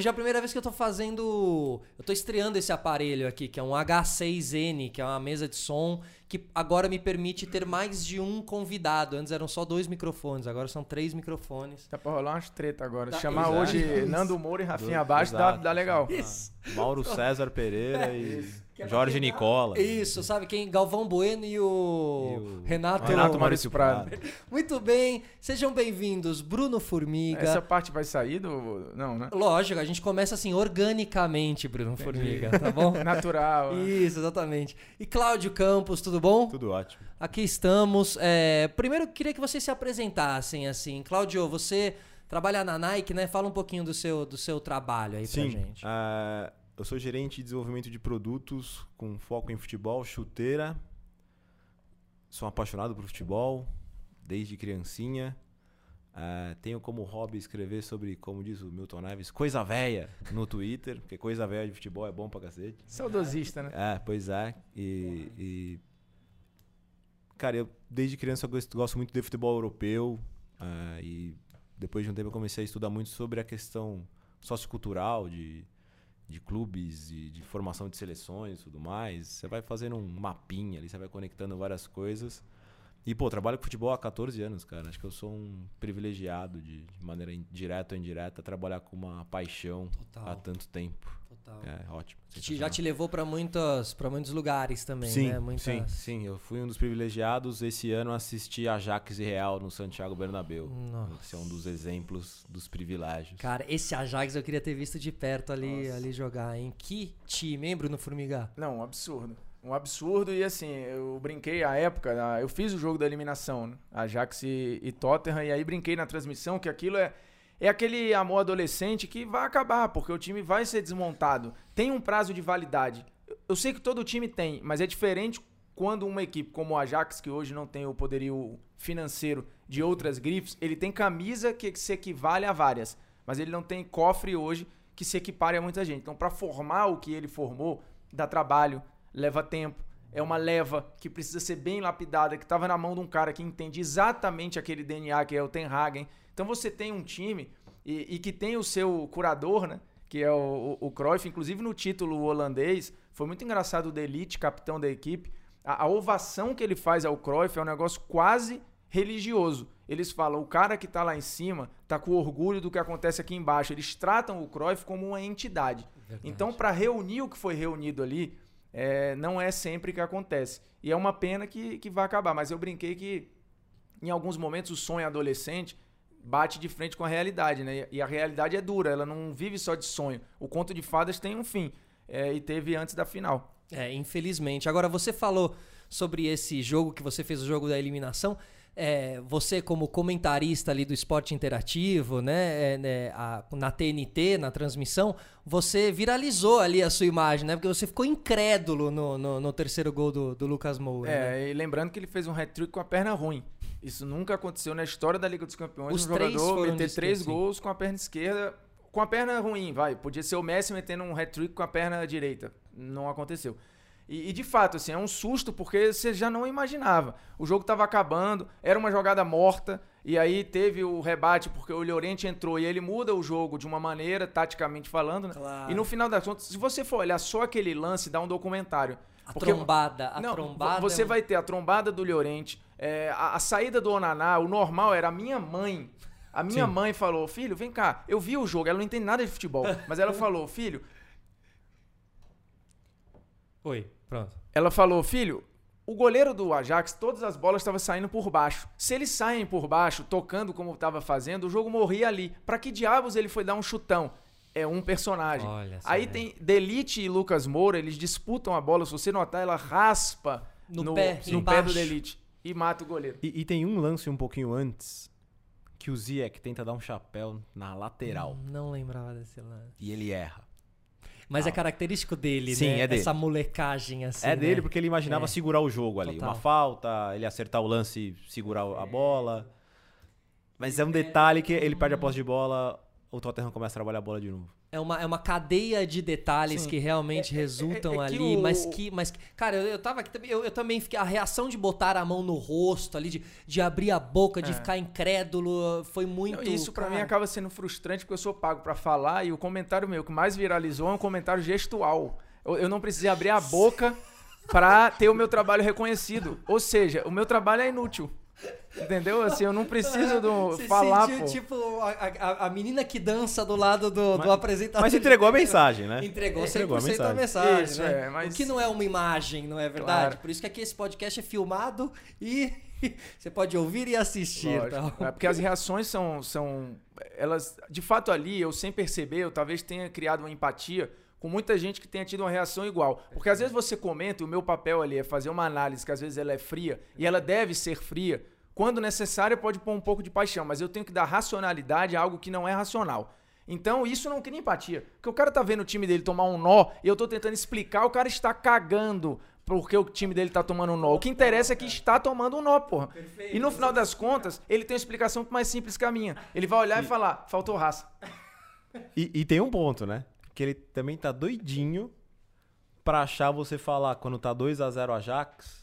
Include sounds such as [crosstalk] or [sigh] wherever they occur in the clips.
hoje é a primeira vez que eu tô fazendo. Eu tô estreando esse aparelho aqui, que é um H6N, que é uma mesa de som que agora me permite ter mais de um convidado. Antes eram só dois microfones, agora são três microfones. Dá pra rolar umas treta agora. Dá- Chamar Exato. hoje Isso. [laughs] Nando Moura e Rafinha abaixo dá, dá legal. Isso. Mauro César Pereira [laughs] e Que é Jorge quebrar- Nicola. Isso, sabe quem? Galvão Bueno e o, E o Renato. Renato Maurício Prado. [laughs] Muito bem, sejam bem-vindos, Bruno Formiga. Essa parte vai sair do. Não, né? Lógico, a gente começa assim organicamente, Bruno Formiga, tá bom? [laughs] Natural. Isso, exatamente. E Cláudio Campos, tudo bom? Tudo ótimo. Aqui estamos. É, primeiro, eu queria que vocês se apresentassem, assim. Cláudio, você trabalha na Nike, né? Fala um pouquinho do seu, do seu trabalho aí Sim, pra gente. ah, eu sou gerente de desenvolvimento de produtos com foco em futebol, chuteira. Sou apaixonado por futebol desde criancinha. Ah, tenho como hobby escrever sobre, como diz o Milton Neves, coisa véia no Twitter, porque coisa véia de futebol é bom pra cacete. Saudosista, né? É, pois é. E, e- cara, eu desde criança eu gosto, gosto muito de futebol europeu. ah, e depois de um tempo eu comecei a estudar muito sobre a questão sociocultural de, de clubes e de formação de seleções e tudo mais. Você vai fazendo um mapinha ali, você vai conectando várias coisas. E, pô, trabalho com futebol há 14 anos, cara. Acho que eu sou um privilegiado de, de maneira direta ou indireta trabalhar com uma paixão Total. há tanto tempo. Total. É ótimo. Te- já te levou pra muitos, pra muitos lugares também, Sim, né? Muitas... sim, sim. Eu fui um dos privilegiados. Esse ano assisti Ajax e Real no Santiago Bernabéu. Nossa. Esse é um dos exemplos dos privilégios. Cara, esse Ajax eu queria ter visto de perto ali, ali jogar, hein? Que time, hein, Bruno Formiga? Não, um absurdo. Um absurdo e assim, eu brinquei à época, eu fiz o jogo da eliminação, né? Ajax e, e Tottenham, e aí brinquei na transmissão que aquilo é, é aquele amor adolescente que vai acabar, porque o time vai ser desmontado. Tem um prazo de validade. Eu- sei que todo time tem, mas é diferente quando uma equipe como o Ajax, que hoje não tem o poderio financeiro de outras grifes, ele tem camisa que se equivale a várias, mas ele não tem cofre hoje que se equipare a muita gente. Então, para formar o que ele formou, dá trabalho, leva tempo. É uma leva que precisa ser bem lapidada, que estava na mão de um cara que entende exatamente aquele DNA que é o Ten Hagen. Então você tem um time e, e que tem o seu curador, né? Que é o, o, o Cruyff, inclusive no título holandês, foi muito engraçado o Delite, capitão da equipe. A, a ovação que ele faz ao Cruyff é um negócio quase religioso. Eles falam, o cara que tá lá em cima tá com orgulho do que acontece aqui embaixo. Eles tratam o Cruyff como uma entidade. Então, para reunir o que foi reunido ali, é, não é sempre que acontece. E é uma pena que, que vai acabar. Mas eu brinquei que, em alguns momentos, o sonho adolescente bate de frente com a realidade, né? E a realidade é dura, ela não vive só de sonho. O conto de fadas tem um fim. é, e teve antes da final. É, infelizmente. Agora, você falou sobre esse jogo que você fez, o jogo da eliminação. É, você, como comentarista ali do esporte interativo, né, é, né, a- na TNT, na transmissão, você viralizou ali a sua imagem, né? Porque você ficou incrédulo no, no, no terceiro gol do, do Lucas Moura. né? É, e lembrando que ele fez um hat-trick com a perna ruim. Isso nunca aconteceu na história da Liga dos Campeões. Os um três jogador meter três gols com a perna esquerda, com a perna ruim, vai. Podia ser o Messi metendo um hat-trick com a perna direita. Não aconteceu. E, e, de fato, assim, é um susto porque você já não imaginava. O jogo estava acabando, era uma jogada morta, e aí teve o rebate porque o Llorente entrou e ele muda o jogo de uma maneira, taticamente falando, né? Claro. E no final das contas, se você for olhar só aquele lance, dá um documentário. A Porque- trombada, a não, trombada. Você é um- vai ter a trombada do Llorente, é, a, a saída do Onaná, o normal era a minha mãe. A minha Sim. mãe falou, filho, vem cá. Eu vi o jogo, ela não entende nada de futebol, [laughs] mas ela falou, filho, Oi, pronto. ela falou, filho, o goleiro do Ajax, todas as bolas estavam saindo por baixo. Se eles saem por baixo, tocando como estava fazendo, o jogo morria ali. Pra que diabos ele foi dar um chutão? É um personagem. Olha Aí é. tem Delite e Lucas Moura, eles disputam a bola. Se você notar, ela raspa No no, pé, no pé do. Delite e mata o goleiro. E, e tem um lance um pouquinho antes que o Ziyech tenta dar um chapéu na lateral Não lembrava desse lance. e ele erra. Mas é característico dele, Sim, né? é dele. Essa molecagem assim. é dele né? porque ele imaginava É. segurar o jogo ali. Total. Uma falta, ele acertar o lance e segurar a bola. Mas é um detalhe que ele perde a posse de bola. o Tottenham começa a trabalhar a bola de novo. É uma, é uma cadeia de detalhes Sim. que realmente É- resultam é- é ali, o- mas que. Mas, cara, eu, eu tava aqui também. Eu, eu também fiquei. A reação de botar a mão no rosto ali, de, de abrir a boca, de É. ficar incrédulo, foi muito. Não, isso pra mim acaba sendo frustrante porque eu sou pago pra falar e o comentário meu que mais viralizou é um comentário gestual. Eu, eu não precisei abrir a boca pra ter o meu trabalho reconhecido. Ou seja, o meu trabalho é inútil. Entendeu? Assim, eu não preciso do [laughs] Você falar, sentiu, pô. tipo, a, a- a menina que dança do lado do, do apresentador. Mas entregou a mensagem, né? Entregou 100% Entregou a a mensagem. mensagem, Isso, né? é, mas- O que não é uma imagem, não é verdade? Claro. Por isso que aqui esse podcast é filmado e [laughs] você pode ouvir e assistir. Lógico. Tá? É porque as reações são, são. Elas. De fato, ali, eu sem perceber, eu talvez tenha criado uma empatia com muita gente que tenha tido uma reação igual. Porque às vezes você comenta, e o meu papel ali é fazer uma análise que às vezes ela é fria, e ela deve ser fria. Quando necessário, pode pôr um pouco de paixão, mas eu tenho que dar racionalidade a algo que não é racional. Então, isso não cria empatia. Porque o cara tá vendo o time dele tomar um nó e eu tô tentando explicar, o cara está cagando porque o time dele tá tomando um nó. O que interessa é que está tomando um nó, porra. E no final das contas, ele tem uma explicação mais simples que a minha. Ele vai olhar e falar, faltou raça. E, e tem um ponto, né? Que ele também tá doidinho pra achar você falar quando tá 2 a 0 Ajax.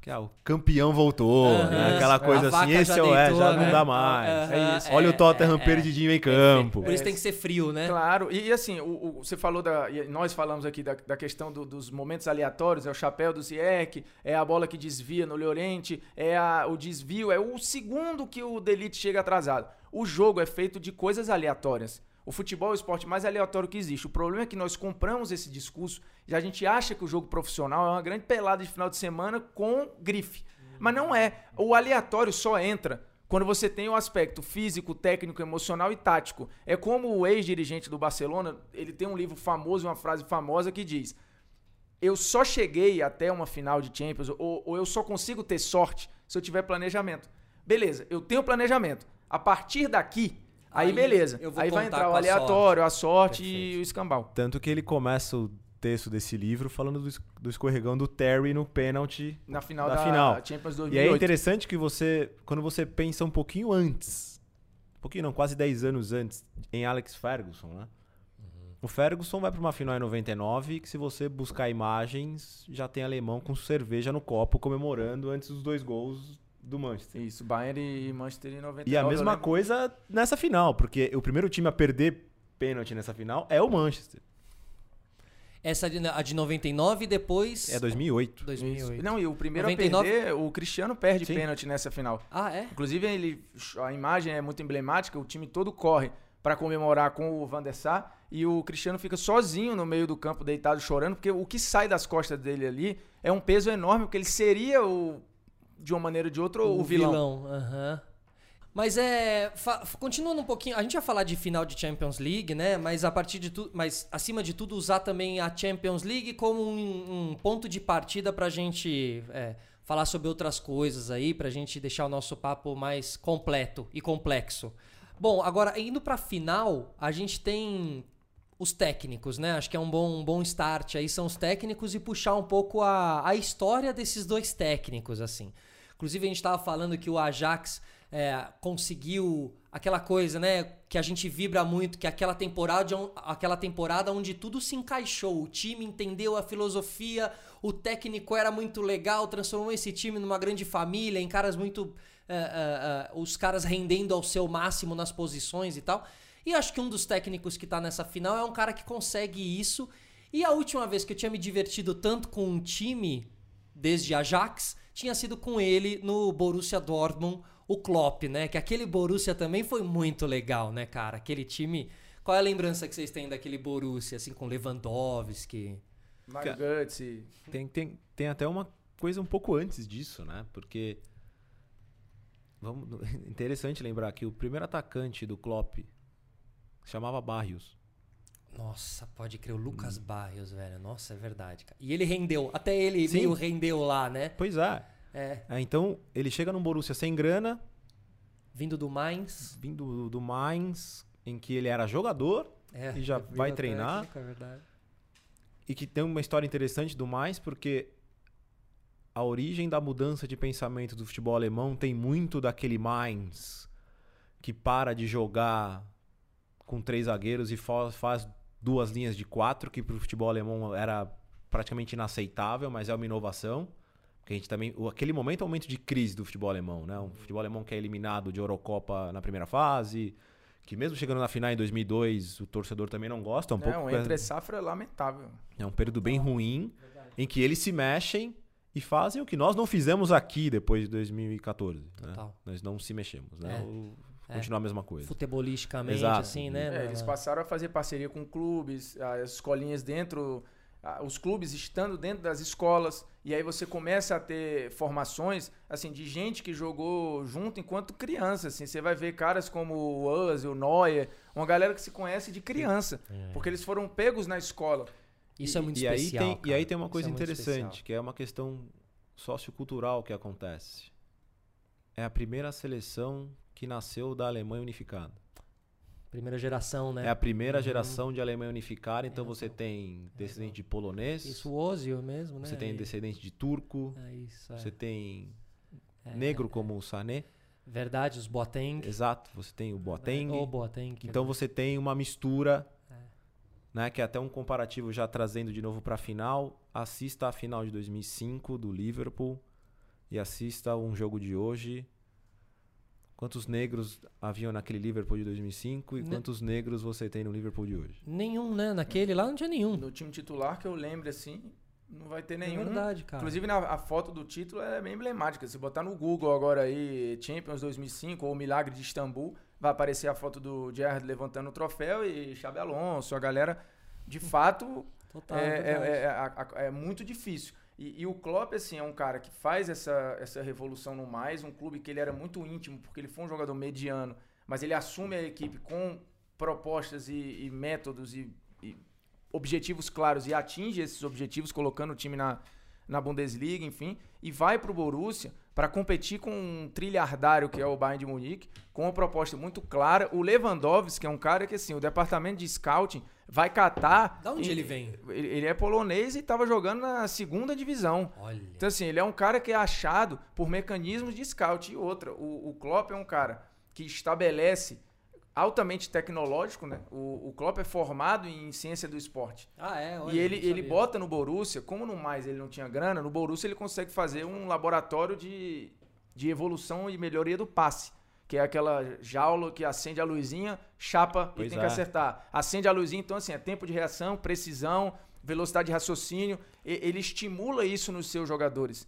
Que ah, o campeão voltou, Aham. né? Aquela coisa assim, esse já é o é, já né? não dá mais. Aham, É isso. Olha o Tottenham é, é. perdidinho em campo. Por isso tem que ser frio, né? Claro, e, e assim, o, o- você falou da. e Nós falamos aqui da, da questão do- dos momentos aleatórios, é o chapéu do Ziyech, é a bola que desvia no Llorente, é a- o desvio, é o segundo que o Delite chega atrasado. O jogo é feito de coisas aleatórias. O futebol é o esporte mais aleatório que existe. O problema é que nós compramos esse discurso e a gente acha que o jogo profissional é uma grande pelada de final de semana com grife. Mas não é. O aleatório só entra quando você tem o aspecto físico, técnico, emocional e tático. É como o ex-dirigente do Barcelona, ele tem um livro famoso, uma frase famosa que diz: Eu só cheguei até uma final de Champions, ou, ou eu só consigo ter sorte se eu tiver planejamento. Beleza, eu tenho planejamento. A partir daqui, aí, Aí beleza. eu vou Aí vai entrar o com a aleatório, a sorte e o escambau. Tanto que ele começa o texto desse livro falando do, do escorregão do Terry no pênalti Na final da da, final. Champions E 2008. aí é interessante que você, quando você pensa um pouquinho antes, um pouquinho não, quase 10 anos antes, em Alex Ferguson, né? O Ferguson vai para uma final em 99 que se você buscar imagens, já tem alemão com cerveja no copo comemorando antes dos dois gols do Manchester. Isso, Bayern e Manchester em 99. E a mesma coisa nessa final, porque o primeiro time a perder pênalti nessa final é o Manchester. Essa de, a de 99 e depois. É 2008. 2008. Isso. Não, e o primeiro 99? a perder, o Cristiano perde Sim. pênalti nessa final. Ah, é? Inclusive, ele, a imagem é muito emblemática, o time todo corre para comemorar com o Van der Sar e o Cristiano fica sozinho no meio do campo, deitado, chorando, porque o que sai das costas dele ali é um peso enorme, porque ele seria, o, de uma maneira ou de outra, o, vilão. aham. Mas é. continuando um pouquinho, a gente vai falar de final de Champions League, né? Mas a partir de tudo. Mas acima de tudo, usar também a Champions League como um, um ponto de partida pra gente é, falar sobre outras coisas aí, pra gente deixar o nosso papo mais completo e complexo. Bom, agora, indo pra final, a gente tem os técnicos, né? Acho que é um bom, um bom start aí, são os técnicos e puxar um pouco a, a história desses dois técnicos, assim. Inclusive, a gente estava falando que o Ajax é, conseguiu aquela coisa, né? Que a gente vibra muito, que aquela temporada, aquela temporada onde tudo se encaixou. O time entendeu a filosofia, o técnico era muito legal, transformou esse time numa grande família, em caras muito. é, é, é, os caras rendendo ao seu máximo nas posições e tal. E acho que um dos técnicos que tá nessa final é um cara que consegue isso. E a última vez que eu tinha me divertido tanto com um time, desde Ajax, tinha sido com ele no Borussia Dortmund, o Klopp, né? Que aquele Borussia também foi muito legal, né, cara? Aquele time. Qual é a lembrança que vocês têm daquele Borussia, assim, com Lewandowski? Mario Götze. Tem, tem, tem até uma coisa um pouco antes disso, né? Porque. Vamos, [laughs] interessante lembrar que o primeiro atacante do Klopp chamava Barrios. Nossa, pode crer, o Lucas Barrios, velho. Nossa, é verdade, cara. E ele rendeu, até ele Sim. meio rendeu lá, né? Pois é. É, É, Então, ele chega num Borussia sem grana, vindo do Mainz. vindo do, Mainz, em que ele era jogador É, E já virou vai treinar. técnico, é verdade. e que tem uma história interessante do Mainz, porque a origem da mudança de pensamento do futebol alemão tem muito daquele Mainz que para de jogar com três zagueiros e fa- faz duas linhas de quatro, que pro futebol alemão era praticamente inaceitável, mas é uma inovação. Porque a gente também. o- Aquele momento é um momento de crise do futebol alemão, né? Um futebol alemão que é eliminado de Eurocopa na primeira fase. Que mesmo chegando na final em 2002, o torcedor também não gosta. É um É, pouco um entre safra lamentável. é um período bem ruim em que eles se mexem e fazem o que nós não fizemos aqui depois de 2014. né? Nós não se mexemos, né? É. O- É. Continua a mesma coisa. Futebolisticamente, Exato. assim, né? É, na- eles passaram a fazer parceria com clubes, as escolinhas dentro, os clubes estando dentro das escolas, e aí você começa a ter formações assim de gente que jogou junto enquanto criança, assim, você vai ver caras como o Ozzy, o Neuer, uma galera que se conhece de criança, porque eles foram pegos na escola. Isso é muito e, aí especial. tem, e aí tem uma coisa é interessante, especial. que é uma questão sociocultural que acontece. É a primeira seleção que nasceu da Alemanha unificada. Primeira geração, né? É a primeira Uhum. geração de Alemanha unificada, então É, você então. tem descendente de polonês, Isso, o Ozil mesmo, né? você tem descendente de turco, É isso, é. você tem É, negro é. como o Sané, Verdade, os Boateng. exato, você tem o Boateng. O Boateng. Então você tem uma mistura, É. né, que é até um comparativo já trazendo de novo para a final. Assista a final de 2005 do Liverpool e assista um jogo de hoje. Quantos negros haviam naquele Liverpool de 2005 e Ne- quantos negros você tem no Liverpool de hoje? Nenhum, né? Naquele lá não tinha nenhum. No time titular que eu lembro assim, não vai ter É nenhum. verdade, cara. Inclusive na, a foto do título é bem emblemática. Se botar no Google agora aí Champions 2005 ou Milagre de Istambul, vai aparecer a foto do Gerrard levantando o troféu e Xabi Alonso, a galera. De fato, Total, é, é, é, é, é muito difícil. E, e o Klopp, assim, é um cara que faz essa, essa revolução no mais, um clube que ele era muito íntimo, porque ele foi um jogador mediano, mas ele assume a equipe com propostas e, e métodos e, e objetivos claros e atinge esses objetivos, colocando o time na, na Bundesliga, enfim, e vai para o Borussia para competir com um trilhardário que é o Bayern de Munique, com uma proposta muito clara. O Lewandowski é um cara que, assim, o departamento de scouting vai catar... Da onde e- ele vem? ele, ele é polonês e estava jogando na segunda divisão. Olha. Então, assim, ele é um cara que é achado por mecanismos de scout. E outra, o, o Klopp é um cara que estabelece altamente tecnológico, né? O, o Klopp é formado em ciência do esporte. Ah, é? Olha, e ele, ele bota no Borussia, como no mais ele não tinha grana, no Borussia ele consegue fazer um laboratório de, de evolução e melhoria do passe. Que é aquela jaula que acende a luzinha, chapa Pois e tem é. que acertar. Acende a luzinha, então assim, é tempo de reação, precisão, velocidade de raciocínio. E- ele estimula isso nos seus jogadores.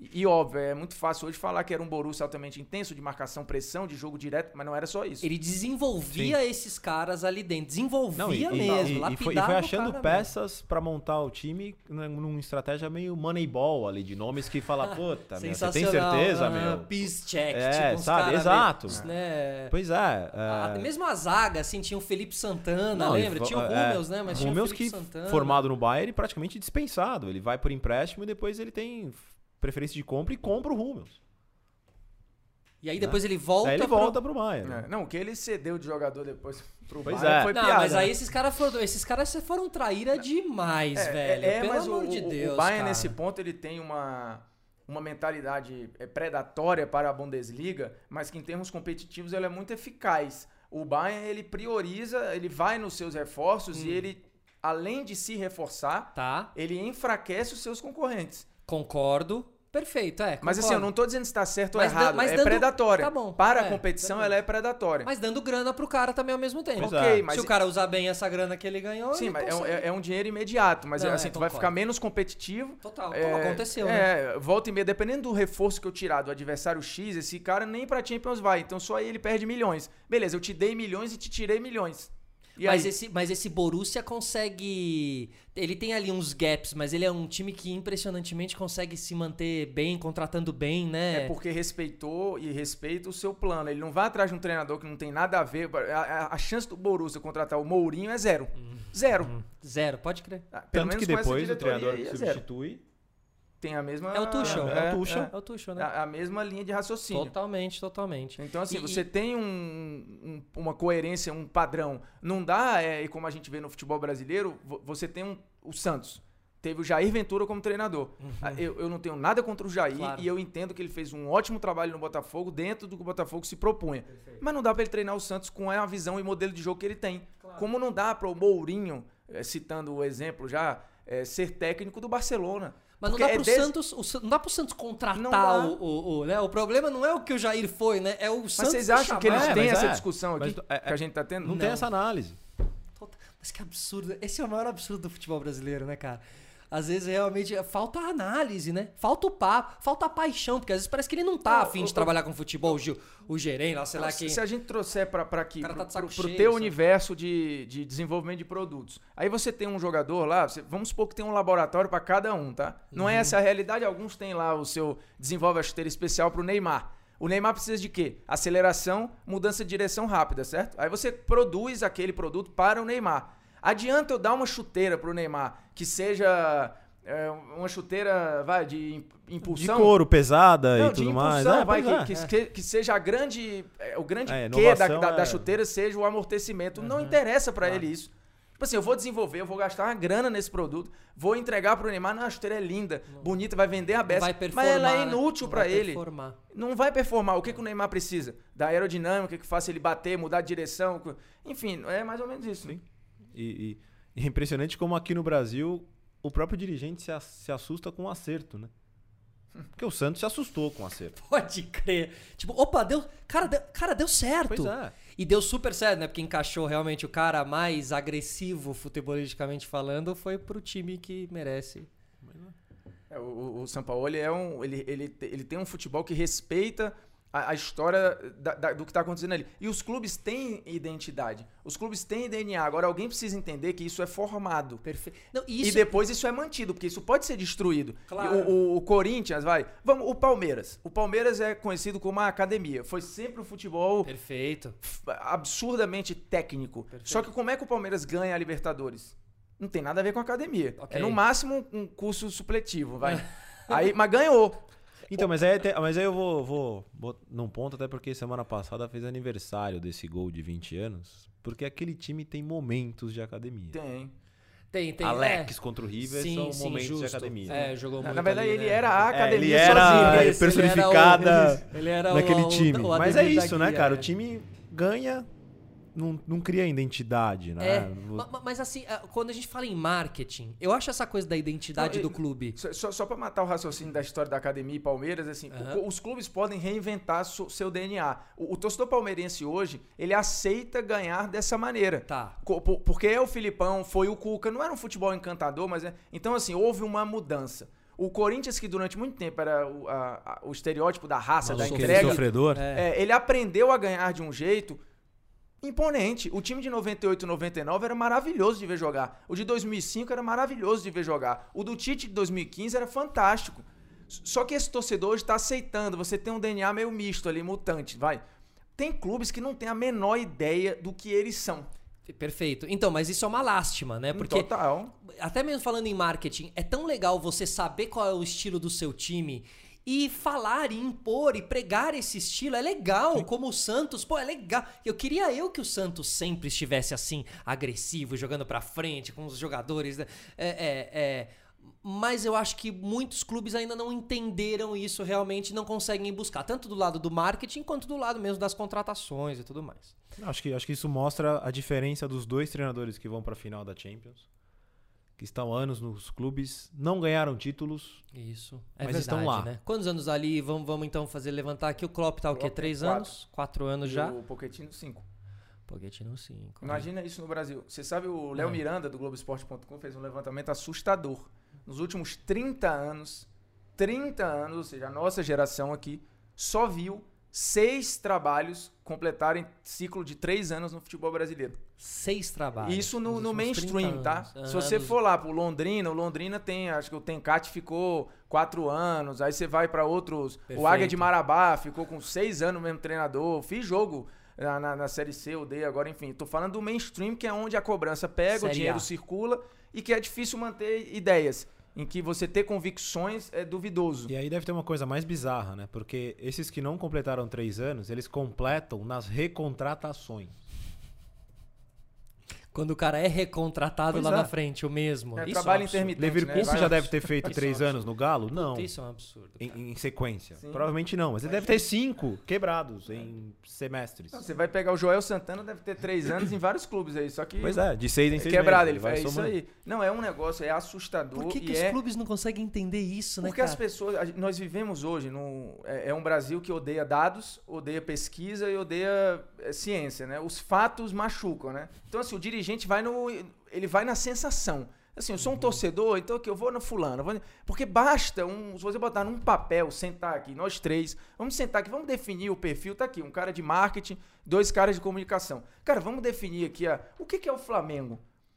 E, e, óbvio, é muito fácil hoje falar que era um Borussia altamente intenso, de marcação, pressão, de jogo direto, mas não era só isso. Ele desenvolvia esses caras ali dentro. Desenvolvia mesmo. e- e, lapidava foi, e foi achando peças pra montar o time né, numa estratégia meio moneyball ali, de nomes que fala, [laughs] puta, meu, você tem Sensacional. certeza, aham, meu? Peace check. É, tipo, sabe? cara Exato. meio, né? Pois é. É... mesmo a zaga, assim, tinha o Felipe Santana, Não, lembra? Tinha o fa- é, Rúmeus, né? Mas tinha o Felipe que, Santana. formado no Bayern, praticamente dispensado. Ele vai por empréstimo e depois ele tem preferência de compra e compra o Rúmeus. E aí depois ele volta Aí ele pro- volta pro Bayern. É, não, o que ele cedeu de jogador depois pro Pois Bayern é. foi Não, piada. mas aí né? esses caras foram, esses caras foram traíra demais, É, velho. é, é, Pelo mas amor o, de Deus. o Bayern cara. nesse ponto ele tem uma, uma mentalidade é, predatória para a Bundesliga, mas que em termos competitivos ela é muito eficaz. O Bayern ele prioriza, ele vai nos seus reforços Hum. e ele, além de se reforçar, Tá, ele enfraquece os seus concorrentes. Concordo. Perfeito, é. Mas assim, eu concordo. não tô dizendo se está certo ou Mas da- errado, mas é dando- predatória. tá bom, Para é, a competição ela é predatória. Mas dando grana pro cara também ao mesmo tempo. Pois ok, é. mas Se o cara usar bem essa grana que ele ganhou, Sim, ele mas é um, é- é um dinheiro imediato, mas Não, assim, é, tu vai concordo. ficar menos competitivo. Total, É, como aconteceu, né? É, volta e meia, dependendo do reforço que eu tirar do adversário X, esse cara nem pra Champions vai. Então só aí ele perde milhões. Beleza, eu te dei milhões e te tirei milhões. E Mas aí? esse, mas esse Borussia consegue. Ele tem ali uns gaps, mas ele é um time que impressionantemente consegue se manter bem, contratando bem, né? É porque respeitou e respeita o seu plano. Ele não vai atrás de um treinador que não tem nada a ver. A, a- a chance do Borussia contratar o Mourinho é zero. Uhum. Zero. Zero, pode crer. Ah, Pelo Tanto menos que depois o treinador é zero. substitui. Tem a mesma... É o Tuchel. É o Tuchel. É o Tuchel, né? A, a mesma linha de raciocínio. Totalmente, totalmente. Então, assim, E- você e- tem um- um- uma coerência, um padrão. Não dá, é, e como a gente vê no futebol brasileiro, vo- você tem um- o Santos. teve o Jair Ventura como treinador. Ah, Eu, eu não tenho nada contra o Jair Claro. e eu entendo que ele fez um ótimo trabalho no Botafogo dentro do que o Botafogo se propunha. Mas não dá pra ele treinar o Santos com a visão e modelo de jogo que ele tem. Como não dá para o Mourinho, eh, citando o exemplo já, ser técnico do Barcelona. Mas não dá, é pro des- Santos, o não dá pro Santos contratar Não o, o, o, né? O problema não é o que o Jair foi, né? É o Mas Santos vocês acham que eles É, têm mas essa é. discussão aqui Mas, é, que a gente tá tendo? Não, tem essa análise. Mas que absurdo. Esse é o maior absurdo do futebol brasileiro, né, cara? Às vezes realmente falta a análise, né? Falta o papo, falta a paixão, porque às vezes parece que ele não tá afim de trabalhar com futebol, o, o gerente, lá, sei lá Se- quem. Se a gente trouxer pra, pra aqui, tá pro- pro cheio, teu sabe? universo de, de desenvolvimento de produtos. Aí você tem um jogador lá, você- vamos supor que tem um laboratório pra cada um, tá? Não Uhum. é essa a realidade, alguns têm lá o seu desenvolve a chuteira especial pro Neymar. O Neymar precisa de quê? Aceleração, mudança de direção rápida, certo? Aí você produz aquele produto para o Neymar. Adianta eu dar uma chuteira pro Neymar que seja é, uma chuteira, vai, de im- De impulsão? couro, pesada Não, e tudo impulsão, mais. vai, É, que, pois é. que- que- que seja a grande. é, o grande É, quê da, da, da é- chuteira seja o amortecimento. Não interessa pra ele isso. Tipo assim, eu vou desenvolver, eu vou gastar uma grana nesse produto, vou entregar pro Neymar, não, a chuteira é linda, bonita, vai vender a Não beça. vai performar, mas ela é né? inútil Não pra vai ele. performar. Não vai performar. O que, que o Neymar precisa? Da aerodinâmica que faça ele bater, mudar de direção. Enfim, é mais ou menos isso. Sim. E, e- é impressionante como aqui no Brasil o próprio dirigente se, se assusta com o acerto, né? Porque o Santos se assustou com o acerto. [laughs] Pode crer. Tipo, opa, deu. Cara, deu, cara, deu certo. Pois é. E deu super certo, né? Porque encaixou realmente o cara mais agressivo, futebolisticamente falando, foi pro time que merece. É, o, o, o Sampaoli é um. Ele, ele, ele tem um futebol que respeita a, a história da- da- do que está acontecendo ali. E os clubes têm identidade. Os clubes têm DNA. Agora alguém precisa entender que isso é formado. Perfeito. Não, E isso, depois isso é mantido, porque isso pode ser destruído. Claro. O, o- o Corinthians, vai. Vamos, o Palmeiras. O Palmeiras é conhecido como uma academia. Foi sempre um futebol Perfeito. absurdamente técnico. Só que como é que o Palmeiras ganha a Libertadores? Não tem nada a ver com a academia. Ok. É no máximo um curso supletivo, vai. [laughs] Aí, mas ganhou. Então, mas aí, até- mas aí eu vou, vou, vou num ponto, até porque semana passada fez aniversário desse gol de 20 anos. Porque aquele time tem momentos de academia. Tem. Tem, tem. Alex é. contra o River Sim, são sim, momentos justo. de academia. É, jogou Na, muito na verdade, ali, ele né? era a É, academia ele era sozinho. Esse, personificada ele era o- naquele o- time. o Mas é isso, né, cara? é. O time ganha, não, não cria identidade, né? É, ma- ma- mas assim, quando a gente fala em marketing, eu acho essa coisa da identidade Não, do clube. Só, só, pra matar o raciocínio da história da academia e Palmeiras, assim, o- os clubes podem reinventar seu DNA. O, o torcedor palmeirense hoje, ele aceita ganhar dessa maneira. Tá. Porque é o Filipão, foi o Cuca, não era um futebol encantador, mas é. Então, assim, houve uma mudança. O Corinthians, que durante muito tempo era o, a- a- o estereótipo da raça, da Aquele entrega, sofredor. É, ele aprendeu a ganhar de um jeito imponente. O time de 98 e 99 era maravilhoso de ver jogar. O de 2005 era maravilhoso de ver jogar. O do Tite de 2015 era fantástico. Só que esse torcedor hoje está aceitando. Você tem um DNA meio misto ali, mutante, vai. Tem clubes que não têm a menor ideia do que eles são. Perfeito. Então, mas isso é uma lástima, né? Porque Total. até mesmo falando em marketing, é tão legal você saber qual é o estilo do seu time e falar e impor e pregar esse estilo. É legal, como o Santos, pô, é legal. Eu queria eu que o Santos sempre estivesse assim, agressivo, jogando pra frente, com os jogadores. né? É, é, é. Mas eu acho que muitos clubes ainda não entenderam isso realmente, não conseguem buscar, tanto do lado do marketing quanto do lado mesmo das contratações e tudo mais. Acho que, acho que isso mostra a diferença dos dois treinadores que vão para a final da Champions. Que estão há anos nos clubes, não ganharam títulos. Isso. É Mas verdade, estão lá. né? Quantos anos ali? Vamos, vamos então fazer levantar aqui. O Klopp tá o quê? Klopp Três quatro. anos? Quatro anos E já? O Pochettino, 5. Pochettino cinco. né? Imagina isso no Brasil. Você sabe, o Léo É. Miranda, do Globoesporte.com, fez um levantamento assustador. Nos últimos 30 anos, 30 anos, ou seja, a nossa geração aqui, só viu seis trabalhos completarem ciclo de três anos no futebol brasileiro. Seis trabalhos. Isso no, no últimos 30 mainstream, tá? Se você for lá pro Londrina, o Londrina tem, acho que o Tencate ficou quatro anos, aí você vai pra outros, o Águia de Perfeito. Marabá ficou com seis anos mesmo treinador, fiz jogo na, na, na Série C, o D, agora enfim, tô falando do mainstream, que é onde a cobrança pega, o Série dinheiro A. circula e que é difícil manter ideias, em que você ter convicções é duvidoso. E aí deve ter uma coisa mais bizarra, né? Porque esses que não completaram três anos, eles completam nas recontratações. Quando o cara é recontratado Pois lá é. na frente, o mesmo. É, Isso trabalho um absurdo. intermitente. Leverkusen né? Já deve ter feito Isso é três um anos no Galo? Não. Isso é um absurdo. Em, em sequência. Sim. Provavelmente não, mas ele deve ter cinco quebrados em semestres. Não, você vai pegar o Joel Santana, deve ter três anos em vários clubes aí, só que Pois é, de seis em é seis quebrado. meses. Ele vai faz é isso aí. Não, é um negócio, é assustador. Por que, e que os é... clubes não conseguem entender isso, né, Porque as cara? pessoas. a gente- Nós vivemos hoje num. É, é um Brasil que odeia dados, odeia pesquisa e odeia é, ciência, né? Os fatos machucam, né? Então, assim, o dirigente vai no. Ele vai na sensação. Assim, eu sou um Uhum. torcedor, então aqui eu vou na fulana. eu vou- Porque basta um. Se você botar num papel, sentar aqui, nós três, vamos sentar aqui, vamos definir o perfil, tá aqui, um cara de marketing, dois caras de comunicação. Cara, vamos definir aqui a, o que, que é o Flamengo.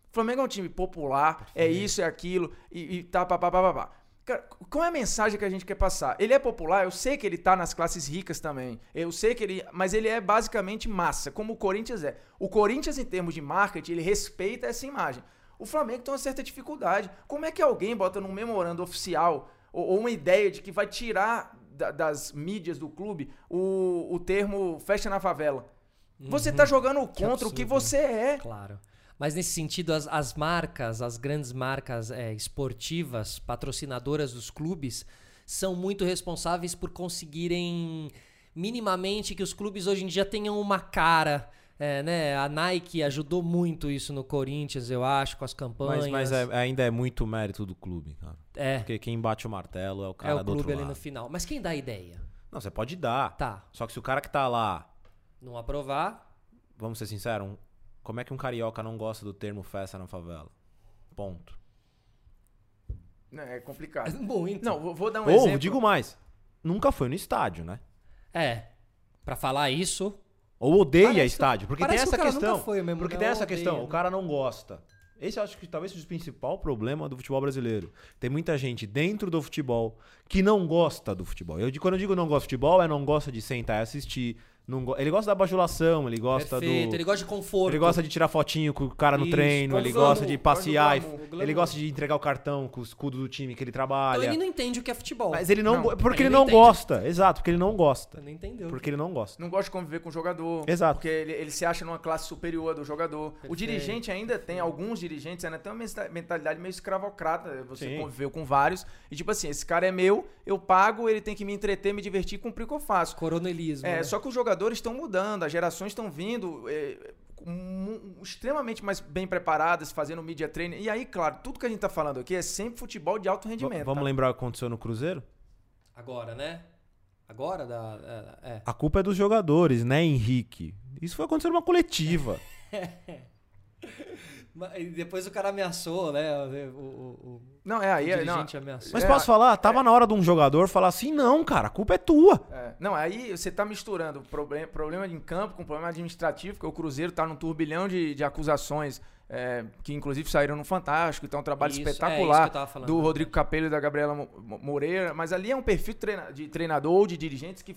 O Flamengo é um time popular, é isso, é aquilo, e, e tá, pá, pá, pá, pá, pá. Cara, qual é a mensagem que a gente quer passar? Ele é popular, eu sei que ele tá nas classes ricas também. Eu sei que ele. Mas ele é basicamente massa, como o Corinthians é. O Corinthians, em termos de marketing, ele respeita essa imagem. O Flamengo tem uma certa dificuldade. Como é que alguém bota num memorando oficial ou, ou uma ideia de que vai tirar da- das mídias do clube o, o termo festa na favela? Você tá jogando contra o que absurdo, né? você é. Claro. Mas nesse sentido, as, as marcas, as grandes marcas é, esportivas, patrocinadoras dos clubes, são muito responsáveis por conseguirem minimamente que os clubes hoje em dia tenham uma cara. é, né? A Nike ajudou muito isso no Corinthians, eu acho, com as campanhas. Mas, mas é- ainda é muito mérito do clube, cara. é, Porque quem bate o martelo é o cara é o do clube ali lado. no final. Mas quem dá a ideia? Não, você pode dar. Tá, Só que se o cara que tá lá, não aprovar, vamos ser sinceros, como é que um carioca não gosta do termo festa na favela? Ponto. Não, É complicado. [laughs] muito. Não, vou- vou dar um Ou, exemplo. digo mais, nunca foi no estádio, né? É, pra falar isso, Ou odeia Parece- estádio. Porque tem parece que essa o cara nunca questão. foi mesmo, porque né? tem essa Odeia, questão, né? o cara não gosta. Esse eu acho que talvez seja o principal problema do futebol brasileiro. Tem muita gente dentro do futebol que não gosta do futebol. Eu, quando eu digo não gosta de futebol, é não gosta de sentar e assistir. Não go- ele gosta da bajulação, ele gosta perfeito, do. ele gosta de conforto. Ele gosta de tirar fotinho com o cara no Isso, treino, ele glamour, gosta de passear, e- glamour, o glamour. ele gosta de entregar o cartão com o escudo do time que ele trabalha. Então ele não entende o que é futebol. Mas ele não, Não, porque ele ele não não entende. gosta. Exato, porque ele não gosta. Não entendeu. Porque ele não gosta. Não gosta de conviver com o jogador. Exato. Porque ele, ele se acha numa classe superior do jogador. O Perfeito. dirigente ainda tem, alguns dirigentes ainda tem uma mentalidade meio escravocrata. Você Sim. conviveu com vários. E tipo assim, esse cara é meu, eu pago, ele tem que me entreter, me divertir, cumprir o que eu faço. Coronelismo. É, né? só que os jogadores estão mudando, as gerações estão vindo é, extremamente mais bem preparadas, fazendo media training. E aí, claro, tudo que a gente tá falando aqui é sempre futebol de alto V- rendimento. Vamos tá? lembrar o que aconteceu no Cruzeiro? Agora, né? Agora da. É. é. A culpa é dos jogadores, né, Henrique? Isso foi acontecer numa coletiva. [laughs] Mas- e depois o cara ameaçou, né? O, o- o- Não, é o aí. é, não, ameaçou. Mas É, posso falar? Tava na hora de um jogador falar assim: não, cara, a culpa é tua. É, não, aí você tá misturando problema, problema em campo com problema administrativo, porque o Cruzeiro tá num turbilhão de, de acusações, é, que inclusive saíram no Fantástico, então é um trabalho Isso, é espetacular falando, do né? Rodrigo Capello e da Gabriela Mo- Mo- Moreira, mas ali é um perfil treina- de treinador ou de dirigentes que.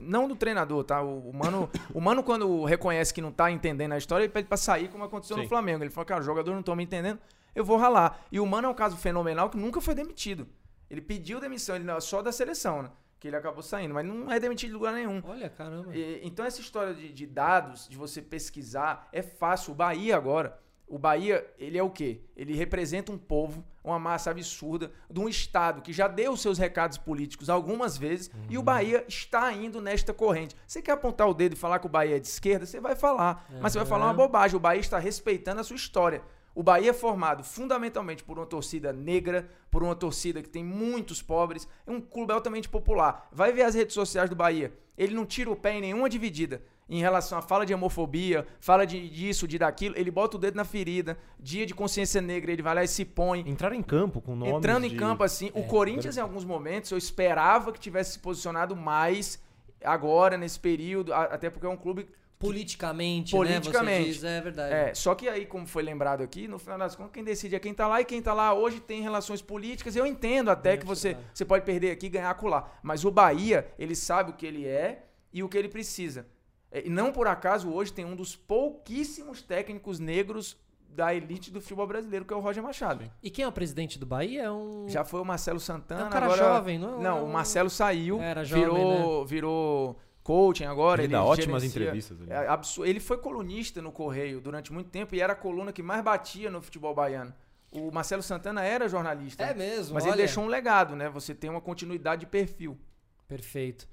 Não do treinador, tá? O, o Mano, o Mano, quando reconhece que não tá entendendo a história, ele pede pra sair, como aconteceu no Sim. Flamengo. Ele falou, cara, o jogador não tô me entendendo, eu vou ralar. E o Mano é um caso fenomenal que nunca foi demitido. Ele pediu demissão, ele não- é só da seleção, né? Que ele acabou saindo, mas não é demitido de lugar nenhum. Olha, caramba. E- então essa história de, de dados, de você pesquisar, é fácil. O Bahia agora, o Bahia, ele é o quê? Ele representa um povo, uma massa absurda, de um estado que já deu seus recados políticos algumas vezes, e o Bahia está indo nesta corrente. Você quer apontar o dedo e falar que o Bahia é de esquerda? Você vai falar, mas você vai falar uma bobagem. O Bahia está respeitando a sua história. O Bahia é formado fundamentalmente por uma torcida negra, por uma torcida que tem muitos pobres, é um clube altamente popular. Vai ver as redes sociais do Bahia. Ele não tira o pé em nenhuma dividida em relação à fala de homofobia, fala de disso, de daquilo, ele bota o dedo na ferida. Dia de consciência negra, ele vai lá e se põe. Entrar em campo com nomes Entrando em de- campo assim, É, o Corinthians em alguns momentos eu esperava que tivesse se posicionado mais agora nesse período, até porque é um clube Politicamente, Politicamente. né? Você diz, é verdade. é, só que aí, como foi lembrado aqui, no final das contas, quem decide é quem tá lá e quem tá lá hoje tem relações políticas. Eu entendo até É que você, verdade. você pode perder aqui e ganhar acolá. Mas o Bahia, ele sabe o que ele é e o que ele precisa. É, E não por acaso hoje tem um dos pouquíssimos técnicos negros da elite do futebol brasileiro, que é o Roger Machado. E quem é o presidente do Bahia? É um. Já foi o Marcelo Santana. É um cara agora... jovem, não é? Não, o Marcelo saiu, Era jovem, virou, virou coaching agora. Ele dá ótimas entrevistas. É, ele foi colunista no Correio durante muito tempo e era a coluna que mais batia no futebol baiano. O Marcelo Santana era jornalista. É mesmo, Mas olha. ele deixou um legado, né? Você tem uma continuidade de perfil. Perfeito.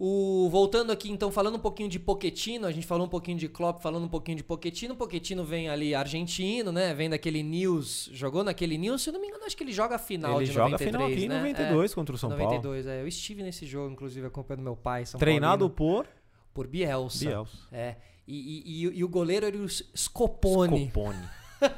O, voltando aqui, então, falando um pouquinho de Poquetino, a gente falou um pouquinho de Klopp, falando um pouquinho de Poquetino. Poquetino vem ali argentino, né? Vem daquele News, jogou naquele News, se eu não me engano, acho que ele joga a final ele de joga 93, a final aqui em né? 92 contra o São 92, é. Eu estive nesse jogo, inclusive, acompanhando meu pai, São Treinado Paulino, por por Bielsa. Bielsa. É. E, e- e- e o goleiro era o Scopone. Scopone.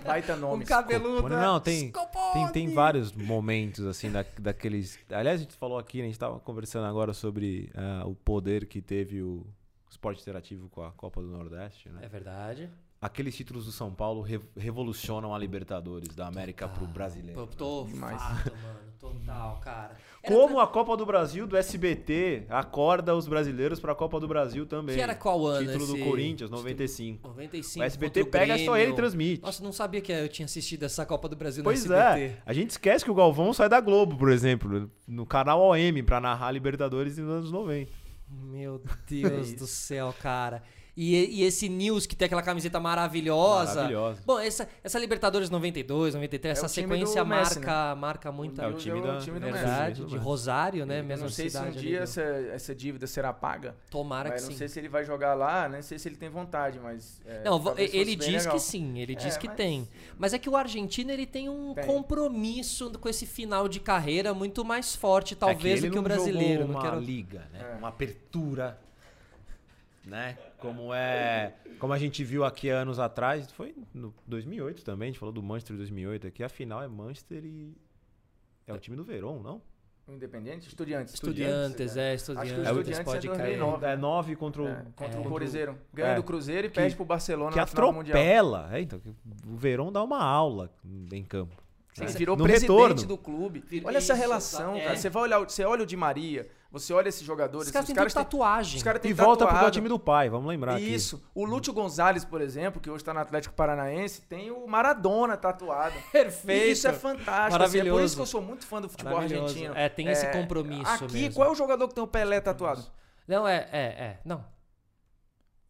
Baita nome. Um cabeludo. Scopone. Não, tem, tem, tem vários momentos, assim, da, daqueles... Aliás, a gente falou aqui, né, a gente tava conversando agora sobre ah, o poder que teve o esporte interativo com a Copa do Nordeste, né? É verdade. Aqueles títulos do São Paulo re- revolucionam a Libertadores da América pro brasileiro. Pô, tô Demais. fato, mano. Total, cara. Era Como a Copa do Brasil do SBT acorda os brasileiros pra Copa do Brasil também. Que era qual ano Título esse- do Corinthians, 95. 95. O SBT o pega só ele e transmite. Nossa, não sabia que eu tinha assistido essa Copa do Brasil Pois no é, SBT. a gente esquece que o Galvão sai da Globo, por exemplo, no canal OM pra narrar a Libertadores nos anos 90. Meu [laughs] É Deus do céu, cara. E, e esse News que tem aquela camiseta maravilhosa. Maravilhosa. Bom, essa, essa Libertadores 92, 93, É essa sequência Messi, marca, marca muito O É o time é o da time do Messi. verdade, de. Rosário, né? Eu Mesma não sei se um dia do- essa, essa dívida será paga. Tomara mas que não sim. sei se ele vai jogar lá, nem sei se ele tem vontade, mas. é, Não, ele diz legal. que sim, ele diz É, que mas- tem. Mas é que o argentino ele tem um Tem. compromisso com esse final de carreira muito mais forte, talvez, É ele do que o não brasileiro. jogou Não uma quero... liga, né? É. Uma apertura, né? Como é, como a gente viu aqui anos atrás, foi no 2008 também, a gente falou do Manchester 2008 aqui, a final é Manchester e é o time do Verón, não? O Independente? Estudiantes. Estudiantes, é, Acho que o estudiantes. Estudiantes pode é crer. 2009. É 9 contra o É, contra É. o Cruzeiro. Ganha É. do Cruzeiro e Que- perde pro Barcelona que na final do Mundial. atropela. É, então, o Verón dá uma aula em campo. Ele né? virou no presidente retorno. do clube. Olha essa Isso, relação, é. cara. Você vai olhar, você olha o Di Maria, você olha esses jogadores, Os caras os têm caras tudo têm, tatuagem. os caras têm E volta pro tatuado. time do pai, vamos lembrar aqui. Isso. O Lúcio Gonzalez, por exemplo, que hoje tá no Atlético Paranaense, tem o Maradona tatuado. [laughs] Perfeito. E isso é fantástico. assim, é por Maravilhoso. isso que eu sou muito fã do futebol Maravilhoso. argentino. É, tem esse compromisso Aqui, mesmo. qual é o jogador que tem o Pelé tatuado? Não, é, é, é. Não.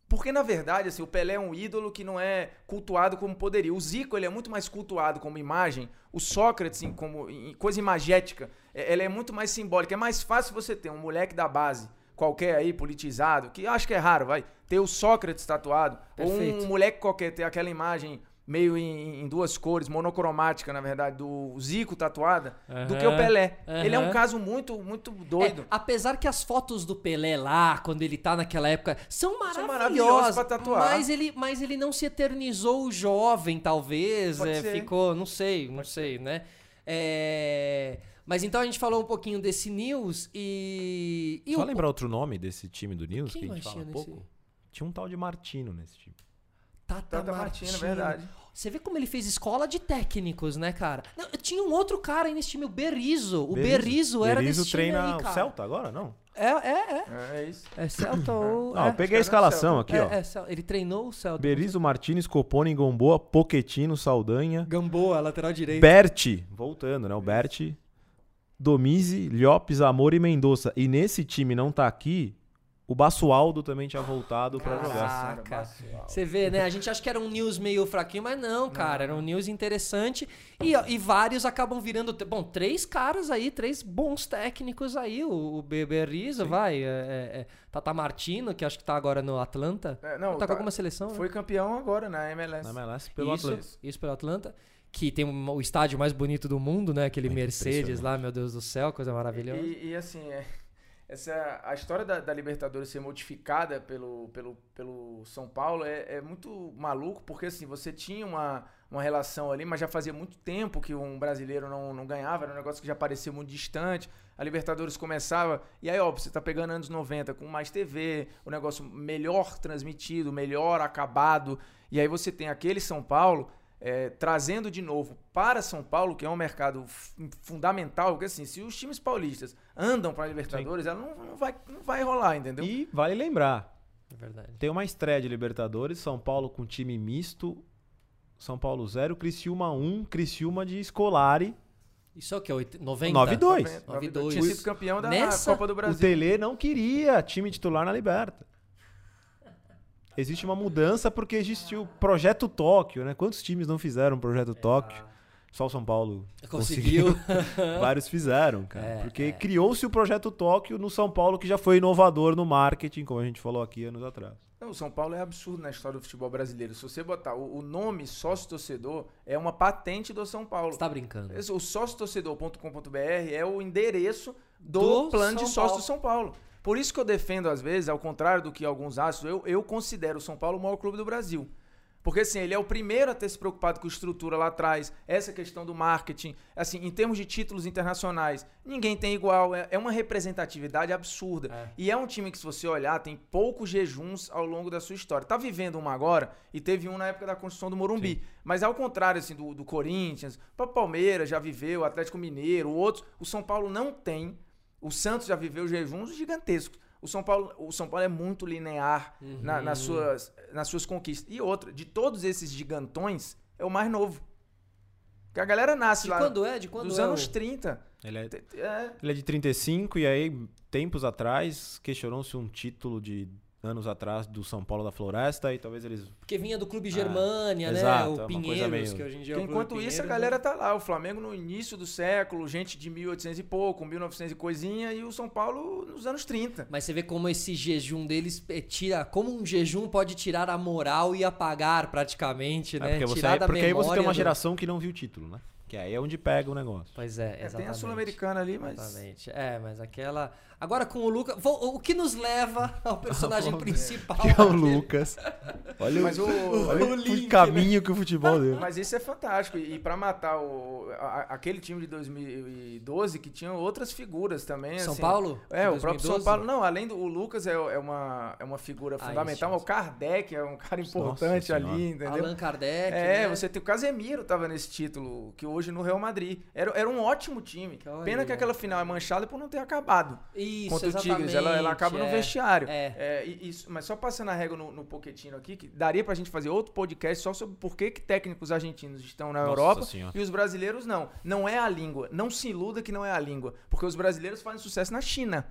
Porque, na verdade, assim, o Pelé é um ídolo que não é cultuado como poderia. O Zico, ele é muito mais cultuado como imagem. O Sócrates, assim, como em- coisa imagética, é- ela é muito mais simbólica. É mais fácil você ter um moleque da base, qualquer aí, politizado, que acho que é raro, vai, ter o Sócrates tatuado. Ou Perfeito. um moleque qualquer ter aquela imagem meio em, em duas cores, monocromática, na verdade, do Zico tatuada, do que o Pelé. Ele é um caso muito, muito doido. É, apesar que as fotos do Pelé lá, quando ele tá naquela época, são maravilhosas. maravilhosas pra tatuar. Mas ele, mas ele não se eternizou jovem, talvez. É, ficou, não sei, não sei, né? É, Mas então a gente falou um pouquinho desse news e. e Só o- lembrar outro nome desse time do News, Quem que a gente fala tinha pouco. nesse? Tinha um tal de Martino nesse time. Tata, Tata Martino, Martino, verdade. Você vê como ele fez escola de técnicos, né, cara? Não, tinha um outro cara aí nesse time, o Berizzo. O Berizzo, era Berizzo desse time treina aí, o cara. Celta agora, não? É, é, é. É, é isso. É Celta ou... [laughs] Não, é. eu peguei a o escalação aqui, ó. É, é, ele treinou o Celta. Berizzo, Martins, Copone, Gomboa, Poquetino, Saldanha, Gamboa, lateral direito. Berti, voltando, né? O Berti, Domize, Lopes, Amor e Mendonça. E nesse time não tá aqui, o Basualdo também tinha voltado pra jogar. Caraca. Você vê, né? A gente acha que era um news meio fraquinho, mas não, cara. Era um news interessante. E, e vários acabam virando. Bom, três caras aí, três bons técnicos aí. O, o Berizzo, vai. É, é, é, Tata Martino, que acho que tá agora no Atlanta. É, não, tá tá- com alguma seleção, né? Foi campeão agora na MLS. Na MLS pelo isso, Atlanta. isso pelo Atlanta. Que tem o estádio mais bonito do mundo, né? Aquele É Mercedes lá, meu Deus do céu, coisa maravilhosa. E, e, assim, é, essa, a história da, da Libertadores ser modificada pelo, pelo, pelo São Paulo é, é muito maluco, porque assim, você tinha uma, uma relação ali, mas já fazia muito tempo que um brasileiro não, não ganhava, era um negócio que já parecia muito distante. A Libertadores começava, e aí, ó, você tá pegando anos 90 com mais TV, o negócio melhor transmitido, melhor acabado, e aí você tem aquele São Paulo é, trazendo de novo para São Paulo, que é um mercado fu- fundamental, porque assim, se os times paulistas andam para a Libertadores, ela não, não vai, não vai rolar, entendeu? E vale lembrar, É verdade. tem uma estreia de Libertadores, São Paulo com time misto, São Paulo 0, Criciúma 1, Criciúma de Scolari. Isso é o que? 90? 92. 92. Tinha sido campeão da Nessa, Copa do O Brasil. Tele não queria time titular na Liberta. Existe uma mudança porque existiu o Projeto Tóquio, né? Quantos times não fizeram o Projeto Tóquio? Só o São Paulo Conseguiu. [laughs] Vários fizeram, cara. É, porque é. criou-se o Projeto Tóquio no São Paulo, que já foi inovador no marketing, como a gente falou aqui anos atrás. Não, o São Paulo é absurdo na história do futebol brasileiro. Se você botar o, o nome sócio-torcedor, é uma patente do São Paulo. Você tá brincando. Esse- O sócio-torcedor.com.br é o endereço Do do, plano de São sócio Paulo. do São Paulo. Por isso que eu defendo, às vezes, ao contrário do que alguns acham, eu, eu considero o São Paulo o maior clube do Brasil. Porque, assim, ele é o primeiro a ter se preocupado com estrutura lá atrás, essa questão do marketing. Assim, em termos de títulos internacionais, ninguém tem igual. É, é uma representatividade absurda. É. E é um time que, se você olhar, tem poucos jejuns ao longo da sua história. Tá vivendo uma agora e teve um na época da construção do Morumbi. Mas ao contrário, assim, do, do Corinthians, o Palmeiras já viveu, o Atlético Mineiro, outros, o São Paulo não tem. O Santos já viveu jejuns gigantescos. O São Paulo, o São Paulo é muito linear na- nas, suas, nas suas conquistas. E outra, de todos esses gigantões, é o mais novo. Porque a galera nasce De lá quando é? De quando dos é anos o- 30. Ele é, é, ele é de 35 e aí, tempos atrás, questionou-se um título de anos atrás do São Paulo da Floresta e talvez eles... Porque vinha do Clube Germânia, né? exato, é o Pinheiros, meio- que hoje em dia é o Clube enquanto isso, a Pinheiros, galera né? tá lá. O Flamengo no início do século, gente de 1800 e pouco, 1900 e coisinha, e o São Paulo nos anos 30. Mas você vê como esse jejum deles eh, tira. Como um jejum pode tirar a moral e apagar praticamente, É né? porque você, tirar da porque aí você tem uma do- geração que não viu o título, né? Que aí é onde pega o negócio. Pois é, É, tem exatamente. a Sul-Americana ali, mas. Exatamente. É, mas aquela. Agora com o Lucas. O que nos leva ao personagem [laughs] principal? Que é o Lucas. Olha, Mas o- olha o o, link, caminho que o futebol deu. Mas isso é fantástico. E, e para matar o, a- aquele time de 2012, que tinha outras figuras também. São assim. Paulo? É, De o próprio São 2012? Paulo. Não, além do o Lucas é, é uma, é uma figura Ah, fundamental. esse o Kardec é um cara importante ali, entendeu? Allan Kardec. É, né? você tem o Casemiro tava nesse título, que hoje no Real Madrid. Era, era um ótimo time. Pena que aquela final é manchada por não ter acabado Isso, contra o Tigres. Ela, ela acaba no é. vestiário. É. É, isso, mas só passando a régua no, no Pochettino aqui, que daria pra gente fazer outro podcast só sobre por que, que técnicos argentinos estão na Nossa Europa Senhora. e os brasileiros não. Não é a língua. Não se iluda que não é a língua. Porque os brasileiros fazem sucesso na China.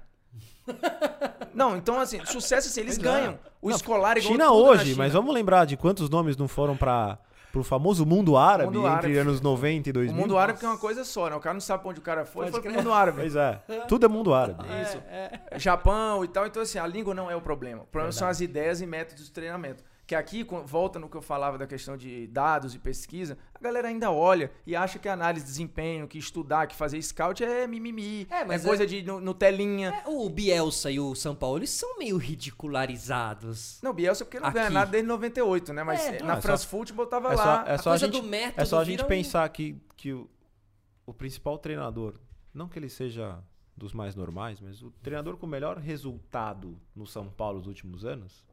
[laughs] não, então assim, sucesso assim, eles Pois é. ganham. O escolar igual China hoje, China. mas vamos lembrar de quantos nomes não foram para pro famoso mundo árabe Mundo entre árabe. anos 90 e O 2000? mundo árabe que é uma coisa só, né? O cara não sabe pra onde o cara foi, Pode foi pro crer. mundo [laughs] árabe. Pois é, tudo é mundo árabe. Isso. Japão e tal. Então, assim, a língua não é o problema. O problema são as ideias e métodos de treinamento. Que aqui, volta no que eu falava da questão de dados e pesquisa, a galera ainda olha e acha que análise de desempenho, que estudar, que fazer scout é mimimi. É, É, mas coisa é- de no, no telinha. É, O Bielsa e o São Paulo, eles são meio ridicularizados. Não, Bielsa porque não ganha Aqui. nada desde 98, né? Mas É, não, na é só- France Football tava É só, lá. é a só a coisa gente, do método é só a gente um- pensar que, que o, o principal treinador, não que ele seja dos mais normais, mas o treinador com o melhor resultado no São Paulo nos últimos anos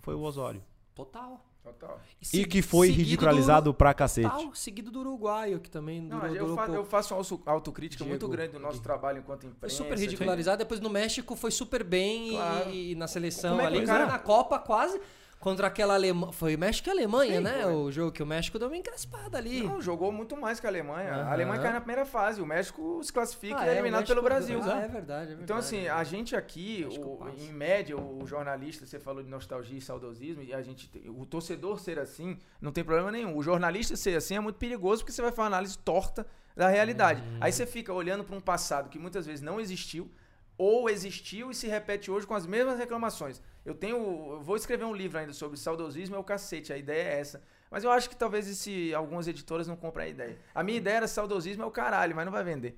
foi o Osório. Total. Total. E se- que foi ridicularizado do- pra cacete. Total, seguido do uruguaio, que também Não, durou, eu, durou fa- pouco. eu faço uma auto- autocrítica Diego, muito grande do nosso Diego. trabalho enquanto Foi imprensa. super ridicularizado. Depois no México foi super bem e- Claro. e, na seleção é ali. cara- Na Copa quase. Contra aquela Alemanha. Foi México e Alemanha, Sim, né? foi. O jogo que o México deu uma encrespada ali. Não, jogou muito mais que a Alemanha. Aham. A Alemanha cai na primeira fase. O México se classifica Ah, e é eliminado pelo Brasil. Ah, é verdade, é verdade. Então, assim, a gente aqui, o- em média, o jornalista, você falou de nostalgia e saudosismo, e a gente, o torcedor ser assim, não tem problema nenhum. O jornalista ser assim é muito perigoso porque você vai fazer uma análise torta da realidade. Uhum. Aí você fica olhando para um passado que muitas vezes não existiu, ou existiu e se repete hoje com as mesmas reclamações. Eu tenho, eu vou escrever um livro ainda sobre saudosismo é o cacete, a ideia é essa. Mas eu acho que talvez esse, algumas editoras não comprem a ideia. A minha ideia era saudosismo é o caralho, mas não vai vender.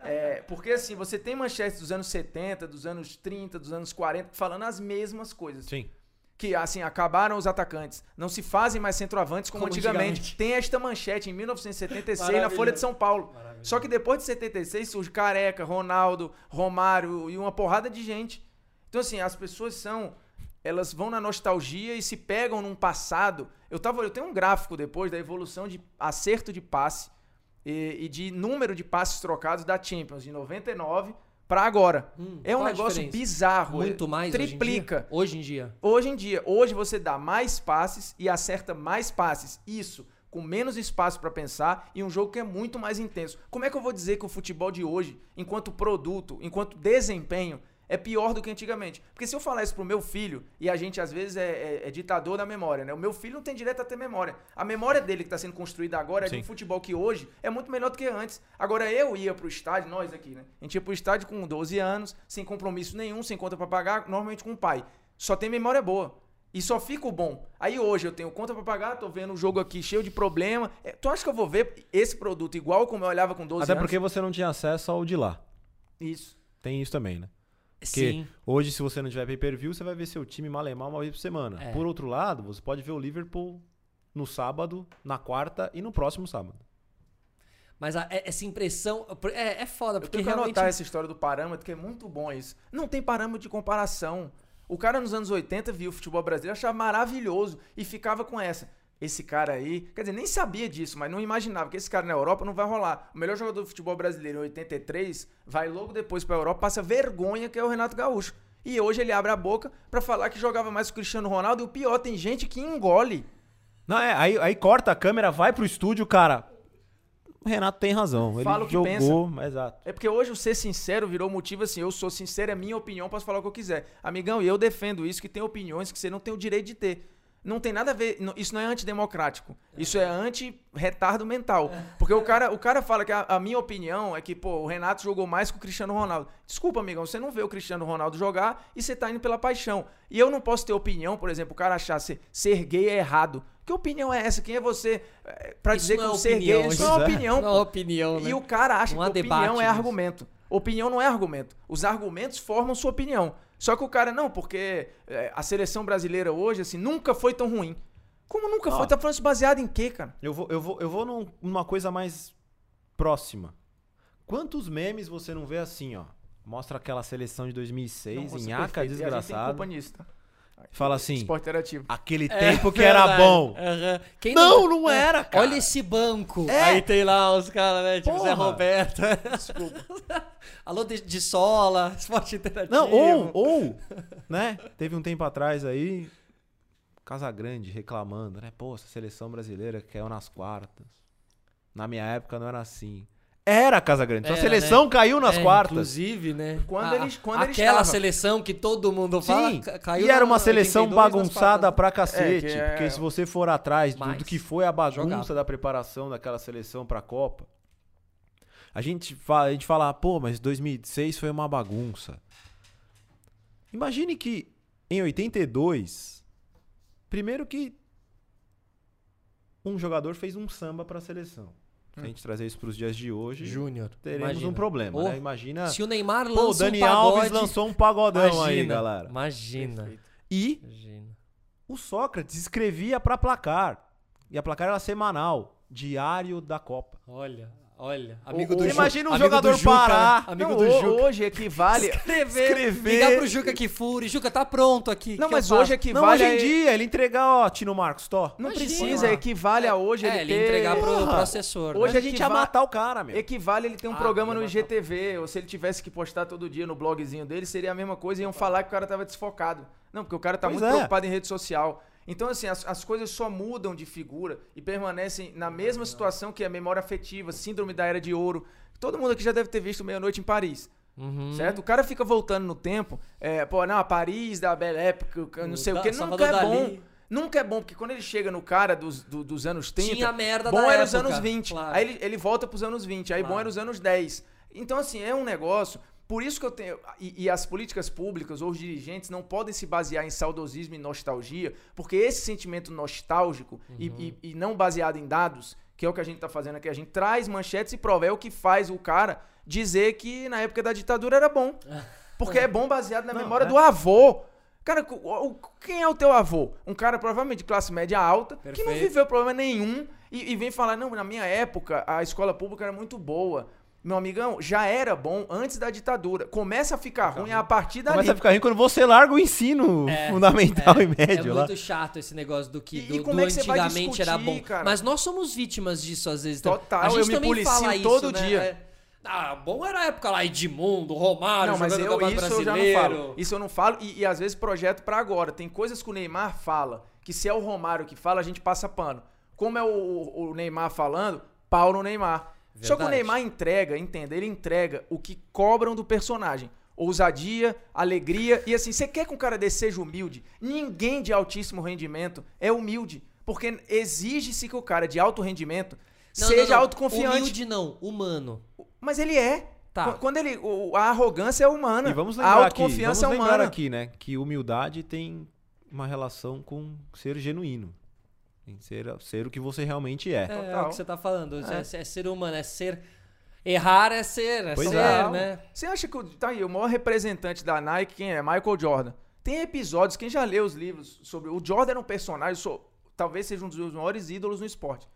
É, porque assim, você tem manchetes dos anos 70, dos anos 30, dos anos 40, falando as mesmas coisas. Sim. Que assim, acabaram os atacantes. Não se fazem mais centroavantes como, Como antigamente. antigamente. Tem esta manchete em 1976 na. Folha de São Paulo. Maravilhoso. Só que depois de 76 surge Careca, Ronaldo, Romário e uma porrada de gente. Então assim, as pessoas são elas vão na nostalgia e se pegam num passado. Eu tava, eu tenho um gráfico depois da evolução de acerto de passe e, e de número de passes trocados da Champions de 99 pra agora. Hum, é um negócio bizarro. Muito é- mais triplica. Hoje em dia. Hoje em dia. Hoje em dia, hoje você dá mais passes e acerta mais passes. Isso com menos espaço para pensar e um jogo que é muito mais intenso. Como é que eu vou dizer que o futebol de hoje, enquanto produto, enquanto desempenho, é pior do que antigamente. Porque se eu falar isso pro meu filho, e a gente às vezes é, é, é ditador da memória, né? O meu filho não tem direito a ter memória. A memória dele que está sendo construída agora é de um futebol que hoje é muito melhor do que antes. Agora eu ia pro estádio, nós aqui, né? A gente ia pro estádio com 12 anos, sem compromisso nenhum, sem conta para pagar, normalmente com o pai. Só tem memória boa. E só fica o bom. Aí hoje eu tenho conta pra pagar, tô vendo um jogo aqui cheio de problema. É, tu acha que eu vou ver esse produto igual como eu olhava com 12 Até anos? porque você não tinha acesso ao de lá. Isso. Tem isso também, né? Porque Sim. hoje, se você não tiver pay-per-view, você vai ver seu time malemar uma vez por semana. É. Por outro lado, você pode ver o Liverpool no sábado, na quarta e no próximo sábado. Mas a- é- essa impressão. É, é foda, Eu porque tenho que realmente. anotar essa história do parâmetro, que é muito bom isso. Não tem parâmetro de comparação. O cara nos anos 80 viu o futebol brasileiro, achava maravilhoso e ficava com essa. Esse cara aí, quer dizer, nem sabia disso, mas não imaginava que esse cara na Europa não vai rolar. O melhor jogador do futebol brasileiro em 83 vai logo depois pra Europa, passa vergonha que é o Renato Gaúcho. E hoje ele abre a boca pra falar que jogava mais que o Cristiano Ronaldo e o pior, tem gente que engole. Não, é, aí, aí corta a câmera, vai pro estúdio, cara. O Renato tem razão. Ele Fala o que jogou, exato. É porque hoje o ser sincero virou motivo assim, eu sou sincero, é minha opinião, posso falar o que eu quiser. Amigão, e eu defendo isso, que tem opiniões que você não tem o direito de ter. Não tem nada a ver, isso não é antidemocrático. Isso é anti-retardo mental. Porque o cara, o cara fala que a, a minha opinião é que, pô, o Renato jogou mais que o Cristiano Ronaldo. Desculpa, amigão, você não vê o Cristiano Ronaldo jogar e você tá indo pela paixão. E eu não posso ter opinião, por exemplo, o cara achar ser, ser gay é errado. Que opinião é essa? Quem é você eh, pra Isso dizer que é o ser opinião, gay... Isso não é uma é. opinião, Não é opinião, né? E o cara acha Não que opinião debate é argumento. Opinião não é argumento. Os argumentos formam sua opinião. Só que o cara, não, porque é, a seleção brasileira hoje, assim, nunca foi tão ruim. Como nunca Ó. foi? Tá falando isso baseado em quê, cara? Eu vou, eu vou, eu vou num- numa coisa mais próxima. Quantos memes você não vê assim, ó? Mostra aquela seleção de 2006, Não, em é Aca. E a gente tem desgraçado. culpa nisso, tá? Fala assim, Esporte interativo. aquele É tempo que era verdade. bom. Aham. Quem Não, não era, cara. Olha esse banco. É. Aí tem lá os caras, né? Tipo Zé Porra. Roberto. Desculpa. [laughs] Alô de, de sola, esporte interativo. Não, ou, ou, né? Teve um tempo atrás aí, Casagrande reclamando, né? Pô, essa seleção brasileira caiu nas quartas. Na minha época não era assim. Era Casagrande. Sua Era, seleção caiu nas É, quartas. Inclusive, né? Quando A- eles- quando aquela estavam- seleção que todo mundo fala Sim, ca- caiu e era uma seleção 82 nas bagunçada quartas. pra cacete. É, é- Porque se você for atrás do, Mais. do que foi a bagunça Jogava. da preparação daquela seleção pra Copa, a gente, fala, a gente fala, pô, mas 2006 foi uma bagunça. Imagine que em 82, primeiro que um jogador fez um samba pra seleção. Se a gente trazer isso pros dias de hoje, Júnior. teremos imagina. um problema, Oh, né? Imagina. Se o Neymar Pô, lança o Dani um pagode, Alves lançou um pagodão imagina, aí, galera. Imagina. Perfeito. E Imagina. O Sócrates escrevia pra placar. E a placar era semanal, diário da Copa. Olha, olha. Amigo o- do Juca. imagina um jogador Juca, parar. Amigo Não, do Juca. Hoje equivale... Escrever, escrever. Ligar pro Juca Kifuri. Juca, tá pronto aqui. Não, que mas hoje faço? Não, equivale hoje em dia, ele entregar, ó, Tino Marcos, tó. Não Imagina. precisa, equivale a hoje É, ele ele ter... entregar pro, pro assessor. Hoje né? a gente ia matar o cara, meu. Equivale ele ter um Ah, programa no. IGTV, ou se ele tivesse que postar todo dia no blogzinho dele, seria a mesma coisa, iam falar que o cara tava desfocado. Não, porque o cara tá Pois muito é. preocupado em rede social. Então, assim, as, as coisas só mudam de figura e permanecem na mesma situação que é a memória afetiva, síndrome da era de ouro. Todo mundo aqui já deve ter visto Meia-Noite em Paris. Uhum. Certo? O cara fica voltando no tempo, é, pô, não, a Paris da Belle Époque, não sei o Da- que, nunca é bom. Dali. Nunca é bom, porque quando ele chega no cara dos, do- dos anos 30, Tinha merda bom era os época, anos 20. claro. Aí ele, ele volta pros anos 20, aí bom Claro. era os anos 10. Então, assim, é um negócio. Por isso que eu tenho. E, e as políticas públicas ou os dirigentes não podem se basear em saudosismo e nostalgia, porque esse sentimento nostálgico e- Uhum. e, e não baseado em dados, que é o que a gente tá fazendo aqui, a gente traz manchetes e prova. É o que faz o cara dizer que na época da ditadura era bom. [laughs] Porque é bom baseado na Não, memória é. do avô. Cara, o- quem é o teu avô? Um cara provavelmente de classe média alta, que não Perfeito. viveu problema nenhum e, e vem falar, não, na minha época a escola pública era muito boa. Meu amigão, já era bom antes da ditadura. Começa a ficar ruim a partir dali. Começa a ficar ruim quando você larga o ensino É, fundamental é, e médio É lá. muito chato esse negócio do que E- do, e como do é que antigamente era bom. discutir, cara? Mas nós somos vítimas disso às vezes. Total, a gente eu me também policio fala isso, todo né? dia. É, ah, bom era a época lá, Edmundo, Romário, Não, mas eu, isso eu já não Brasileiro. falo. Isso eu não falo e, e às vezes projeto pra agora. Tem coisas que o Neymar fala, que se é o Romário que fala, a gente passa pano. Como é o, o Neymar falando, pau no Neymar. Só que o Verdade. Neymar entrega, entenda, ele entrega o que cobram do personagem. Ousadia, alegria. E assim, você quer que um cara desse seja humilde? Ninguém de altíssimo rendimento é humilde. Porque exige-se que o cara de alto rendimento Não, seja não, não. autoconfiante. Humilde não, humano. Mas ele é. Tá. Qu- Quando ele. A arrogância é humana. E vamos a lembrar aqui, vamos autoconfiança é lembrar humana. aqui, né? Que humildade tem uma relação com ser genuíno. Em ser, ser o que você realmente é. É, é o que você tá falando. É. É. é ser humano, é ser. Errar é ser, é Pois ser, é. né? Você acha que o, tá aí, o maior representante da Nike, quem é? Michael Jordan. Tem episódios, quem já leu os livros sobre. O Jordan era um personagem, sou, talvez seja um dos meus maiores ídolos no esporte.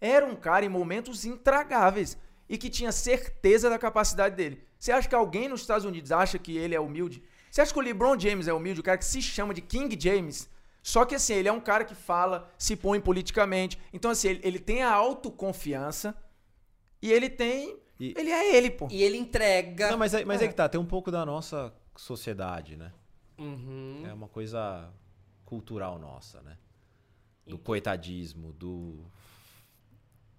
Era um cara em momentos intragáveis e que tinha certeza da capacidade dele. Você acha que alguém nos Estados Unidos acha que ele é humilde? Você acha que o LeBron James é humilde, o cara que se chama de King James? Só que assim, ele é um cara que fala, se põe politicamente. Então, assim, ele, ele tem a autoconfiança e ele tem. E- Ele é ele, pô. E ele entrega. Não, mas, é, mas É. é que tá, tem um pouco da nossa sociedade, né? Uhum. É uma coisa cultural nossa, né? Do coitadismo, do,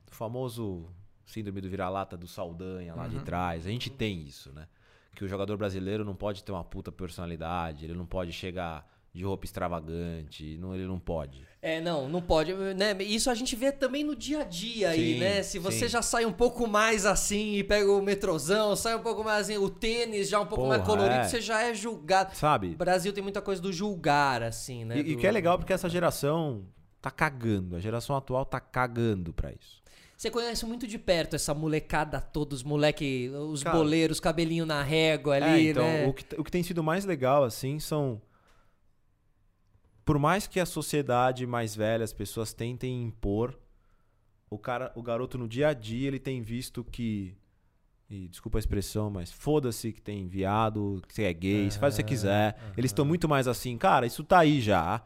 do famoso síndrome do vira-lata do Saldanha lá de trás. A gente tem isso, né? Que o jogador brasileiro não pode ter uma puta personalidade, ele não pode chegar de roupa extravagante, não, ele não pode. É, não, não pode, né? Isso a gente vê também no dia a dia aí, Sim, né? Se você sim. já sai um pouco mais assim e pega o metrozão, sai um pouco mais assim, o tênis já um pouco mais Porra, colorido, é. você já é julgado. Sabe? O Brasil tem muita coisa do julgar, assim, né? E, e Do- que é legal porque essa geração tá cagando. A geração atual tá cagando pra isso. Você conhece muito de perto essa molecada toda, os moleque, os Cara, boleiros, cabelinho na régua ali, é, então, né? o, que, o que tem sido mais legal, assim, são. Por mais que a sociedade mais velha, as pessoas tentem impor, o, cara, o garoto no dia a dia, ele tem visto que. E desculpa a expressão, mas foda-se que tem viado, que você é gay, você faz o que você quiser. Eles estão muito mais assim, cara, isso tá aí já.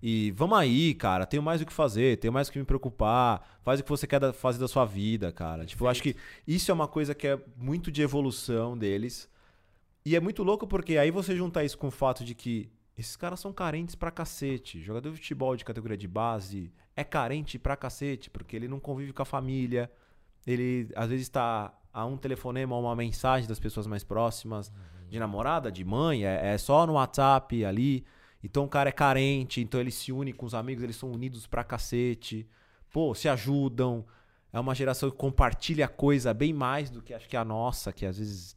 E vamos aí, cara, tenho mais o que fazer, tenho mais o que me preocupar, faz o que você quer da- fazer da sua vida, cara. Tipo, eu acho que isso é uma coisa que é muito de evolução deles. E é muito louco porque aí você junta isso com o fato de que esses caras são carentes pra cacete. Jogador de futebol de categoria de base é carente pra cacete, porque ele não convive com a família. Ele às vezes está a um telefonema ou uma mensagem das pessoas mais próximas, de namorada, de mãe, é, é só no WhatsApp ali. Então o cara é carente, então ele se une com os amigos, eles são unidos pra cacete. Pô, se ajudam. É uma geração que compartilha coisa bem mais do que acho que a nossa, que às vezes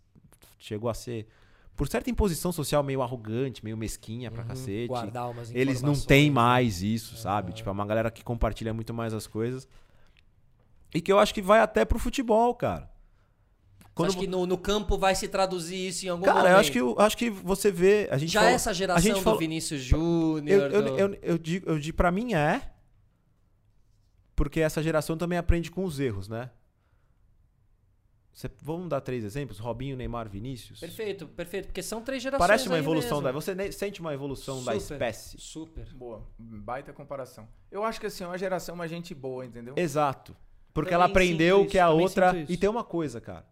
chegou a ser, por certa imposição social, meio arrogante, meio mesquinha pra cacete. Uhum. Guardar umas Eles não têm né? mais isso, sabe? Tipo, é uma galera que compartilha muito mais as coisas. E que eu acho que vai até pro futebol, cara. Você acha que no, no campo vai se traduzir isso em algum Cara, momento? eu acho que, eu acho que você vê. A gente Já falou- essa a geração gente do falou- Vinícius Eu, Júnior. eu, do- eu, eu digo, eu digo, pra mim é. Porque essa geração também aprende com os erros, né? Você- vamos dar três exemplos? Robinho, Neymar, Vinícius. Perfeito, perfeito. Porque são três gerações. Parece uma aí evolução mesmo. da. Você sente uma evolução da Super, espécie. Super. Boa, baita comparação. Eu acho que assim, é uma geração mais gente boa, entendeu? Exato. Porque Também ela aprendeu isso, que a outra. E tem uma coisa, cara.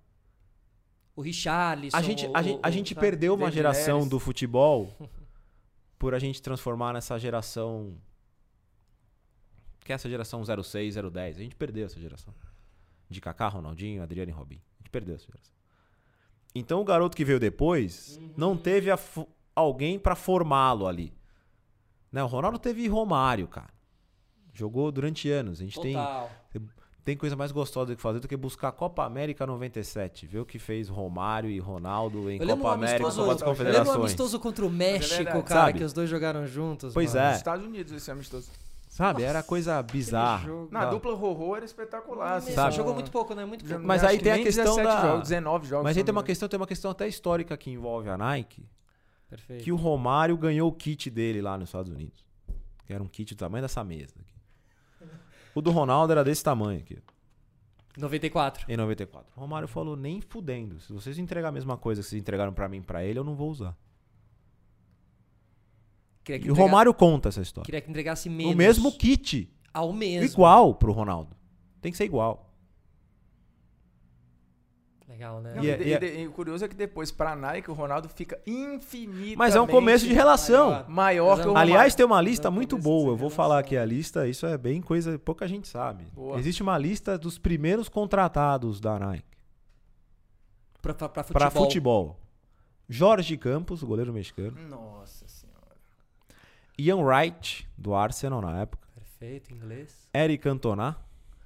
O Richarlison. A gente, a o- gente, a o- gente tá? perdeu uma geração Neres. do futebol [laughs] por a gente transformar nessa geração. Que é essa geração 06, 010. A gente perdeu essa geração. De Kaká, Ronaldinho, Adriano e Robin. Perdeu essa geração. Então o garoto que veio depois Uhum. não teve alguém pra formá-lo ali. Né? O Ronaldo teve Romário, cara. Jogou durante anos. A gente tem, Total. tem coisa mais gostosa do que fazer do que buscar a Copa América 97. Ver o que fez Romário e Ronaldo em um Copa América, Copa das eu lembro um Confederações. amistoso contra o México, verdade. cara, Sabe? que os dois jogaram juntos. Pois mano. é. Nos Estados Unidos esse amistoso. Sabe? Era coisa bizarra. jogo. Na Tá. dupla Rorô era espetacular. assim, Sabe? Jogou muito pouco, né? Muito pouco. Mas aí que tem a questão 17 da- Jogos, 19 jogos. Mas aí tem uma questão, tem uma questão até histórica que envolve a Nike, Perfeito. que o Romário ganhou o kit dele lá nos Estados Unidos. Que era um kit do tamanho dessa mesa aqui. O do Ronaldo era desse tamanho aqui, 94. em 94. O Romário falou, nem fudendo. Se vocês entregar a mesma coisa que vocês entregaram pra mim pra ele, eu não vou usar. Queria que E o Romário conta essa história. Queria que entregasse menos. O mesmo kit. Ao mesmo. Igual pro Ronaldo. Tem que ser igual. Legal, né? Não, E e, é- e é- e e o curioso é que depois, pra Nike, o Ronaldo fica infinitamente Mas é um começo de relação. maior. maior que o Aliás, tem uma lista Não, muito boa. Eu vou relação. falar aqui a lista. Isso é bem coisa, pouca gente sabe. Boa. Existe uma lista dos primeiros contratados da Nike Pra, pra, pra futebol. para futebol. Jorge Campos, goleiro mexicano. Nossa. Ian Wright, do Arsenal na época. Perfeito, inglês. Eric Cantona.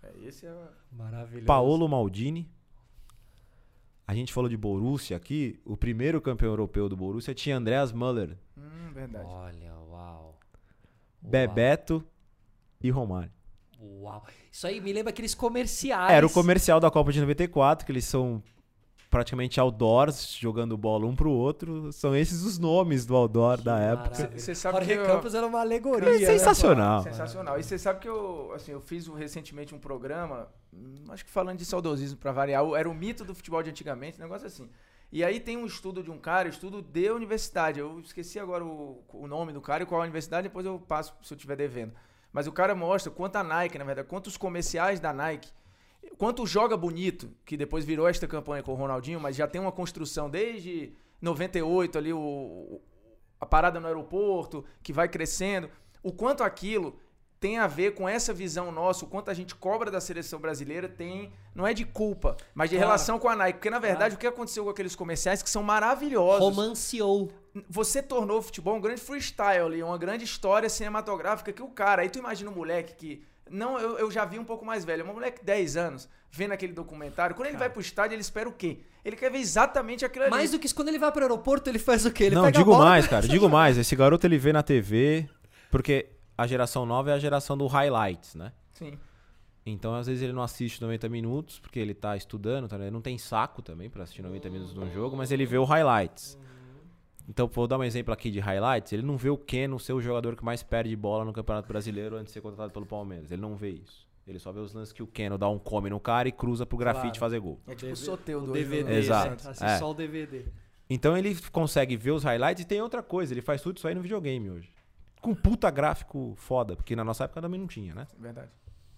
É, esse é... Maravilhoso. Paolo Maldini. A gente falou de Borussia aqui. O primeiro campeão europeu do Borussia tinha Andreas Müller, Hum, verdade. Olha, uau. Bebeto e Romário. Uau. Isso aí me lembra aqueles comerciais. Era o comercial da Copa de 94, que eles são praticamente outdoors, jogando bola um pro outro. São esses os nomes do outdoor da época. Maravilha. Cê sabe Jorge que eu- Campos era uma alegoria. É né? sensacional. Sensacional. E você sabe que eu, assim, eu fiz recentemente um programa, hum, acho que falando de saudosismo pra variar, era o mito do futebol de antigamente, um negócio assim. E aí tem um estudo de um cara, estudo de universidade. Eu esqueci agora o, o nome do cara e qual a universidade, depois eu passo se eu estiver devendo. Mas o cara mostra quanto a Nike, na verdade, quanto os comerciais da Nike, quanto Joga Bonito, que depois virou esta campanha com o Ronaldinho, mas já tem uma construção desde 98 ali, o, a parada no aeroporto, que vai crescendo. O quanto aquilo tem a ver com essa visão nossa, o quanto a gente cobra da seleção brasileira tem, não é de culpa, mas de Claro. relação com a Nike. Porque, na verdade, o que aconteceu com aqueles comerciais que são maravilhosos. Romanceou. Você tornou o futebol um grande freestyle ali, uma grande história cinematográfica que o cara. Aí tu imagina um moleque que. Não, eu, eu já vi um pouco mais velho. Um moleque de 10 anos, vendo aquele documentário. Quando ele vai pro estádio, ele espera o quê? Ele quer ver exatamente aquilo ali. Mais do que isso, quando ele vai pro aeroporto, ele faz o quê? Ele Não, pega a digo bola, mais, [laughs] cara. Digo mais. Esse garoto ele vê na TV, porque a geração nova é a geração do highlights, né? Sim. Então, às vezes, ele não assiste 90 minutos, porque ele tá estudando, tá? Ele não tem saco também pra assistir 90 minutos de um jogo, mas ele vê o highlights. Então, vou dar um exemplo aqui de highlights. Ele não vê o Keno ser o jogador que mais perde bola no Campeonato Brasileiro antes de ser contratado pelo Palmeiras. Ele não vê isso. Ele só vê os lances que o Keno dá um come no cara e cruza pro grafite Claro. fazer gol. É tipo o DVD Soteudo o hoje no- DVD. Exato. Assiste É. só o DVD. Então ele consegue ver os highlights e tem outra coisa, ele faz tudo isso aí no videogame hoje. Com puta gráfico foda, porque na nossa época também não tinha, né? Verdade.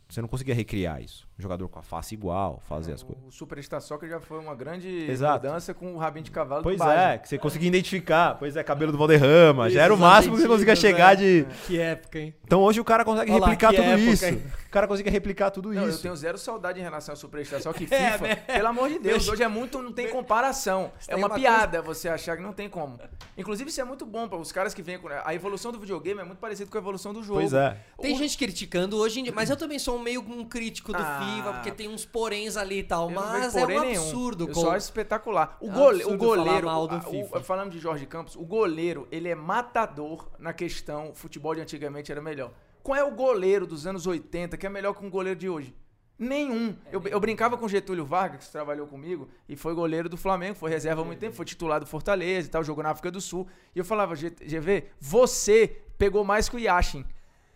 Você não conseguia recriar isso. Jogador com a face igual, fazer as coisas. O Superstar Soccer já foi uma grande Exato. mudança com o rabinho de cavalo Pois é, que você conseguia identificar. Pois é, cabelo do Valderrama. Já era o máximo que você conseguia chegar é. de. Que época, hein? Então hoje o cara consegue Olha replicar tudo época, isso. hein? O cara consegue replicar tudo Não, eu isso. tenho zero saudade em relação ao Superstar Soccer [laughs] que É, FIFA. né? Pelo amor de Deus, hoje é muito, não tem comparação. É tem uma, uma piada você achar que não tem como. Inclusive isso é muito bom para os caras que vêm com a evolução do videogame é muito parecido com a evolução do jogo. Pois é. Tem O- gente criticando hoje em dia, mas eu também sou meio um crítico do Ah. FIFA, porque tem uns poréns ali e tal, mas é um nenhum. absurdo. Eu só acho espetacular. O, É um gole- o goleiro, falar mal do a- o- FIFA. falando de Jorge Campos, o goleiro, ele é matador na questão futebol de antigamente era melhor. Qual é o goleiro dos anos 80 que é melhor que um goleiro de hoje? Nenhum. Eu, eu brincava com o Getúlio Vargas, que trabalhou comigo, e foi goleiro do Flamengo, foi reserva há muito tempo, foi titular do Fortaleza e tal, jogou na África do Sul. E eu falava, "G- GV, você pegou mais que o Yashin.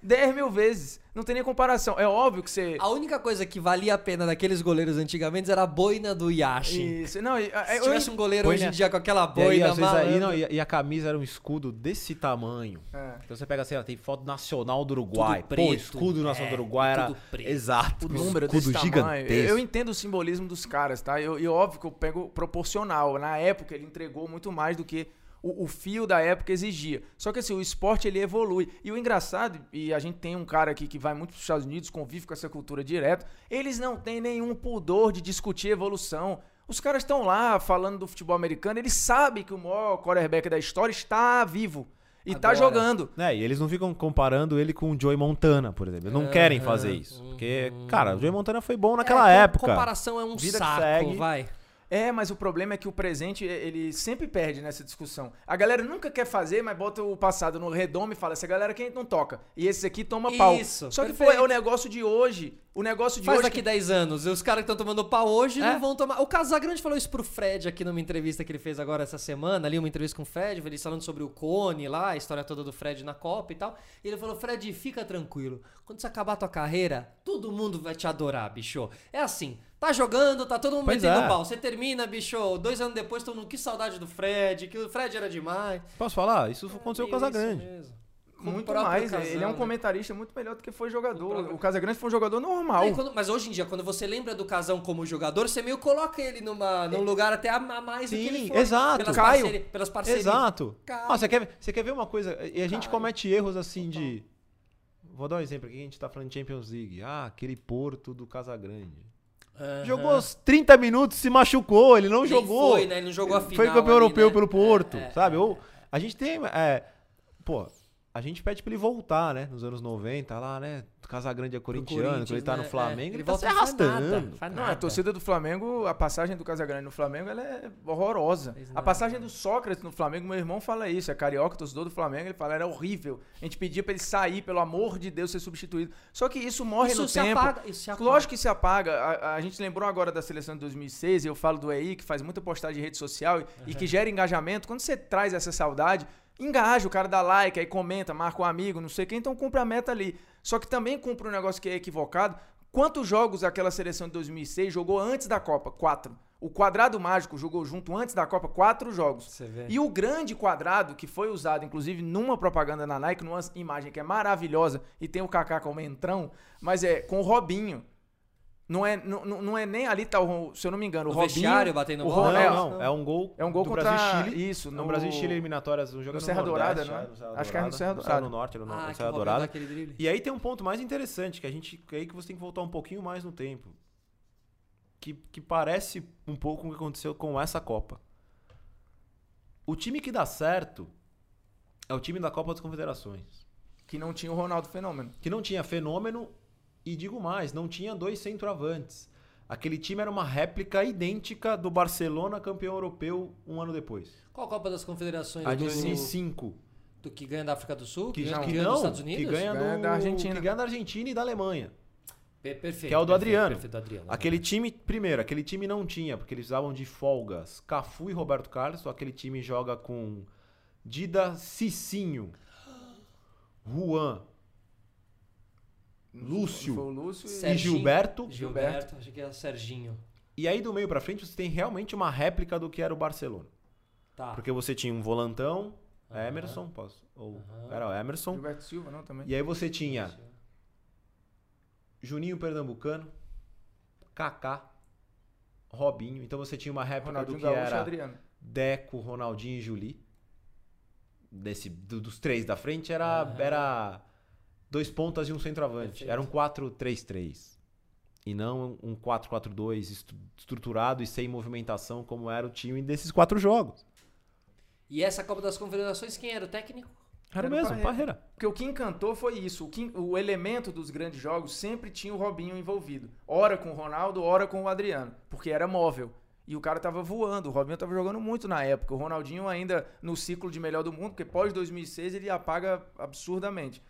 10 mil vezes. Não tem nem comparação. É óbvio que você. A única coisa que valia a pena daqueles goleiros antigamente era a boina do Yashin. Isso. Não, e- Se eu- tivesse um goleiro Põe, hoje em né? dia com aquela E aí, boina, às vezes, aí, malandro, não, e, e a camisa era um escudo desse tamanho. É. Então você pega assim, ó, tem foto nacional do Uruguai. Tudo preto, Pô, escudo nacional é, do Uruguai era. tudo preto. Exato. o número escudo desse tamanho. gigantesco. Eu, eu entendo o simbolismo dos caras, tá? E óbvio que eu pego proporcional. Na época ele entregou muito mais do que o, o fio da época exigia. Só que assim, o esporte ele evolui. E o engraçado, e a gente tem um cara aqui que vai muito para os Estados Unidos, convive com essa cultura direto, eles não têm nenhum pudor de discutir evolução. Os caras estão lá falando do futebol americano, eles sabem que o maior quarterback da história está vivo. E tá Agora. jogando. É, e eles não ficam comparando ele com o Joey Montana, por exemplo. Eles não Aham, querem fazer isso. Porque, cara, o Joey Montana foi bom naquela É, época. comparação é um Vida saco, segue. vai. É, mas o problema é que o presente, ele sempre perde nessa discussão. A galera nunca quer fazer, mas bota o passado no redomo e fala, essa galera quem não toca. E esse aqui toma pau. Isso, Só que, pô, perfeito. é o negócio de hoje. O negócio de Faz hoje... daqui que- 10 anos. Os caras que estão tomando pau hoje É. não vão tomar. O Casagrande falou isso pro Fred aqui numa entrevista que ele fez agora essa semana, ali, uma entrevista com o Fred, ele falando sobre o Cone lá, a história toda do Fred na Copa e tal. E ele falou: Fred, fica tranquilo. Quando você acabar a tua carreira, todo mundo vai te adorar, bicho. É assim. Tá jogando, tá todo mundo Pois metendo é. pau. Você termina, bicho. Dois anos depois, todo mundo. Que saudade do Fred, que o Fred era demais. Posso falar? Isso aconteceu com o Meio isso Casagrande. mesmo. O muito mais. Casão, ele é um né? comentarista muito melhor do que foi O jogador. próprio- O Casagrande foi um jogador normal. Quando- mas hoje em dia, quando você lembra do Casão como jogador, você meio coloca ele numa, num lugar até a mais do que ele Sim, foi. exato. Pelas, Caio. parceri- pelas parcerias. Exato. Caio. Ah, você, quer, você quer ver uma coisa? E a gente Caio. comete erros assim de. Vou dar um exemplo aqui, a gente tá falando de Champions League. Ah, aquele Porto do Casagrande. Aham. Jogou os 30 minutos, se machucou, ele não Nem jogou. Foi, né? Ele não jogou a final. Foi campeão ali, europeu né? pelo Porto, É, é, sabe? é, Ou é. a gente tem. É, pô, a gente pede pra ele voltar, né? Nos anos 90, lá, né? Casagrande é corintiano, quando ele tá no né? Flamengo, É, ele, tá se arrastando. nada, Não, a torcida do Flamengo, a passagem do Casagrande no Flamengo, ela é horrorosa. A passagem do Sócrates no Flamengo, meu irmão fala isso, é carioca, torcedor do Flamengo, ele fala, era horrível. A gente pedia pra ele sair, pelo amor de Deus, ser substituído. Só que isso morre Isso no se tempo. apaga. Isso se apaga. Lógico que se apaga. A, a gente lembrou agora da seleção de 2006, e eu falo do EI, que faz muita postagem de rede social e- e que gera engajamento. Quando você traz essa saudade, engaja, o cara dá like, aí comenta, marca um amigo, não sei quem, então cumpre a meta ali. Só que também cumpre um negócio que é equivocado. Quantos jogos aquela seleção de 2006 jogou antes da Copa? Quatro. O quadrado mágico jogou junto antes da Copa quatro jogos. Você vê. E o grande quadrado, que foi usado, inclusive, numa propaganda na Nike, numa imagem que é maravilhosa, e tem o Kaká como entrão, mas é com o Robinho. Não é, não, não é nem ali, tá o, se eu não me engano, o, O Robinho. vestiário batendo o? Ro- Não, é, não, é um gol. É um gol do contra Brasil e Chile. isso, No, no Brasil e Chile eliminatórias, um jogo no no Serra Nordeste, Dourada, é? Serra Acho que era no Serra Dourada. no Norte, no, Ah, no Serra Dourada. E aí tem um ponto mais interessante, que a gente. que aí que você tem que voltar um pouquinho mais no tempo. Que, que parece um pouco com o que aconteceu com essa Copa. O time que dá certo é o time da Copa das Confederações. Que não tinha o Ronaldo Fenômeno. Que não tinha fenômeno, e digo mais, não tinha dois centroavantes. Aquele time era uma réplica idêntica do Barcelona campeão europeu um ano depois. Qual a Copa das Confederações? A de do, 2005. do que ganha da África do Sul? Que, ganha, que ganha dos não, Estados Unidos? que ganha, Ganha do- da Argentina. Que ganha da Argentina e da Alemanha. Pe- Perfeito. Que é o do perfeito, Adriano. Perfeito, do Adriano. Aquele time, primeiro, aquele time não tinha, porque eles usavam de folgas Cafu e Roberto Carlos. Então aquele time joga com Dida Cicinho, Juan Lúcio. Foi o Lúcio e... E Gilberto. Gilberto, achei que era Serginho. E aí do meio pra frente você tem realmente uma réplica do que era o Barcelona. Tá. Porque você tinha um volantão, Aham. Emerson, posso, ou Aham. era o Emerson. Gilberto Silva, não, também. E aí você tinha Juninho Pernambucano, Kaká, Robinho. Então você tinha uma réplica Ronaldinho do que Gaúcho era Adriano. Deco, Ronaldinho e Juli. Desse, do- dos três da frente era, Aham. era dois pontas e um centroavante. Perfeito. Era um 4-3-3. E não um 4-4-2 estru- estruturado e sem movimentação como era o time desses quatro jogos. E essa Copa das Confederações, quem era o técnico? Era Era mesmo, Parreira. Parreira. Porque o que encantou foi isso. O, que- o elemento dos grandes jogos sempre tinha o Robinho envolvido. Ora com o Ronaldo, ora com o Adriano. Porque era móvel. E o cara tava voando. O Robinho tava jogando muito na época. O Ronaldinho ainda no ciclo de melhor do mundo, porque pós 2006 ele apaga absurdamente.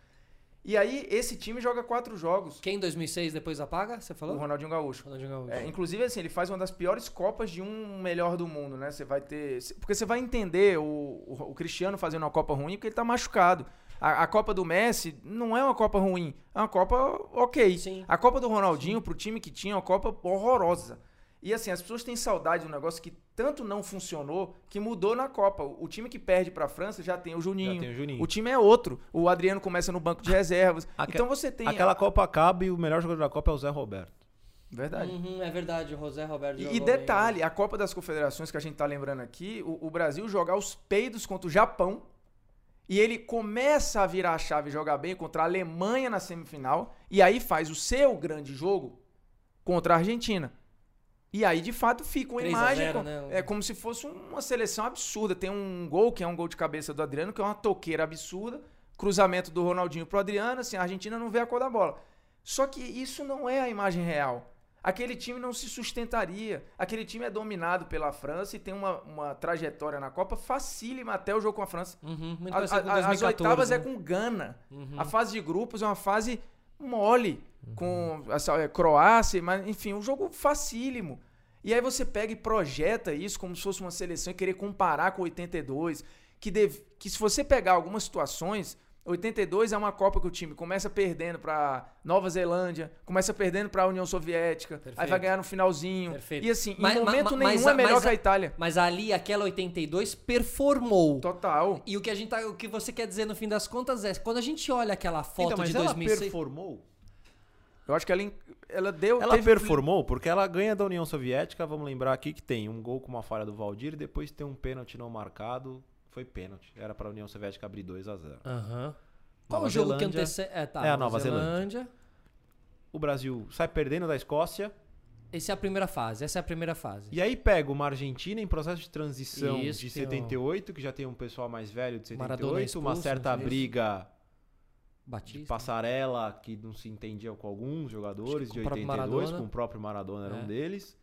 E aí esse time joga quatro jogos. Quem em 2006 depois apaga? Você O falou? Ronaldinho Gaúcho. Ronaldinho Gaúcho. É, inclusive, assim, ele faz uma das piores Copas de um melhor do mundo, né? Você vai ter. Porque você vai entender o, o, o Cristiano fazendo uma Copa ruim porque ele tá machucado. A, a Copa do Messi não é uma Copa ruim, é uma Copa ok. Sim. A Copa do Ronaldinho, pro time que tinha, é uma Copa horrorosa. E assim, as pessoas têm saudade de um negócio que tanto não funcionou que mudou na Copa. O, time que perde pra França já tem o Juninho. Já tem o Juninho. O time é outro. O Adriano começa no banco de reservas. Aque- então você tem. Aquela Copa acaba e o melhor jogador da Copa é o Zé Roberto. Verdade. Uhum, é verdade, o José Roberto E, jogou e bem, detalhe, a Copa das Confederações que a gente tá lembrando aqui, o, o Brasil jogar os peidos contra o Japão e ele começa a virar a chave e jogar bem contra a Alemanha na semifinal e aí faz o seu grande jogo contra a Argentina. E aí, de fato, fica uma 3 a imagem. 0, com- né? É como se fosse uma seleção absurda. Tem um gol, que é um gol de cabeça do Adriano, que é uma toqueira absurda. Cruzamento do Ronaldinho pro Adriano, assim, a Argentina não vê a cor da bola. Só que isso não é a imagem real. Aquele time não se sustentaria. Aquele time é dominado pela França e tem uma, uma trajetória na Copa facílima até o jogo com a França. Uhum, muito A- parecido com a- as 2014, oitavas né? é com Gana. Uhum. A fase de grupos é uma fase mole, com essa, é, Croácia, mas enfim, um jogo facílimo. E aí você pega e projeta isso como se fosse uma seleção e querer comparar com 82, que, deve, que se você pegar algumas situações, 82 é uma Copa que o time começa perdendo pra Nova Zelândia, começa perdendo pra União Soviética, aí Perfeito. vai ganhar no finalzinho. Perfeito. E assim, Mas- em momento ma- ma- nenhum mas é a- melhor mas que a a- Itália. Mas ali, aquela 82 performou. Total. E o que a gente tá, o que você quer dizer no fim das contas é, quando a gente olha aquela foto Então, mas de ela 2006, performou? Eu acho que ela, ela deu. Ela teve- performou porque ela ganha da União Soviética. Vamos lembrar aqui que tem um gol com uma falha do Valdir e depois tem um pênalti não marcado. Foi pênalti. Era pra União Soviética abrir 2 a 0 Aham. Qual Nova o jogo que Zelândia. antecede? É, tá, É a Nova Zelândia. Zelândia. O Brasil sai perdendo da Escócia. Essa é a primeira fase, essa é a primeira fase. E aí pega uma Argentina em processo de transição Isso, de tem o- 78, que já tem um pessoal mais velho de Maradona 78, uma expulso, certa não foi isso? briga de Batista. passarela que não se entendia com alguns jogadores de que com próprio 82, Maradona. com o próprio Maradona era É. um deles.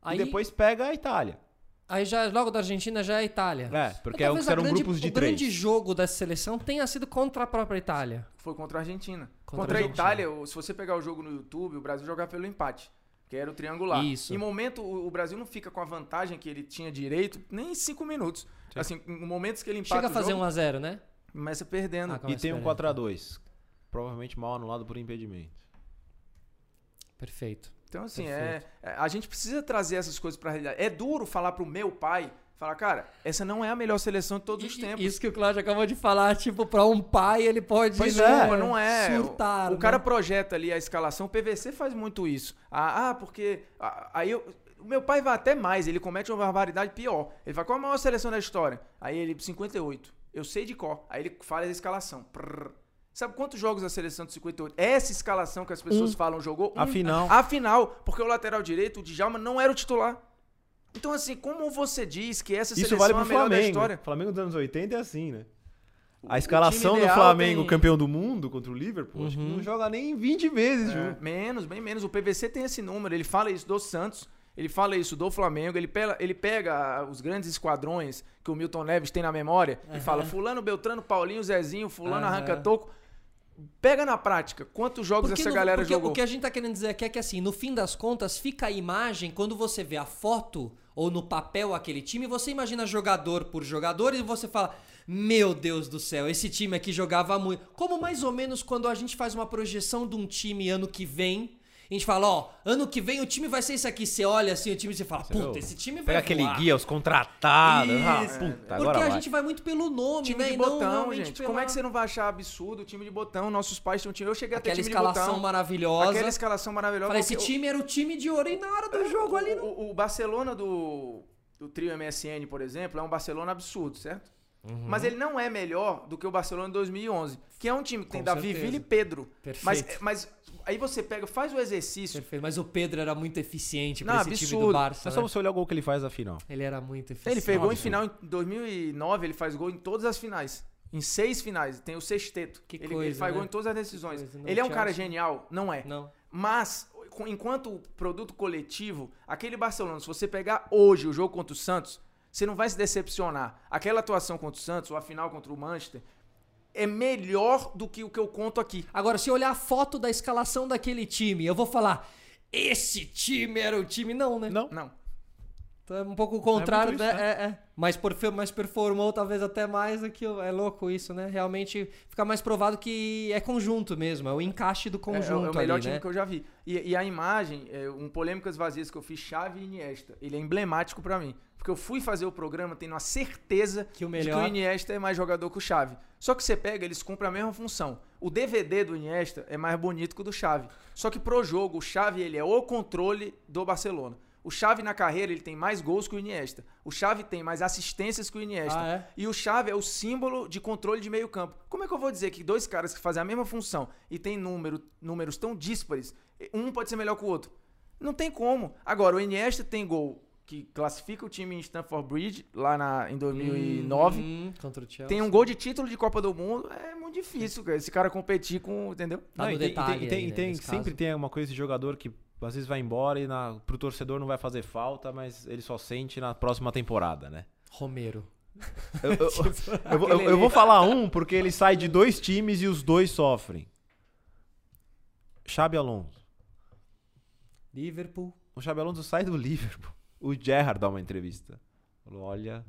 Aí, E depois pega a Itália. Aí já logo da Argentina já é a Itália. É, porque Mas é, a eram grande- grupos de o três. grande jogo dessa seleção tenha sido contra a própria Itália. Foi contra a Argentina. Contra Contra, a a. Itália, o- se você pegar o jogo no YouTube, o Brasil jogava pelo empate. Que era o triangular. Isso. Em momento, o o Brasil não fica com a vantagem que ele tinha direito nem em cinco minutos. Assim, em momentos que ele empata Chega a o fazer jogo, 1 a 0, né? começa perdendo. Ah, E Começa tem um perdendo. 4x2. Provavelmente mal anulado por impedimento. Perfeito. Então, assim, é, é- a gente precisa trazer essas coisas pra realidade. É duro falar pro meu pai, falar, cara, essa não é a melhor seleção de todos os E- tempos. Isso que o Cláudio acabou de falar, tipo, pra um pai ele pode Pois né, é, Pô, não é. surtar. o, o cara né? projeta ali a escalação. O PVC faz muito isso. Ah, ah, porque. ah, aí eu- o meu pai vai até mais, ele comete uma barbaridade pior. Ele fala, qual a maior seleção da história? Aí ele, 58. Eu sei de cor. Aí ele fala a escalação. Prrr. Sabe quantos jogos da seleção de 58? Essa escalação que as pessoas falam jogou? A Um. final. A final, porque o lateral direito, o Djalma, não era o titular. Então, assim, como você diz que essa Isso seleção vale é a pro melhor da Flamengo. história? Flamengo dos anos 80 é assim, né? O- A o escalação do Flamengo, tem- campeão do mundo, contra o Liverpool, acho que Uhum. não joga nem 20 vezes É, menos, bem menos. O PVC tem esse número. Ele fala isso do Santos, ele fala isso do Flamengo, ele pega, ele pega os grandes esquadrões que o Milton Neves tem na memória e fala: Fulano, Beltrano, Paulinho, Zezinho, Fulano Aham. arranca toco. Pega na prática quantos jogos Porque essa no- galera porque jogou. O que a gente tá querendo dizer aqui é que, assim, no fim das contas, fica a imagem, quando você vê a foto ou no papel aquele time, você imagina jogador por jogador e você fala: Meu Deus do céu, esse time aqui jogava muito. Como mais ou menos quando a gente faz uma projeção de um time ano que vem. A gente fala, ó, ano que vem o time vai ser esse aqui. Você olha assim o time e você fala, puta, esse time vai Pega aquele voar. guia, os contratados. Ah, Isso. puta, Porque agora a vai. gente vai muito pelo nome, Time né? de não botão, realmente gente. pela- Como é que você não vai achar absurdo o time de botão? Nossos pais tinham um time. Eu cheguei até Aquela time escalação de botão. maravilhosa. Aquela escalação maravilhosa. Falei, esse o- time era o time de ouro e na hora do jogo ali não. O, o Barcelona do, do trio MSN, por exemplo, é um Barcelona absurdo, certo? Uhum. Mas ele não é melhor do que o Barcelona de 2011, que é um time que tem Com Davi certeza. Villa e Pedro. Perfeito. Mas, mas aí você pega, faz o exercício. Perfeito. Mas o Pedro era muito eficiente pra esse time do absurdo. Barça. É só né? você olhar o gol que ele faz na final. Ele era muito eficiente. Ele fez gol em absurdo. final em 2009, ele faz gol em todas as finais. Em seis finais, tem o sexteto. Que ele, ele coisa, faz né? gol em todas as decisões. Ele é um cara genial? Não é. Não. Mas, enquanto produto coletivo, aquele Barcelona, se você pegar hoje o jogo contra o Santos, você não vai se decepcionar. Aquela atuação contra o Santos, ou a final contra o Manchester, é melhor do que o que eu conto aqui. Agora, se eu olhar a foto da escalação daquele time, eu vou falar. Esse time era o time, não, né? Não. Não. Então é um pouco o contrário, muito né? É, é. Mas, por, mas performou talvez até mais do que. o- É louco isso, né? Realmente fica mais provado que é conjunto mesmo, é o encaixe do É- conjunto é, o melhor ali, time né? que eu já vi. E, e a imagem, é, um Polêmicas Vazias que eu fiz, Chave e Iniesta, ele é emblemático pra mim. Porque eu fui fazer o programa tendo a certeza Que o de que melhor- o Iniesta é mais jogador que o Chave. Só que você pega, eles cumprem a mesma função. O DVD do Iniesta é mais bonito que o do Chave. Só que pro jogo, o Chave ele é o controle do Barcelona. O Xavi na carreira ele tem mais gols que o Iniesta. O Xavi tem mais assistências que o Iniesta. Ah, é? E o Xavi é o símbolo de controle de meio campo. Como é que eu vou dizer que dois caras que fazem a mesma função e têm número, números tão díspares, um pode ser melhor que o outro? Não tem como. Agora, o Iniesta tem gol que classifica o time em Stamford Bridge, lá na, em 2009. Hum, contra o Chelsea. Tem um gol de título de Copa do Mundo. É muito difícil, cara, esse cara competir com, entendeu? Tá Não, e tem, e tem, aí, e né, tem- sempre caso. tem uma coisa de jogador que às vezes vai embora e na, pro torcedor não vai fazer falta, mas ele só sente na próxima temporada, né? Romero. Eu, eu- [laughs] Tipo, eu vou- eu- eu vou falar um porque ele sai de dois times e os dois sofrem. Xabi Alonso. Liverpool. O Xabi Alonso sai do Liverpool. O Gerrard dá uma entrevista. Falou, olha...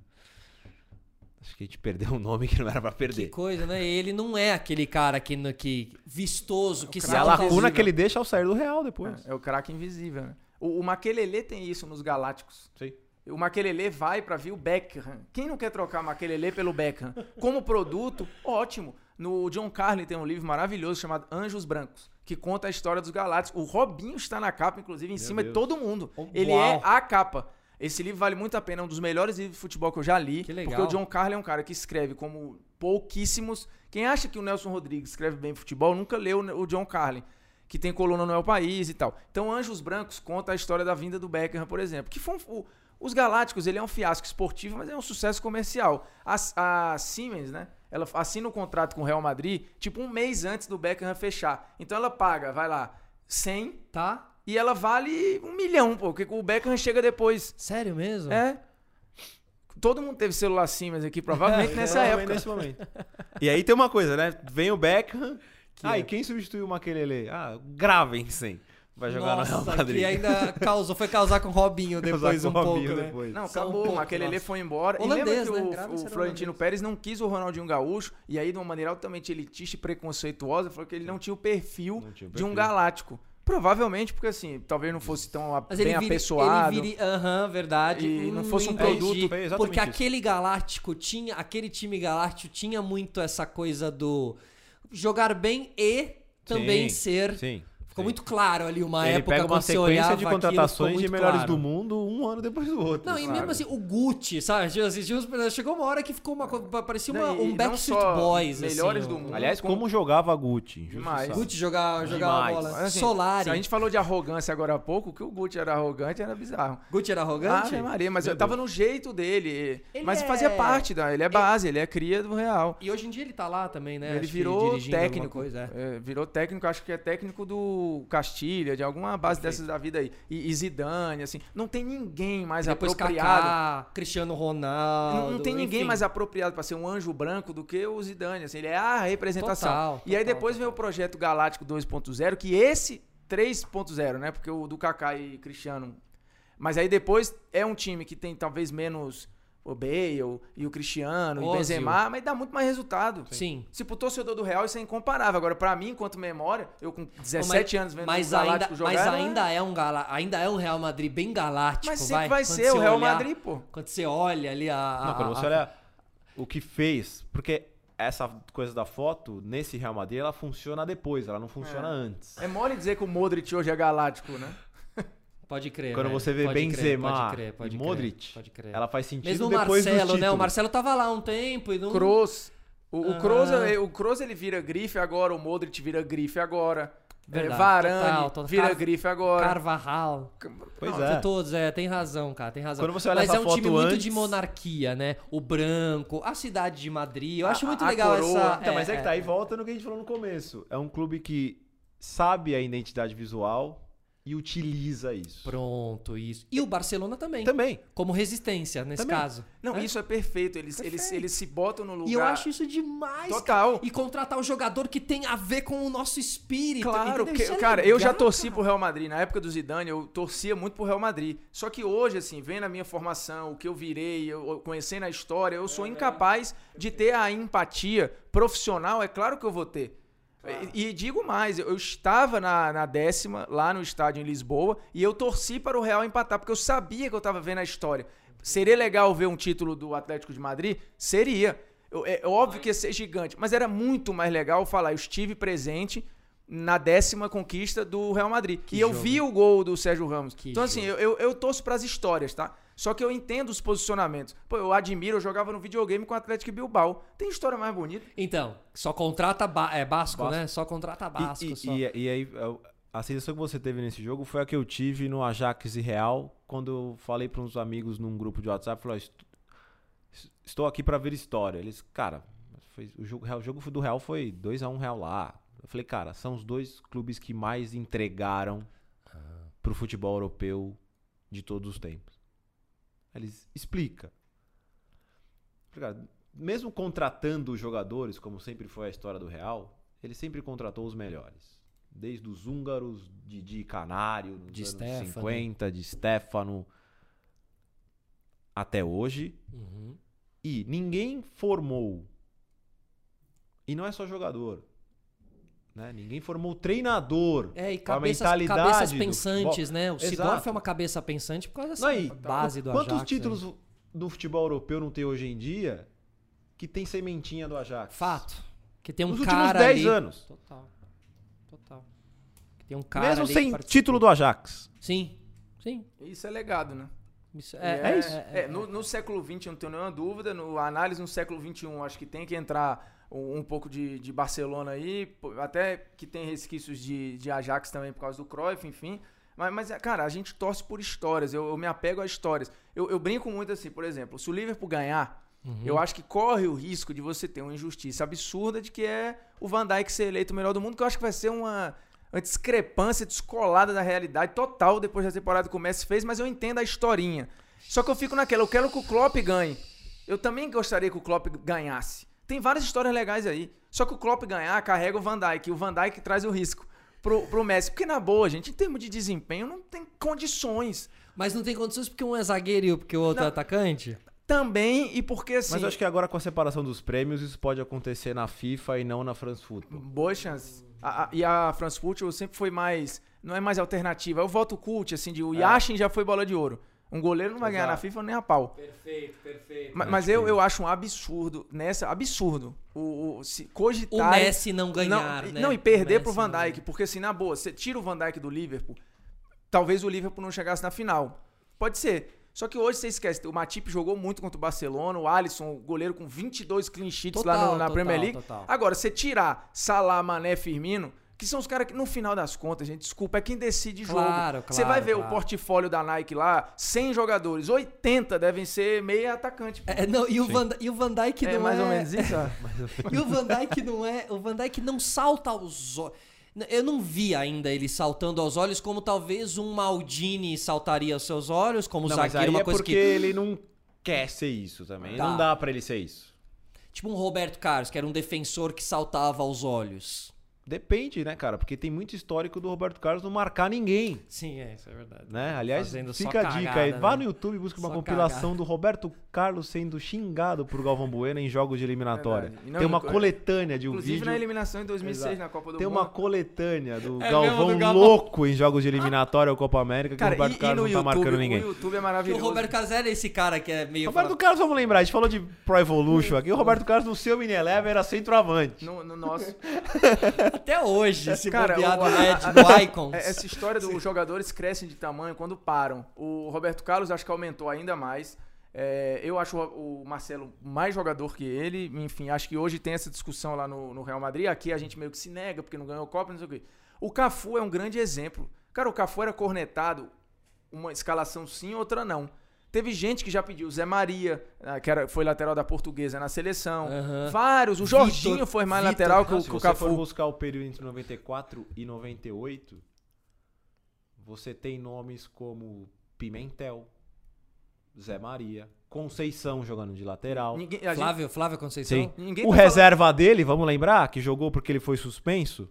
Acho que a gente perdeu um nome que não era pra Que perder. coisa, né? Ele não é aquele cara que, que vistoso, que E a salta lacuna invisível. que ele deixa ao sair do Real depois. É, é o craque invisível, né? O, o Makelele tem isso nos Galácticos. Sim. O Makelele vai pra vir o Beckham. Quem não quer trocar Makelele pelo Beckham? Como produto, ótimo. No John Carlin tem um livro maravilhoso chamado Anjos Brancos, que conta a história dos Galácticos. O Robinho está na capa, inclusive, em cima de Deus. todo mundo. Uau. Ele é a capa. Esse livro vale muito a pena, é um dos melhores livros de futebol que eu já li. Que legal. Porque o John Carlin é um cara que escreve como pouquíssimos. Quem acha que o Nelson Rodrigues escreve bem futebol nunca leu o John Carlin, que tem coluna no El País e tal. Então, Anjos Brancos conta a história da vinda do Beckham, por exemplo. Que foi um- os Galácticos, ele é um fiasco esportivo, mas é um sucesso comercial. A, a Siemens, né? Ela assina um contrato com o Real Madrid, tipo um mês antes do Beckham fechar. Então ela paga, vai lá, 100 Tá? E ela vale um milhão, pô, porque o Beckham chega depois. Sério mesmo? É. Todo mundo teve celular Siemens aqui, provavelmente [laughs] nessa É, época. Nesse momento. E aí tem uma coisa, né? Vem o Beckham. ah, e quem substituiu o Makelele? Ah, Gravensen. Vai jogar Nossa, no Real Madrid. que ainda causou, foi causar com o Robinho [laughs] depois Causar um pouco, Robinho né? depois. Não, Só um acabou, pouco, foi embora. Holandês, e lembra que né? o- o, Florentino. Pérez não quis o Ronaldinho Gaúcho, e aí, de uma maneira altamente elitista e preconceituosa, falou que ele não tinha o perfil, tinha o de um perfil. galáctico. Provavelmente, porque assim, talvez não fosse tão a- Mas bem ele vira, apessoado. ele aham, verdade. E não fosse um entendi. produto- Porque isso. aquele galáctico tinha, aquele time galáctico tinha muito essa coisa do jogar bem e também Sim, ser. Sim. Ficou muito claro ali uma Ele época pega uma sequência olhava de aquilo, contratações ficou de melhores claro. do mundo um ano depois do outro. Não, e mesmo assim, o Gucci, sabe? Tipo assim, uns- chegou uma hora que ficou uma coisa. Parecia uma, Não, um Backstreet Boys. melhores assim, do mundo. Aliás, como- como jogava Gucci. Demais. Gucci jogava, jogava Demais. bola. Mas, assim, Solari. Se a gente falou de arrogância agora há pouco, que o Gucci era arrogante era bizarro. Gucci era arrogante? Ave Maria, mas Meu eu tava no jeito dele. Ele mas é- fazia parte, da, ele é base, ele é cria do Real. E hoje em dia ele tá lá também, né? Ele Acho virou técnico. Coisa, é. É, virou técnico, acho que é técnico do Castilha, de alguma base dessas da vida aí. E, e Zidane, assim. Não tem ninguém mais Depois apropriado. Kaká, Cristiano Ronaldo. Não, não tem ninguém enfim. mais apropriado pra ser um anjo branco do que o Zidane. Assim, ele é a representação. Total, e aí total, depois vem o total. projeto Galáctico 2.0, que esse 3.0, né? Porque o do Kaká e Cristiano. Mas aí depois é um time que tem talvez menos o Bale e o Cristiano e o. Benzema, mas dá muito mais resultado. Sim. Se pro torcedor do Real isso é incomparável. Agora, pra mim, enquanto memória, eu com 17 anos vendo mas o ainda, jogar... mas era- ainda é um gala, ainda é um Real Madrid bem galáctico, Mas sempre vai, vai Quando ser você o Real olhar- Madrid, pô. Quando você olha ali a, a- Não, quando você a- olha o que fez, porque essa coisa da foto, nesse Real Madrid, ela funciona depois, ela não funciona É. antes. É mole dizer que o Modric hoje é galáctico, né? Pode crer. Quando velho, você vê pode crer, Benzema pode crer, e pode crer, Modric, pode crer. ela faz sentido Mesmo o depois Marcelo, dos né? O. Marcelo tava lá um tempo e não. Kroos. O, o Ah. Kroos, é- o Kroos ele vira grife agora, o Modric vira grife agora. Verdade, é, Varane total, total. vira Car- grife agora. Carvajal. Pois Não, é. Todos, é, tem razão, cara, tem razão. Quando você olha Mas essa é um foto time muito antes- de monarquia, né? O branco, a cidade de Madrid. Eu A- acho muito a legal coroa. essa. Então, mas é que tá aí volta no que a gente falou no começo. É um clube que sabe a identidade visual e utiliza isso. Pronto, isso. E o Barcelona também. Também. Como resistência, nesse Também. caso. Não, É. isso é perfeito. Eles, Eles, eles se botam no lugar. E eu acho isso demais. Total. cara. E contratar o jogador que tem a ver com o nosso espírito. Claro, que, é cara, eu já legal, torci cara. pro Real Madrid. Na época do Zidane, eu torcia muito pro Real Madrid. Só que hoje, assim, vendo a minha formação, o que eu virei, eu, eu conhecendo a história, eu sou incapaz de ter a empatia profissional. É claro que eu vou ter. E, e digo mais, eu estava na, na décima, lá no estádio em Lisboa, e eu torci para o Real empatar, porque eu sabia que eu estava vendo a história. Seria legal ver um título do Atlético de Madrid? Seria. Eu- É óbvio que ia ser gigante, mas era muito mais legal falar, eu estive presente na décima conquista do Real Madrid. e eu jogo. vi o gol do Sérgio Ramos. Que então, assim, eu, eu, eu torço pras histórias, tá? Só que eu entendo os posicionamentos. Pô, eu admiro, eu jogava no videogame com o Atlético Bilbao. Tem história mais bonita. Então, só contrata ba é Basco, Basco. né? Só contrata Basco. E, e- só. e- e aí, eu- a sensação que você teve nesse jogo foi a que eu tive no Ajax e Real, quando eu falei para uns amigos num grupo de WhatsApp, falei, estou aqui para ver história. Eles, cara, foi- o jogo, o jogo do Real foi 2 a 1 Real lá. Eu falei, cara, são os dois clubes que mais entregaram pro futebol europeu de todos os tempos. Eles explica. Mesmo contratando jogadores, como sempre foi a história do Real, ele sempre contratou os melhores. Desde os húngaros, de, de Canário, De anos Stefano. 50, de Stefano, até hoje. Uhum. E ninguém formou. E não é só jogador. Né? Ninguém formou treinador. É, e com a cabeças, mentalidade cabeças do pensantes, né? O Exato. Sidorf é uma cabeça pensante por causa dessa Não, e base do Quantos Ajax. né? títulos do futebol europeu não tem hoje em dia que tem sementinha do Ajax? Fato. Que tem um Nos últimos cara 10 ali... anos. Total. Total. Que tem um cara Mesmo ali sem título do Ajax. Sim. Sim. Isso é legado, né? Isso E é, é isso. É, no, no século XX, eu não tenho nenhuma dúvida. No a análise no século XXI, acho que tem que entrar um, pouco de, de Barcelona aí. Até que tem resquícios de, de Ajax também por causa do Cruyff, enfim. Mas, mas, cara, a gente torce por histórias. Eu, eu me apego a histórias. Eu, eu brinco muito assim, por exemplo, se o Liverpool ganhar, Uhum. eu acho que corre o risco de você ter uma injustiça absurda de que é o Van Dijk ser eleito o melhor do mundo, que eu acho que vai ser uma, uma discrepância descolada da realidade total depois da temporada que o Messi fez, mas eu entendo a historinha. Só que eu fico naquela, eu quero que o Klopp ganhe. Eu também gostaria que o Klopp ganhasse. Tem várias histórias legais aí. Só que o Klopp ganhar carrega o Van Dijk, e o Van Dijk traz o risco pro, pro Messi. Porque na boa, gente, em termos de desempenho, não tem condições. Mas não tem condições porque um é zagueiro e o- porque o outro é Não. atacante? Também, e porque assim... Mas eu acho que agora com a separação dos prêmios, isso pode acontecer na FIFA e não na France Football. Boa chance. A- a- e a France Football sempre foi mais. Não é mais alternativa. É o voto cult, assim, de o Yashin já foi bola de ouro. Um goleiro não vai ganhar na Exato. FIFA nem a pau. Perfeito, perfeito. Ma- Mas, eu, eu acho um absurdo nessa. Absurdo. O, o, se O cogitar. Messi não ganhar, não, né? não, e perder O pro Van Dijk. Porque assim, na boa, você tira o Van Dijk do Liverpool, talvez o Liverpool não chegasse na final. Pode ser. Só que hoje você esquece, o Matip jogou muito contra o Barcelona, o Alisson, o goleiro com 22 clean sheets lá no- Total, na total, Premier League. total. Agora, você tirar Salah, Mané, Firmino, que são os caras que, no final das contas, gente, desculpa, é quem decide jogo. Claro, você vai claro, ver claro. o portfólio da Nike lá, 100 jogadores, 80 devem ser meia atacante. pô. É, não, e, o Van, e o Van Dijk É não mais é... ou menos isso. [laughs] E o Van Dijk não é. O Van Dijk não salta aos olhos. Eu não vi ainda ele saltando aos olhos como talvez um Maldini saltaria aos seus olhos, como mas zagueiro, aí uma é coisa porque que. ele não quer ser isso também. Tá. Não dá pra ele ser isso. Tipo um Roberto Carlos, que era um defensor que saltava aos olhos. Depende, né, cara? Porque tem muito histórico do Roberto Carlos não marcar ninguém. Sim, é, isso é verdade. Né? Aliás, Fazendo fica a dica aí. cagada, Vá né? no YouTube e busque uma Só compilação do Roberto Carlos sendo xingado por Galvão Bueno em jogos de eliminatória. E não, Tem uma coletânea de um Inclusive vídeo. na eliminação em 2006 Exato. na Copa do Tem Mundo. uma coletânea do É Galvão do Galvão. louco em jogos de eliminatória ou Copa América que Cara, o Roberto e, e Carlos no não tá YouTube, marcando o ninguém. YouTube é Que o maravilhoso. Roberto Carlos era esse cara que é meio. Roberto Carlos, vamos lembrar, a gente falou de Pro Evolution aqui. O Roberto Carlos no seu Mini Eleven era centroavante. No, no nosso. [laughs] Até hoje, se Cara, bobear o- do a- Red, a- do Icons. É, Essa história dos jogadores crescem de tamanho quando param. O Roberto Carlos acho que aumentou ainda mais. É, eu acho o o Marcelo mais jogador que ele. Enfim, acho que hoje tem essa discussão lá no, no Real Madrid. Aqui a gente meio que se nega porque não ganhou Copa, não sei o quê. O Cafu é um grande exemplo. Cara, o Cafu era cornetado, uma escalação sim, outra não. Teve gente que já pediu, Zé Maria, ah, que era, foi lateral da portuguesa na seleção. Aham. Vários. O Vitor- Jorginho foi mais Vitor- lateral que, o- Se que o você for Cafu. buscar o período entre 94 e 98, você tem nomes como Pimentel, Zé Maria, Conceição jogando de lateral. Ninguém, a gente- Flávio, Flávio Conceição? Sim. ninguém O tá falando- reserva dele, vamos lembrar, que jogou porque ele foi suspenso,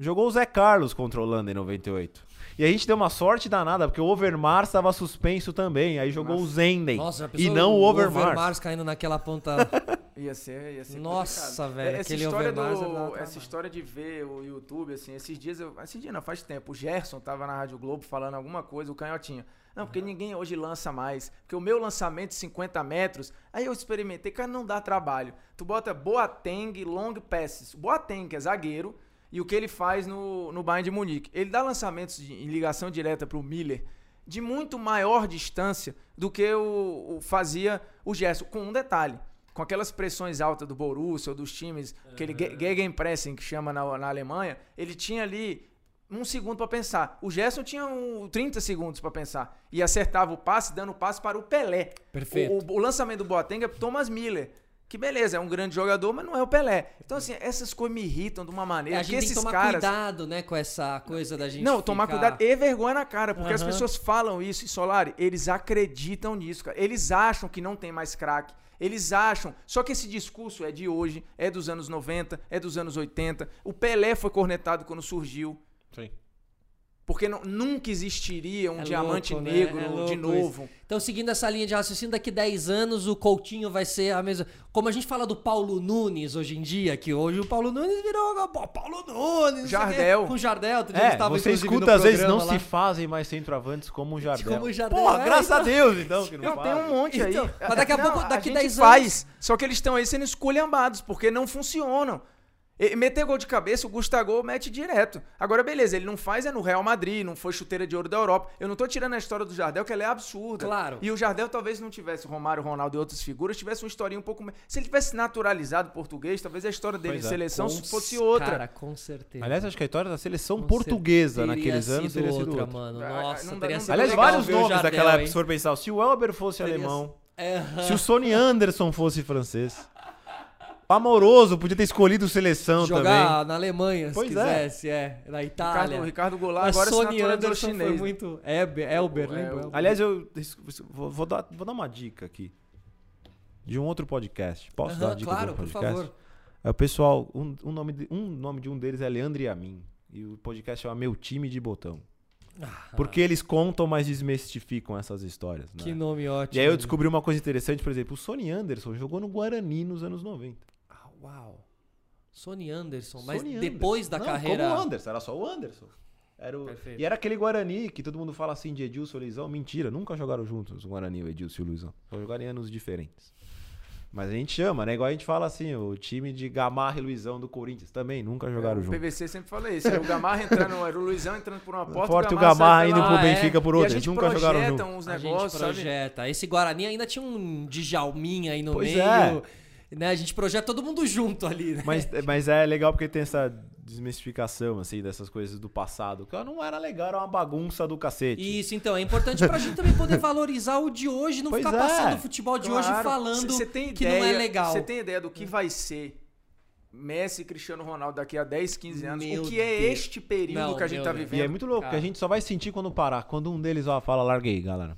jogou o Zé Carlos contra a Holanda em 98. E a gente deu uma sorte danada, porque o Overmars estava suspenso também, aí jogou o Zenden. Nossa, e não o Overmars. Overmars caindo naquela ponta. [laughs] Ia ser, ia ser Nossa, complicado. velho, Essa aquele história, Overmars do, é essa história de ver o YouTube, assim, esses dias, eu, esse dia não, faz tempo, o Gerson tava na Rádio Globo falando alguma coisa, o Canhotinha. Não, porque ninguém hoje lança mais. Porque o meu lançamento de 50 metros, aí eu experimentei, cara, não dá trabalho. Tu bota Boateng, long passes. Boateng, que é zagueiro, e o que ele faz no, no Bayern de Munique. Ele dá lançamentos de- em ligação direta pro Miller de muito maior distância do que o, o fazia o Gerson, com um detalhe. Com aquelas pressões altas do Borussia ou dos times, aquele ge- Gegenpressing que chama na, na Alemanha, ele tinha ali um segundo pra pensar. O Gerson tinha um, 30 segundos pra pensar. E acertava o passe, dando o passe para o Pelé. Perfeito. O, o- o lançamento do Boateng é pro Thomas Miller. Que beleza, é um grande jogador, mas não é o Pelé. Então, assim, essas coisas me irritam de uma maneira a que gente tem que esses tomar caras. cuidado, né, com essa coisa da gente. Não, tomar ficar- cuidado e vergonha na cara, porque as Aham. pessoas falam isso, e Solari, eles acreditam nisso, cara. Eles acham que não tem mais craque. Eles acham. Só que esse discurso é de hoje, é dos anos 90, é dos anos 80. O Pelé foi cornetado quando surgiu. Sim. Porque não- nunca existiria um É diamante louco, né? negro É de novo. Então, seguindo essa linha de raciocínio, daqui 10 anos o Coutinho vai ser a mesma. Como a gente fala do Paulo Nunes hoje em dia, que hoje o Paulo Nunes virou. Pô, Paulo Nunes! não Jardel. Com o Jardel. outro dia a É, você escuta no às vezes não programa se lá. fazem mais centroavantes como o Jardel. Como o Jardel. Porra, É, graças a então. Deus, então, que não tenho um monte aí. Então, mas daqui a pouco- daqui a 10 gente faz. Só que eles estão aí sendo esculhambados, porque não funcionam. E- Meter gol de cabeça, o Gustavo mete direto. Agora, beleza, ele não faz é no Real Madrid, não foi chuteira de ouro da Europa. Eu não tô tirando a história do Jardel, que ela é absurda. Claro. E o Jardel talvez não tivesse o Romário, Ronaldo e outras figuras, tivesse uma historinha um pouco... mais- Se ele tivesse naturalizado português, talvez a história dele Pois em é. seleção Com- fosse outra. Cara, com certeza. Aliás, acho que a história da seleção Com portuguesa certeza naqueles teria anos sido teria sido outra, outra. mano. Ah, Nossa, não dá- teria não sido Aliás, vários nomes Jardel, daquela época, se for pensar. Se o Elber fosse Teria alemão, É, [laughs] se o Sony Anderson fosse francês, Amoroso podia ter escolhido seleção também. Jogar na Alemanha, se Pois é. quisesse, é. Na Itália. Ricardo, Ricardo Goulart Mas agora se Sony Anderson chinês. foi muito... Elber, Elber É, lembra? o- Elber? Aliás, eu vou, vou dar, vou dar uma dica aqui. De um outro podcast. Posso dar Aham, a dica claro, do por podcast? favor. É o pessoal, um, um nome de, um nome de um deles é Leandro e Amin. E o podcast chama Meu Time de Botão. Porque eles contam, mas desmistificam essas histórias. Né? Ah, Que nome ótimo. E aí eu descobri uma coisa interessante, por exemplo, o Sony Anderson jogou no Guarani nos anos 90. Uau. Sony Anderson, mas Sony depois Anderson. da Não, carreira... Como o Anderson, era só o Anderson. Era o- Perfeito. E era aquele Guarani que todo mundo fala assim de Edilson e Luizão. Mentira, nunca jogaram juntos o Guarani, o Edilson e o Luizão. Só jogaram em anos diferentes. Mas a gente chama, né? Igual a gente fala assim, o time de Gamarra e Luizão do Corinthians também nunca jogaram o juntos. PVC sempre fala isso. Era o Gamarra entrando, era o Luizão entrando por uma porta, Porta e o Gamarra Gamarra saindo indo pro Ah, é. Benfica por E a outra. gente Eles nunca jogaram projeta juntos. uns A gente negócios, sabe? projeta. Esse Guarani ainda tinha um Djalminha aí no Pois meio. é. Né? A gente projeta todo mundo junto ali, né? Mas, mas é legal porque tem essa desmistificação, assim, dessas coisas do passado. Que não era legal, era uma bagunça do cacete. Isso, então, é importante pra gente também poder valorizar o de hoje, não Pois ficar é. passando o futebol de hoje Claro. falando Cê tem que ideia, não é legal. Você tem ideia do que vai ser Messi e Cristiano Ronaldo daqui a 10, 15 anos? Meu o que é Deus. este período Não, que a gente tá Deus. E vivendo? é muito louco, Cara. que a gente só vai sentir quando parar. Quando um deles ó, fala, larguei, galera.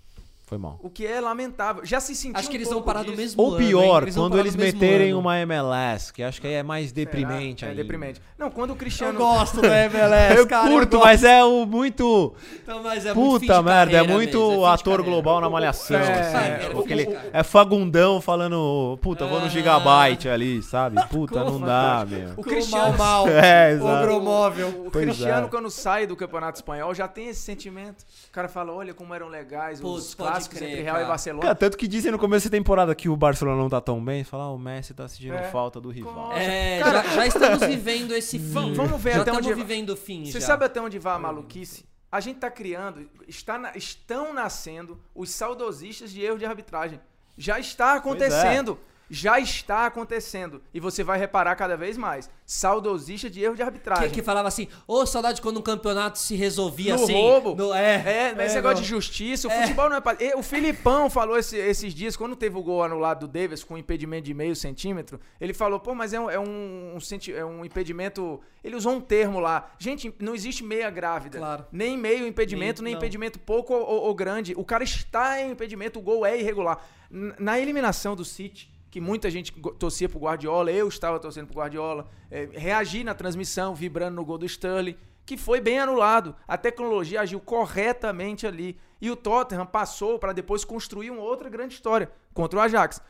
Foi mal. O que é lamentável. Já se sentiu Acho que um eles vão parar disso. mesmo Ou ano, hein? pior, Eles quando eles meterem ano. uma MLS, que acho que aí é mais deprimente Será? É ainda. deprimente. Não, quando o Eu Cristiano... gosto da [laughs] MLS, Eu cara. curto, gosto. mas é o muito. Então, mas é Puta merda, é muito mesmo, é ator global na malhação. É, assim. é, aquele- o- é Fagundão falando, puta, vou no Ah. Gigabyte ali, sabe? [laughs] Puta, não dá, meu. O Cristiano- mal, mal. [laughs] É, exato. O Pois Cristiano, é. quando sai do Campeonato Espanhol, já tem esse sentimento. O cara fala, olha como eram legais os pode clássicos crer, entre Real cara. e Barcelona. Cara, tanto que dizem no começo da temporada que o Barcelona não tá tão bem, fala, ah, o Messi tá sentindo É. falta do rival. É, Cara- já, já [laughs] estamos vivendo esse fim. Vamos- ver já até estamos onde- vivendo o fim Você já. sabe até onde vai a maluquice? A gente tá criando, está na- estão nascendo os saudosistas de erro de arbitragem. Já está acontecendo. Já está acontecendo. E você vai reparar cada vez mais. Saudosista de erro de arbitragem. Que, que falava assim, ô, saudade quando um campeonato se resolvia No assim. roubo. No, é, É, mas esse negócio no- de justiça, o É. futebol não é pra... O Filipão falou esse- esses dias, quando teve o gol anulado do Davis com um impedimento de meio centímetro, ele falou, pô, mas é um, é um, um senti- é um impedimento... Ele usou um termo lá. Gente, não existe meia grávida. Claro. Nem meio impedimento, nem, Nem- não. impedimento pouco ou, ou- grande. O cara está em impedimento, o gol é irregular. Na eliminação do City, que muita gente torcia pro Guardiola, eu estava torcendo pro Guardiola, é, reagi na transmissão, vibrando no gol do Sterling, que foi bem anulado. A tecnologia agiu corretamente ali. E o Tottenham passou para depois construir uma outra grande história contra o Ajax.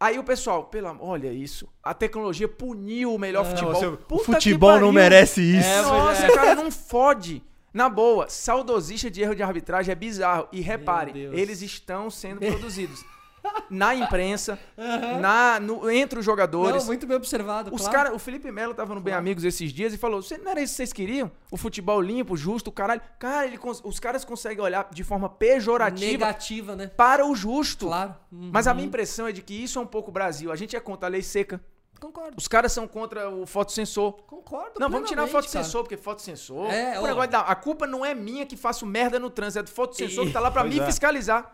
Aí o pessoal, pelo amor, olha isso. A tecnologia puniu o melhor futebol. Você- o futebol não merece isso. É, Nossa, cara, não fode. Na boa, saudosista de erro de arbitragem é bizarro. E repare, Deus. eles estão sendo produzidos na imprensa, na, no- entre os jogadores. Não, muito bem observado, Os claro. cara, o Felipe Melo tava no Bem Amigos esses dias e falou: "Cê- não era isso que vocês queriam? O futebol limpo, justo, o caralho. Cara, ele os caras conseguem olhar de forma pejorativa Negativa, né? para o justo. Claro. Uhum. Mas a minha impressão é de que isso é um pouco Brasil. A gente é contra a lei seca. Concordo. Os caras são contra o fotossensor. Concordo. Não, vamos tirar fotossensor, porque fotossensor. É, o negócio da- a culpa não é minha que faço merda no trânsito, é do fotossensor E- que tá lá pra Pois me é. fiscalizar.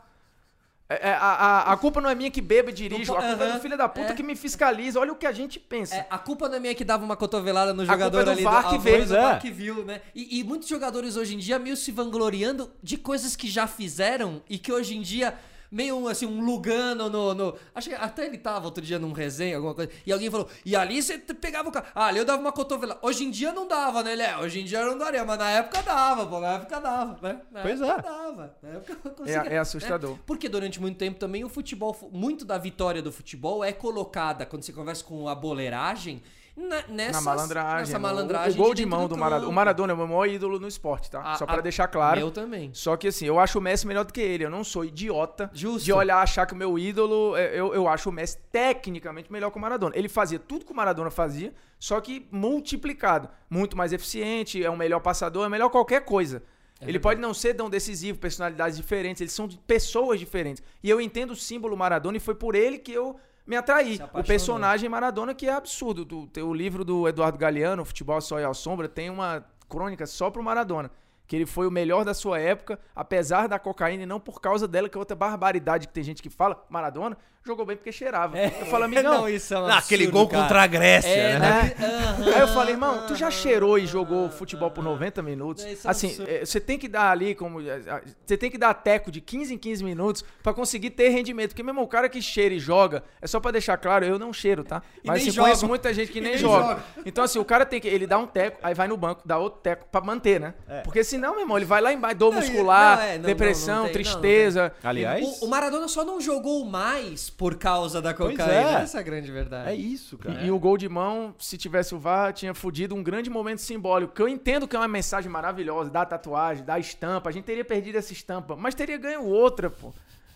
É, é, a, a, a culpa não é minha que bebo e dirijo, a culpa é aham, do filho da puta é. que me fiscaliza. Olha o que a gente pensa. É, a culpa não é minha que dava uma cotovelada no culpa jogador é do ali. VAR que a do é. VAR que viu, né? E, e muitos jogadores hoje em dia meio se vangloriando de coisas que já fizeram e que hoje em dia meio um, assim, um Lugano no, no- Acho que até ele tava outro dia num resenha, alguma coisa. E alguém falou, e ali você pegava o cara. Ah, ali eu dava uma cotovela. Hoje em dia não dava, né? Ele é, hoje em dia eu não daria, mas na época dava, pô. Na época dava, né? Na Pois época é. dava. Na época eu conseguia, É, é assustador. né? Porque durante muito tempo também o futebol, muito da vitória do futebol é colocada, quando você conversa com a boleiragem, na, nessas, Na malandragem. Nessa malandragem o gol de, dentro mão do, campo. Maradona. O Maradona é o meu maior ídolo no esporte, tá? A- Só pra a- deixar claro. Eu também. Só que assim, eu acho o Messi melhor do que ele. Eu não sou idiota Justo. de olhar achar que o meu ídolo. é, Eu, eu acho o Messi tecnicamente melhor que o Maradona. Ele fazia tudo que o Maradona fazia, só que multiplicado. Muito mais eficiente, é um melhor passador, é melhor qualquer coisa. ele pode não ser tão decisivo, personalidades diferentes, eles são de pessoas diferentes. E eu entendo o símbolo Maradona e foi por ele que eu me atraí. Se O personagem Maradona, que é absurdo. Tu- tem o livro do Eduardo Galeano, Futebol Só e ao Sombra, tem uma crônica só pro Maradona. Que ele foi o melhor da sua época, apesar da cocaína e não por causa dela, que é outra barbaridade que tem gente que fala. Maradona jogou bem porque cheirava. Eu falo, amigão. não, isso é um aquele absurdo, gol cara. contra a Grécia, É, né? aham. Aí eu falei, irmão, tu já cheirou e jogou futebol por 90 minutos? É Assim, absurdo. eh, você tem que dar ali como. ah, Você tem que dar teco de 15 em 15 minutos pra conseguir ter rendimento. Porque, meu irmão, o cara que cheira e joga, é só pra deixar claro, eu não cheiro, tá? Mas assim, conheço muita gente que [laughs] nem, nem joga. joga. Então, assim, o cara tem que. Ele dá um teco, aí vai no banco, dá outro teco pra manter, né? Porque senão, meu irmão, ele vai lá embaixo, dor muscular, não, é, não, depressão, não, não tem, não, não tristeza. Aliás, O, o Maradona só não jogou mais por causa da Pois cocaína. é. Essa é a grande verdade. é isso, cara. E o gol de mão, se tivesse o VAR, tinha fudido um grande momento simbólico. Que eu entendo que é uma mensagem maravilhosa, da tatuagem, da estampa. A gente teria perdido essa estampa, mas teria ganho outra, pô.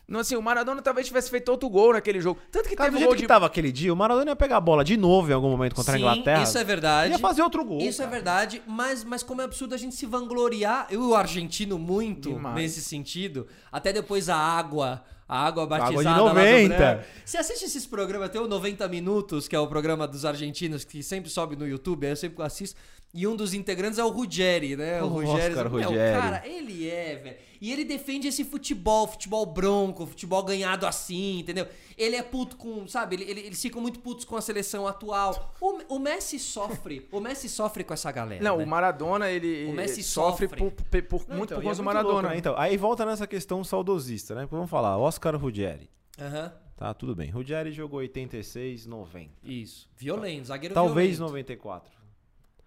Não, assim, o Maradona talvez tivesse feito outro gol naquele jogo. Tanto que Cara, teve do o jeito gol que de. tava aquele dia, o Maradona ia pegar a bola de novo em algum momento contra Sim, a Inglaterra. isso é verdade. Ia fazer outro gol. Isso é cara. verdade, mas, mas como é absurdo a gente se vangloriar, eu e o argentino muito Demais. nesse sentido, até depois a água, a água batizada Água de lá do 90. Breno. Você assiste esses programas, tem o 90 Minutos, que é o programa dos argentinos, que sempre sobe no YouTube, aí eu sempre assisto, e um dos integrantes é o Ruggeri, né? O O Ruggeri, Oscar meu, Ruggeri. cara, ele é, velho. E ele defende esse futebol, futebol bronco, futebol ganhado assim, entendeu? Ele é puto com, sabe? Ele, ele- eles ficam muito putos com a seleção atual. O, o Messi sofre, o Messi sofre com essa galera. Não, né? o Maradona, ele, O Messi ele sofre, sofre. por- por- por- Não, muito então, por e é causa do Maradona. louco, né? Então, aí volta nessa questão saudosista, né? Porque Vamos falar, Oscar Ruggeri. Aham, Tá, tudo bem. Ruggeri jogou 86, 90. isso. Violento, zagueiro Talvez violento. 94.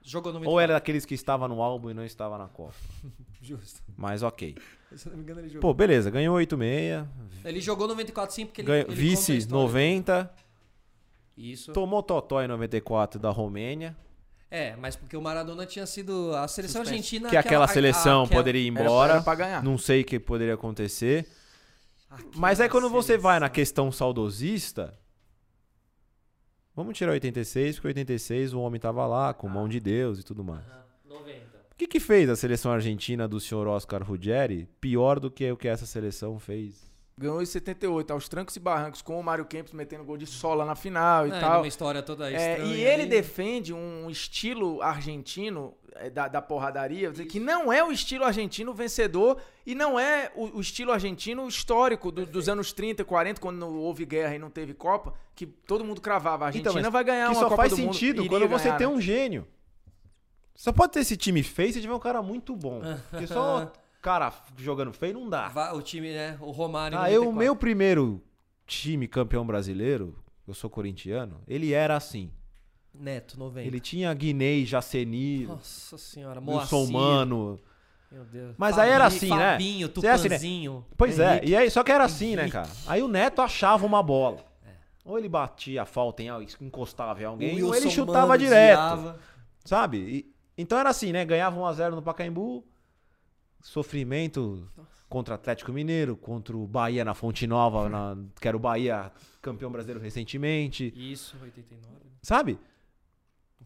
Jogou 94. Ou era daqueles que estava no álbum e não estava na Copa. [laughs] Justo. Mas ok. Se não me engano, ele jogou. Pô, beleza, ganhou 86. ele jogou 94 sim, porque ele, ganhou- ele conta a vice história. 90. Isso. Tomou Totó em 94 da Romênia. É, mas porque o Maradona tinha sido a seleção Suspenso. argentina... Que aquela a- seleção aquela- poderia ir embora. era pra ganhar. Não sei o que poderia acontecer. aquela Mas aí quando você vai na seleção. questão saudosista, vamos tirar 86, porque 86 o homem tava lá com mão de Deus e tudo mais. Aham, 90. O que que fez a seleção argentina do senhor Oscar Ruggeri pior do que o que essa seleção fez? Ganhou em 78, aos trancos e barrancos, com o Mário Kempis metendo gol de sola na final e É, tal. uma história toda É, estranha e ele ali. defende um estilo argentino é, da, da porradaria, que não é o estilo argentino vencedor e não é o, o estilo argentino histórico do- dos anos 30, 40, quando não houve guerra e não teve Copa, que todo mundo cravava. A Argentina Então, vai ganhar que uma só Copa faz do Mundo. sentido Iria quando você ganhar, tem né? um gênio. Só pode ter esse time feio se tiver um cara muito bom. [laughs] Porque só cara jogando feio não dá. O time, né? O Romário. Ah, eu, o 94. meu primeiro time campeão brasileiro, eu sou corintiano, ele era assim. Neto, 90. Ele tinha Guinei, Jaceni, Nossa senhora, Moacir. Wilson Mano. Meu Deus. Mas aí era assim, né? Fabinho, é assim, né? Pois Henrique. é, e aí, só que era assim, né, Henrique. cara? Aí o Neto achava uma bola. Ou ele batia a falta em alguém, encostava em alguém, ou ele chutava Mano direto. desviava. Sabe? E- então era assim, né? Ganhava 1x0 no Pacaembu, sofrimento contra o Atlético Mineiro, contra o Bahia na Fonte Nova, na- que era o Bahia campeão brasileiro recentemente. Isso, 89. Sabe?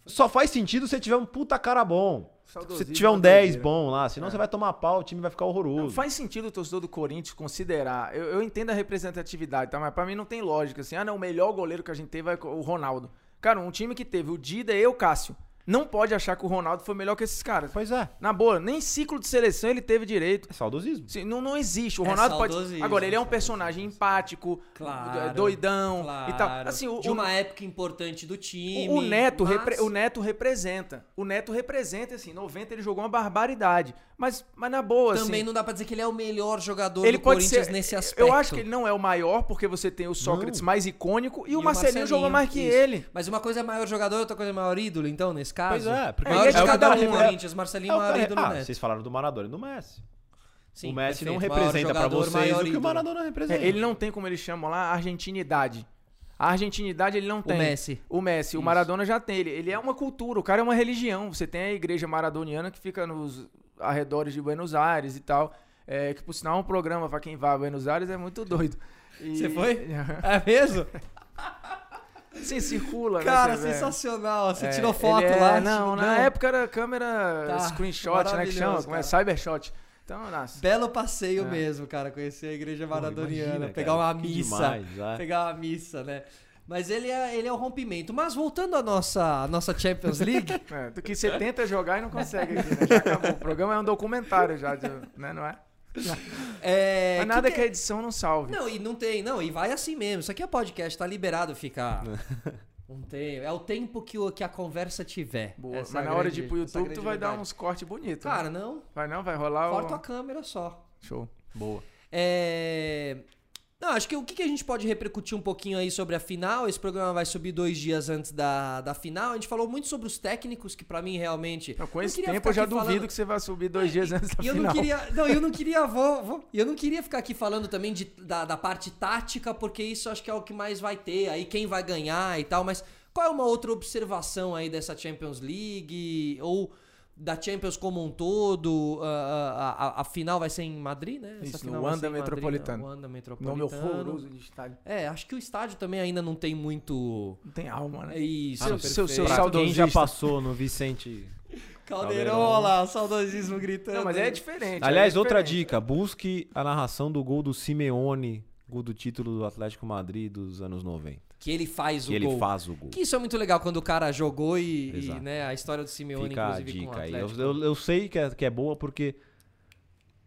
Só faz sentido se você tiver um puta cara bom. Se Saudosismo tiver um é 10 doideira. bom lá, senão É. você vai tomar pau, o time vai ficar horroroso. Não faz sentido o torcedor do Corinthians considerar. Eu, eu entendo a representatividade, tá? Mas pra mim não tem lógica. Assim, ah, não, o melhor goleiro que a gente teve é o Ronaldo. Cara, um time que teve o Dida e o Cássio. Não pode achar que o Ronaldo foi melhor que esses caras. Pois é. Na boa, nem ciclo de seleção ele teve direito. É saudosismo. Sim, Não, não existe. O É Ronaldo pode. saudosismo, Agora, ele é um personagem empático, Claro. doidão Claro. e tal. Assim, o, de o- uma época importante do time. o, o Neto mas- repre- o Neto representa. O Neto representa, assim, 90 ele jogou uma barbaridade. Mas, mas na boa, Também assim. não dá pra dizer que ele é o melhor jogador Ele do pode Corinthians ser. nesse aspecto. Eu acho que ele não é o maior, porque você tem o Sócrates Não. mais icônico e, E o Marcelinho, jogou mais que isso. ele. Mas uma coisa é maior jogador, outra coisa é maior ídolo, então, nesse caso. Pois é, porque maior é de jogador cada do um, né? Corinthians, Marcelinho É o maior cara- ídolo ah, neto. vocês falaram do Maradona e do Messi. Sim, o Messi não perfeito. Maior representa pra jogador, vocês maior o que o ídolo. Maradona É, representa. ele não tem, como eles chamam lá, argentinidade. A argentinidade ele não O tem. Messi. O Messi, o Isso. Maradona já tem. Ele, ele é uma cultura, o cara é uma religião. Você tem a igreja maradoniana que fica nos arredores de Buenos Aires e tal. É, que por sinal é um programa pra quem vai a Buenos Aires é muito doido. E- Você foi? [laughs] É mesmo? Sim, circula, Cara, né? você vê. sensacional. Você É, tirou foto é- lá? Não, na época era câmera Tá, screenshot, né? Que chama, como é? cara. Cybershot. Então, nossa. Belo passeio É. mesmo, cara. Conhecer a igreja Pô, maradoniana. imagina, pegar cara, uma missa. demais, é. Pegar uma missa, né? Mas ele é, ele é o rompimento. Mas voltando à nossa, à nossa Champions League. [laughs] É, do que você tenta jogar e não consegue aqui, né? Já [laughs] acabou. O programa é um documentário já, de- né? Não é? é, Mas nada que que a edição não salve. Não, e não tem, não, e vai assim mesmo. Isso aqui é podcast, tá liberado ficar. [laughs] Não tem. É o tempo que, o, que a conversa tiver. Boa. Essa Mas é na a hora grande- de ir pro é a YouTube, tu grande vai dar verdade. uns cortes bonitos. né? Cara, não. Vai não? Vai rolar Corta a o... câmera só. Show. Boa. É... Não, acho que o que a gente pode repercutir um pouquinho aí sobre a final. Esse programa vai subir dois dias antes da, da final. A gente falou muito sobre os técnicos, que pra mim realmente. Não, com esse tempo eu já duvido falando- que você vai subir dois dias antes da eu final. não queria. [laughs] Não, eu não queria. Vou, vou, eu não queria ficar aqui falando também de, da, da parte tática, porque isso acho que é o que mais vai ter. Aí quem vai ganhar e tal, mas qual é uma outra observação aí dessa Champions League? Ou da Champions como um todo? A, a, a- final vai ser em Madrid, né? Isso, no final vai Wanda Madrid, Metropolitano. né? Wanda Nome Metropolitano. horroroso de estádio. É, acho que o estádio também ainda não tem muito. Não tem alma, né? Isso, Seu- perfeito. seu- seu saudosista. quem já passou no Vicente. [laughs] Caldeirão, Caldeirão. olha lá, saudosismo gritando. Não, mas é diferente. Aliás, é outra diferente. dica: busque a narração do gol do Simeone, gol do título do Atlético Madrid dos anos 90. Que ele faz o ele gol. faz o gol. Que isso é muito legal quando o cara jogou e, e, né, a história do Simeone, Fica a inclusive, com o dica aí. Eu, Atlético. eu, eu sei que é, que é boa porque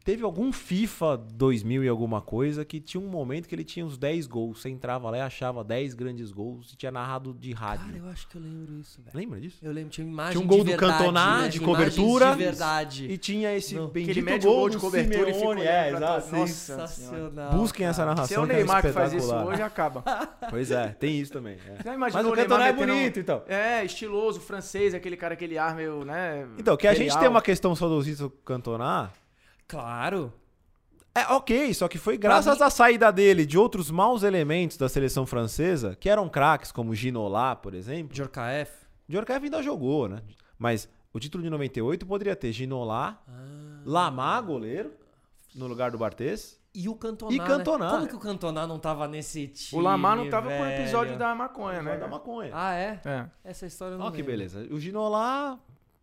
teve algum FIFA 2000 e alguma coisa que tinha um momento que ele tinha uns 10 gols. Você entrava lá e achava 10 grandes gols e tinha narrado de rádio. Cara, eu acho que eu lembro isso, velho. Lembra disso? Eu lembro, tinha imagem Tinha um gol do verdade, Cantona, né? de cobertura. de verdade. E tinha esse Não. bendito Que ele gol gol de do cobertura e olhando É, exato. Sensacional. Busquem essa narração. Se é o que Neymar que faz isso hoje, acaba. [laughs] Pois é, tem isso também. é. Já Mas o o Cantona é metendo um- bonito, então. É, estiloso, francês, aquele cara, aquele ar meio, né? Então, que a gente tem uma questão saudosista com o Cantona, Claro. É, ok, só que foi graças mim- à saída dele de outros maus elementos da seleção francesa, que eram craques, como Ginola, por exemplo. Djorkaeff. Djorkaeff ainda jogou, né? Mas o título de 98 poderia ter Ginola, Ah. Lamar, goleiro, no lugar do Barthez. E o Cantona, E Cantona. Né? Como que o Cantona não tava nesse time, O Lamar não tava com o velho? episódio da maconha, né? da maconha. Ah, é? É. Essa história eu não Olha que beleza. O Ginola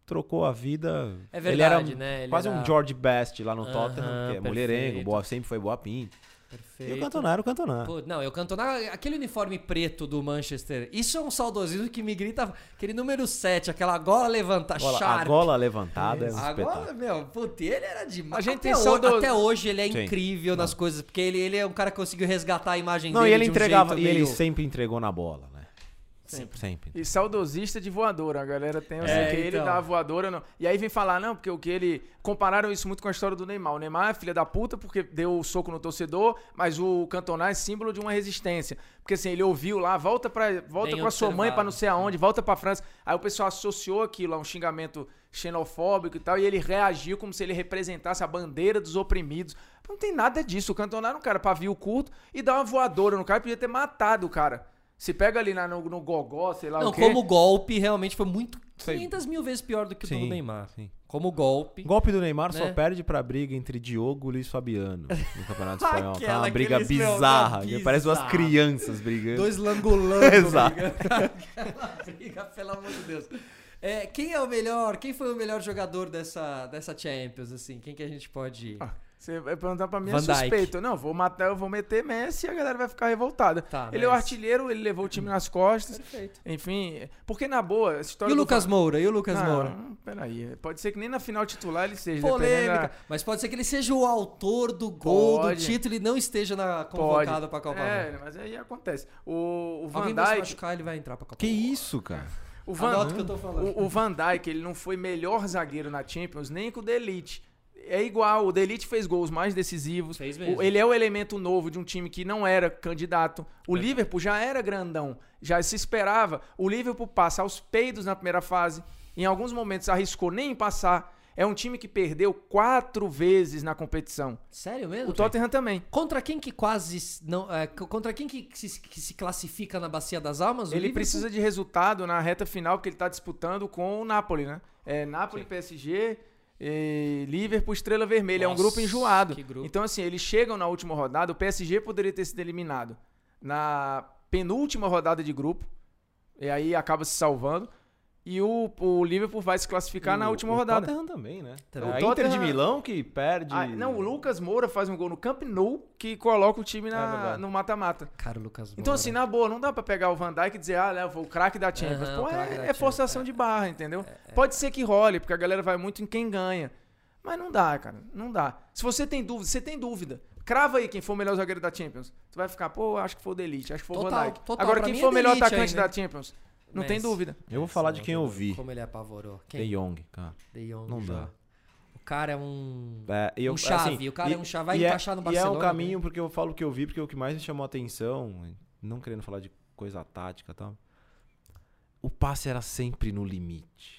trocou a vida. É ele verdade, era né? Ele quase era- um George Best lá no Aham, Tottenham, que é mulherengo, boa, sempre foi boa pinta. Perfeito. E o Cantona era o Cantona. Pô, não, eu Cantona, aquele uniforme preto do Manchester, isso é um saudosismo que me grita, aquele número 7, aquela gola levantada, Gola- a gola levantada é um Agora, espetáculo. meu, puta, ele era demais. A gente até, tem ho- saudo- até hoje ele é Sim. incrível nas coisas, porque ele, ele é um cara que conseguiu resgatar a imagem Não, dele e ele de um entregava, jeito e ele meio- sempre entregou na bola, né? Sempre. Sempre. E saudosista de voadora. A galera tem o É, que ele então. dá a voadora. Não. E aí vem falar, não, porque o que ele. Compararam isso muito com a história do Neymar. O Neymar é filha da puta porque deu o soco no torcedor, mas o Cantona é símbolo de uma resistência. Porque assim, ele ouviu lá, volta pra, volta Bem com a sua mãe pra não sei aonde, volta pra França. Aí o pessoal associou aquilo a um xingamento xenofóbico e tal, e ele reagiu como se ele representasse a bandeira dos oprimidos. Não tem nada disso. O Cantona era um cara pavio curto e dá uma voadora no cara, podia ter matado o cara. Se pega ali na- no, no gogó, sei lá Não, o quê. como golpe, realmente foi muito. Foi- 500 mil vezes pior do que o do Sim, Neymar. sim. Como golpe. Golpe do Neymar Né? só perde pra briga entre Diogo e Luiz Fabiano no Campeonato [laughs] Espanhol. Tá Aquela, uma briga bizarra. bizarra. que Parece duas crianças brigando. Dois langolangos. [laughs] Exato. brigando. Aquela [laughs] briga, pelo amor de Deus. É, quem é o melhor? Quem foi o melhor jogador dessa, dessa Champions, assim? Quem que a gente pode... Ah, Você vai perguntar pra mim, é suspeito. Não, vou matar, eu vou meter Messi e a galera vai ficar revoltada. Tá, ele é o Messi. artilheiro, ele levou o time nas costas. Perfeito. Enfim, porque na boa, essa E história o do Lucas Van- Moura? E o Lucas não, Moura? não, peraí. Pode ser que nem na final titular ele seja. Polêmica. da- Mas pode ser que ele seja o autor do gol, do Pode. título e não esteja na, Pode. convocado pra Copa É, América. mas aí acontece. O, o Van Alguém vai se Dijk, machucar, ele vai entrar pra Copa Que isso, cara? o Van, Anota o que eu tô falando. o, o Van Dijk, ele não foi melhor zagueiro na Champions nem com o The Elite. É igual. O Delite fez gols mais decisivos. Fez mesmo. ele é o elemento novo de um time que não era candidato. O Liverpool já era grandão. Já se esperava. O Liverpool passa aos peidos na primeira fase. Em alguns momentos arriscou nem em passar. É um time que perdeu quatro vezes na competição. Sério mesmo? O Tottenham também. Contra quem que quase não, é, contra quem que se, que se classifica na bacia das almas? Ele precisa de resultado na reta final porque ele está disputando com o Napoli, né? É Napoli, PSG, e Liverpool, Estrela Vermelha. é um Nossa, grupo enjoado. grupo. Então, assim, eles chegam na última rodada. O PSG poderia ter sido eliminado na penúltima rodada de grupo. E aí acaba se salvando. E o, o Liverpool vai se classificar na O- última o rodada. Tottenham também, né? A O Inter de Tottenham- Milão que perde. Ah, não, o Lucas Moura faz um gol no Camp Nou que coloca o time É na- verdade. no mata-mata. Cara, o Lucas Então, Moura. assim, na boa, não dá pra pegar o Van Dijk e dizer, ah, né, foi o craque da Champions. Aham, Pô, é, da é Champions, forçação é. de barra, entendeu? Pode ser que role, porque a galera vai muito em quem ganha. Mas não dá, cara. Não dá. Se você tem dúvida, você tem dúvida. Crava aí quem for o melhor zagueiro da Champions. Tu vai ficar, pô, acho que foi o Delite, acho que foi o Van Dijk. total. Agora, quem mim for é o melhor atacante ainda. da Champions? Não tem Messi. dúvida. Eu vou falar de quem eu vi. Como ele apavorou. De Quem? Jong, cara. De Jong. Não dá. O cara é um... É, eu- Um chave, assim, o cara e- é um chave, vai e é- encaixar no E é Barcelona, um caminho, né? porque eu falo o que eu vi, porque o que mais me chamou a atenção, não querendo falar de coisa tática e tal, o passe era sempre no limite.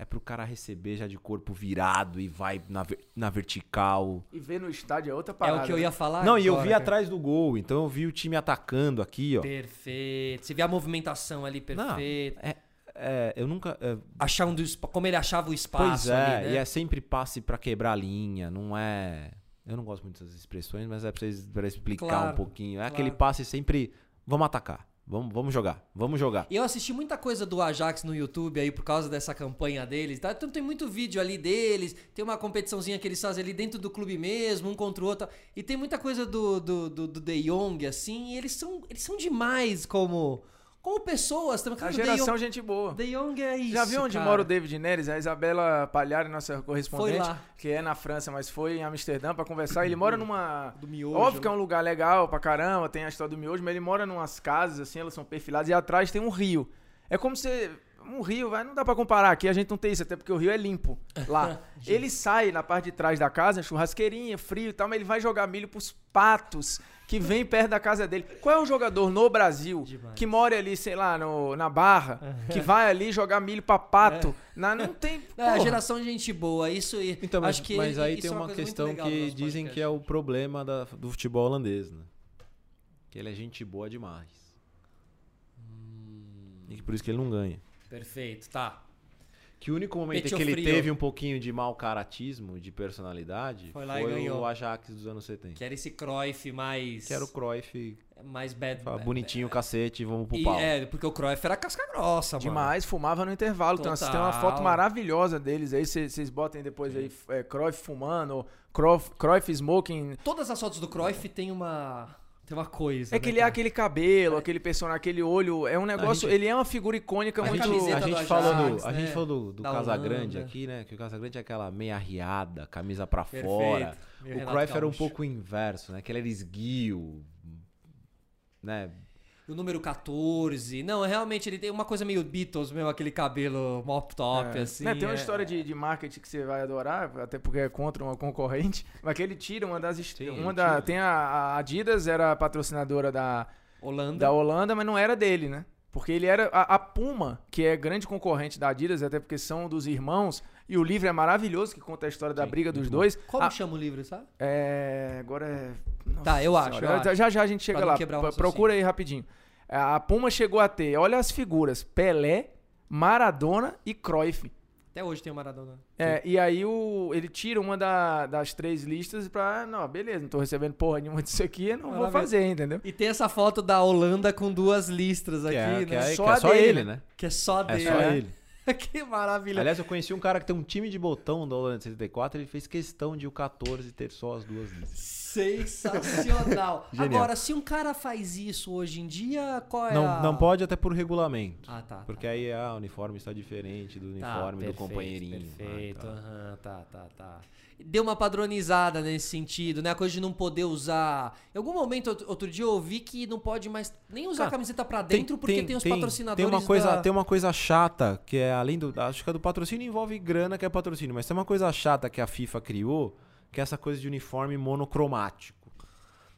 É pro cara receber já de corpo virado e vai na, ver- na vertical. E ver no estádio é outra É parada. o que eu né? ia falar não, e eu agora, vi cara. atrás do gol, então eu vi o time atacando aqui, ó. Perfeito. Você vê a movimentação ali perfeita. É, é, eu nunca. é, Achar um do espa- Como ele achava o espaço pois é, ali, né? e é sempre passe pra quebrar a linha, não é. Eu não gosto muito dessas expressões, mas é pra, vocês, pra explicar Claro, um pouquinho. É claro. aquele passe sempre. Vamos atacar. Vamos, vamos jogar. Vamos jogar. E eu assisti muita coisa do Ajax no YouTube aí por causa dessa campanha deles. Tá? Então tem muito vídeo ali deles. Tem uma competiçãozinha que eles fazem ali dentro do clube mesmo, um contra o outro. E tem muita coisa do, do, do, do De Jong, assim. E eles são, eles são demais como, como pessoas. Também. A Cara, geração De gente boa. De Jong é isso. Já viu onde cara. mora o David Neres? A Isabela Palhari, nossa correspondente, que é na França, mas foi em Amsterdã pra conversar. Ele mora numa. Do miojo. Óbvio que é um lugar legal pra caramba, tem a história do miojo, mas ele mora numas casas, assim, elas são perfiladas, e atrás tem um rio. É como se. Um rio, vai, não dá pra comparar. Aqui a gente não tem isso, até porque o rio é limpo [laughs] lá. ele sai na parte de trás da casa, churrasqueirinha, frio e tal, mas ele vai jogar milho pros patos que vem perto da casa dele. Qual é o jogador no Brasil Demais. que mora ali, sei lá, no, na Barra, que vai ali jogar milho pra pato? Na, não tem. [laughs] É, a porra. geração de gente boa. Isso e Então, mas, acho que mas aí isso tem é uma, muito questão que dizem podcast. que é o problema da- do futebol holandês, né? Que ele é gente boa demais. E que por isso que ele não ganha. Perfeito, tá. Que o único momento em que ele frio. teve um pouquinho de mau caratismo, de personalidade, Foi foi, o Ajax dos anos 70. Que era esse Cruyff mais. Que era o Cruyff, mais bad. bad- bonitinho, cacete, vamos pro E, pau. é, porque o Cruyff era casca grossa, mano. Demais, fumava no intervalo. Tem uma, tem uma foto maravilhosa deles aí. Vocês botem depois aí, é, Cruyff fumando, Cruyff, Cruyff smoking. Todas as fotos do Cruyff tem uma. Tem uma coisa. É né, que ele é aquele cabelo, aquele personagem, aquele olho. É um negócio. gente- ele é uma figura icônica A muito. camiseta a gente falou Ajax, do, a né? gente falou do, do Casagrande aqui, né? Que o Casagrande é aquela meia riada, camisa pra Perfeito. fora. Meio O Cruyff era um pouco o inverso, né? Que ele era esguio, né? O número 14. Não, realmente ele tem uma coisa meio Beatles, mesmo aquele cabelo mop top, É. assim. Né, tem uma é- história de, de marketing que você vai adorar, até porque é contra uma concorrente, [laughs] mas que ele tira uma das. est- Sim, uma da, tira. tem a, a Adidas, era a patrocinadora da, Holanda. da Holanda, mas não era dele, né? Porque ele era a, a Puma, que é grande concorrente da Adidas, até porque são dos irmãos, e o livro é maravilhoso, que conta a história da Sim, briga dos dois. Como Ah, chama o livro, sabe? é, agora é. Nossa Tá, eu acho, eu acho. Já já a gente chega lá. raciocínio. Procura aí rapidinho. A Puma chegou a ter, olha as figuras: Pelé, Maradona e Cruyff. Até hoje tem o Maradona. É, e aí o, ele tira uma da- das três listas pra. Não, beleza, não tô recebendo porra nenhuma disso aqui, eu não Vai vou fazer, entendeu? E tem essa foto da Holanda com duas listras aqui, Que é, né? que é- Só que é a só dele, ele, né? né? Que é só É dele. só É. ele. [laughs] que maravilha. Aliás, eu conheci um cara que tem um time de botão da Holanda de 74, ele fez questão de o 14 ter só as duas listas. Sensacional. [laughs] Agora, se um cara faz isso hoje em dia, qual é Não, a... não pode até por regulamento. Ah, tá. tá. Porque aí ah, o uniforme está diferente do Tá, uniforme do perfeito, companheirinho. Perfeito, Ah, tá. aham, tá, tá, tá. Deu uma padronizada nesse sentido, né? A coisa de não poder usar. Em algum momento, outro- dia, eu ouvi que não pode mais nem usar a Cara, camiseta pra dentro porque tem, os patrocinadores. Tem uma, coisa, da... tem uma coisa chata, que é além do. Acho que a do patrocínio envolve grana, que é patrocínio, mas tem uma coisa chata que a FIFA criou, que é essa coisa de uniforme monocromático.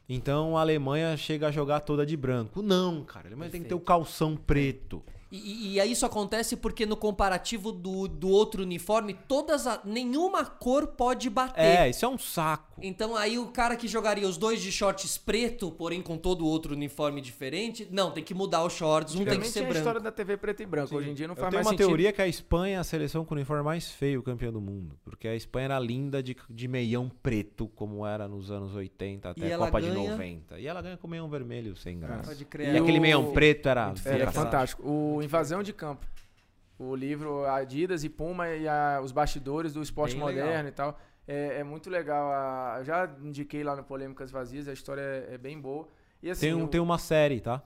Então a Alemanha chega a jogar toda de branco. Não, cara. A Alemanha tem que ter o calção preto. E, e- e aí isso acontece porque no comparativo do, do outro uniforme, todas a, nenhuma cor pode bater. É, isso é um saco. Então aí o cara que jogaria os dois de shorts preto, porém com todo outro uniforme diferente, não, tem que mudar os shorts, um tem que ser a branco. história da TV preto e branco. Hoje em dia não Eu faz tenho mais uma sentido. teoria que a Espanha é a seleção com o uniforme mais feio campeã do mundo. Porque a Espanha era linda de, de meião preto, como era nos anos 80 E até a ela Copa de ganha- 90. E ela ganha com meião vermelho sem graça. Pode E aquele meião preto era. Muito Era Fantástico. fantástico. O Invasão de Campo. O livro Adidas e Puma e a- os bastidores do esporte Bem legal. moderno e tal. É, é muito legal. a- eu já indiquei lá no Polêmicas Vazias, a história é, é bem boa. E assim, Tem, um, o- tem uma série, tá?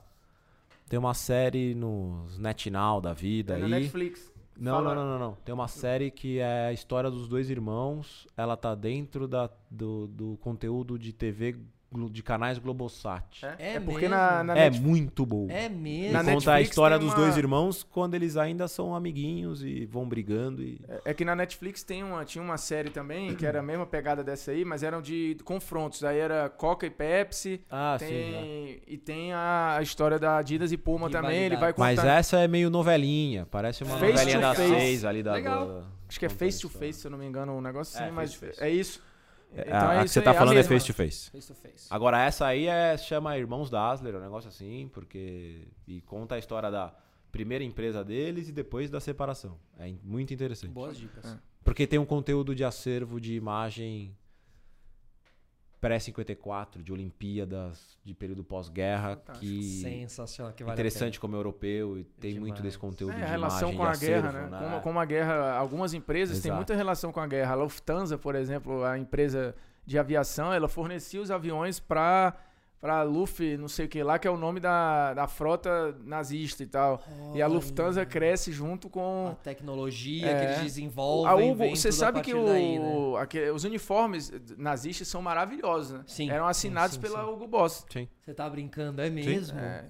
Tem uma série nos NetNow da vida é na aí. Netflix. Não, não, não, não, não. Tem uma série que é a história dos dois irmãos. Ela tá dentro da, do, do conteúdo de TV de canais Globosat. É, É é porque mesmo? na, na É muito boa. É mesmo. Na conta a Netflix história tem dos uma- dois irmãos quando eles ainda são amiguinhos e vão brigando e É que na Netflix tem uma, tinha uma série também, que era a mesma pegada dessa aí, mas eram de confrontos. Aí era Coca e Pepsi. Ah, tem, E tem a, a história da Adidas e Puma também. Ele vai Mas contar. essa é meio novelinha, parece uma Face novelinha to das face. seis ali da Legal. da- Acho que é face a to história. face, se eu não me engano, um negócio É, assim, mas face to face. é isso. É, Então a, é a que você aí, tá a falando é face to face. Face to face. Agora essa aí é chama Irmãos Dassler, um negócio assim, porque e conta a história da primeira empresa deles e depois da separação. É muito interessante. Boas dicas. É. Porque tem um conteúdo de acervo de imagem pré-54, de Olimpíadas, de período pós-guerra, que Sensacional, que vale interessante como europeu e tem muito demais. desse conteúdo É, de a relação com a de guerra, acervo, né? Como, como a guerra, algumas empresas têm Exato. muita relação com a guerra. A Lufthansa, por exemplo, a empresa de aviação, ela fornecia os aviões para para Luft, não sei o que lá, que é o nome da, da frota nazista e tal. E a Lufthansa cresce junto A com tecnologia É. que eles desenvolvem. a Hugo, você a sabe que o, daí, né? os uniformes nazistas são maravilhosos, né? Sim, Eram assinados sim, pela sim. Hugo Boss. Sim. Você tá brincando, é mesmo? É.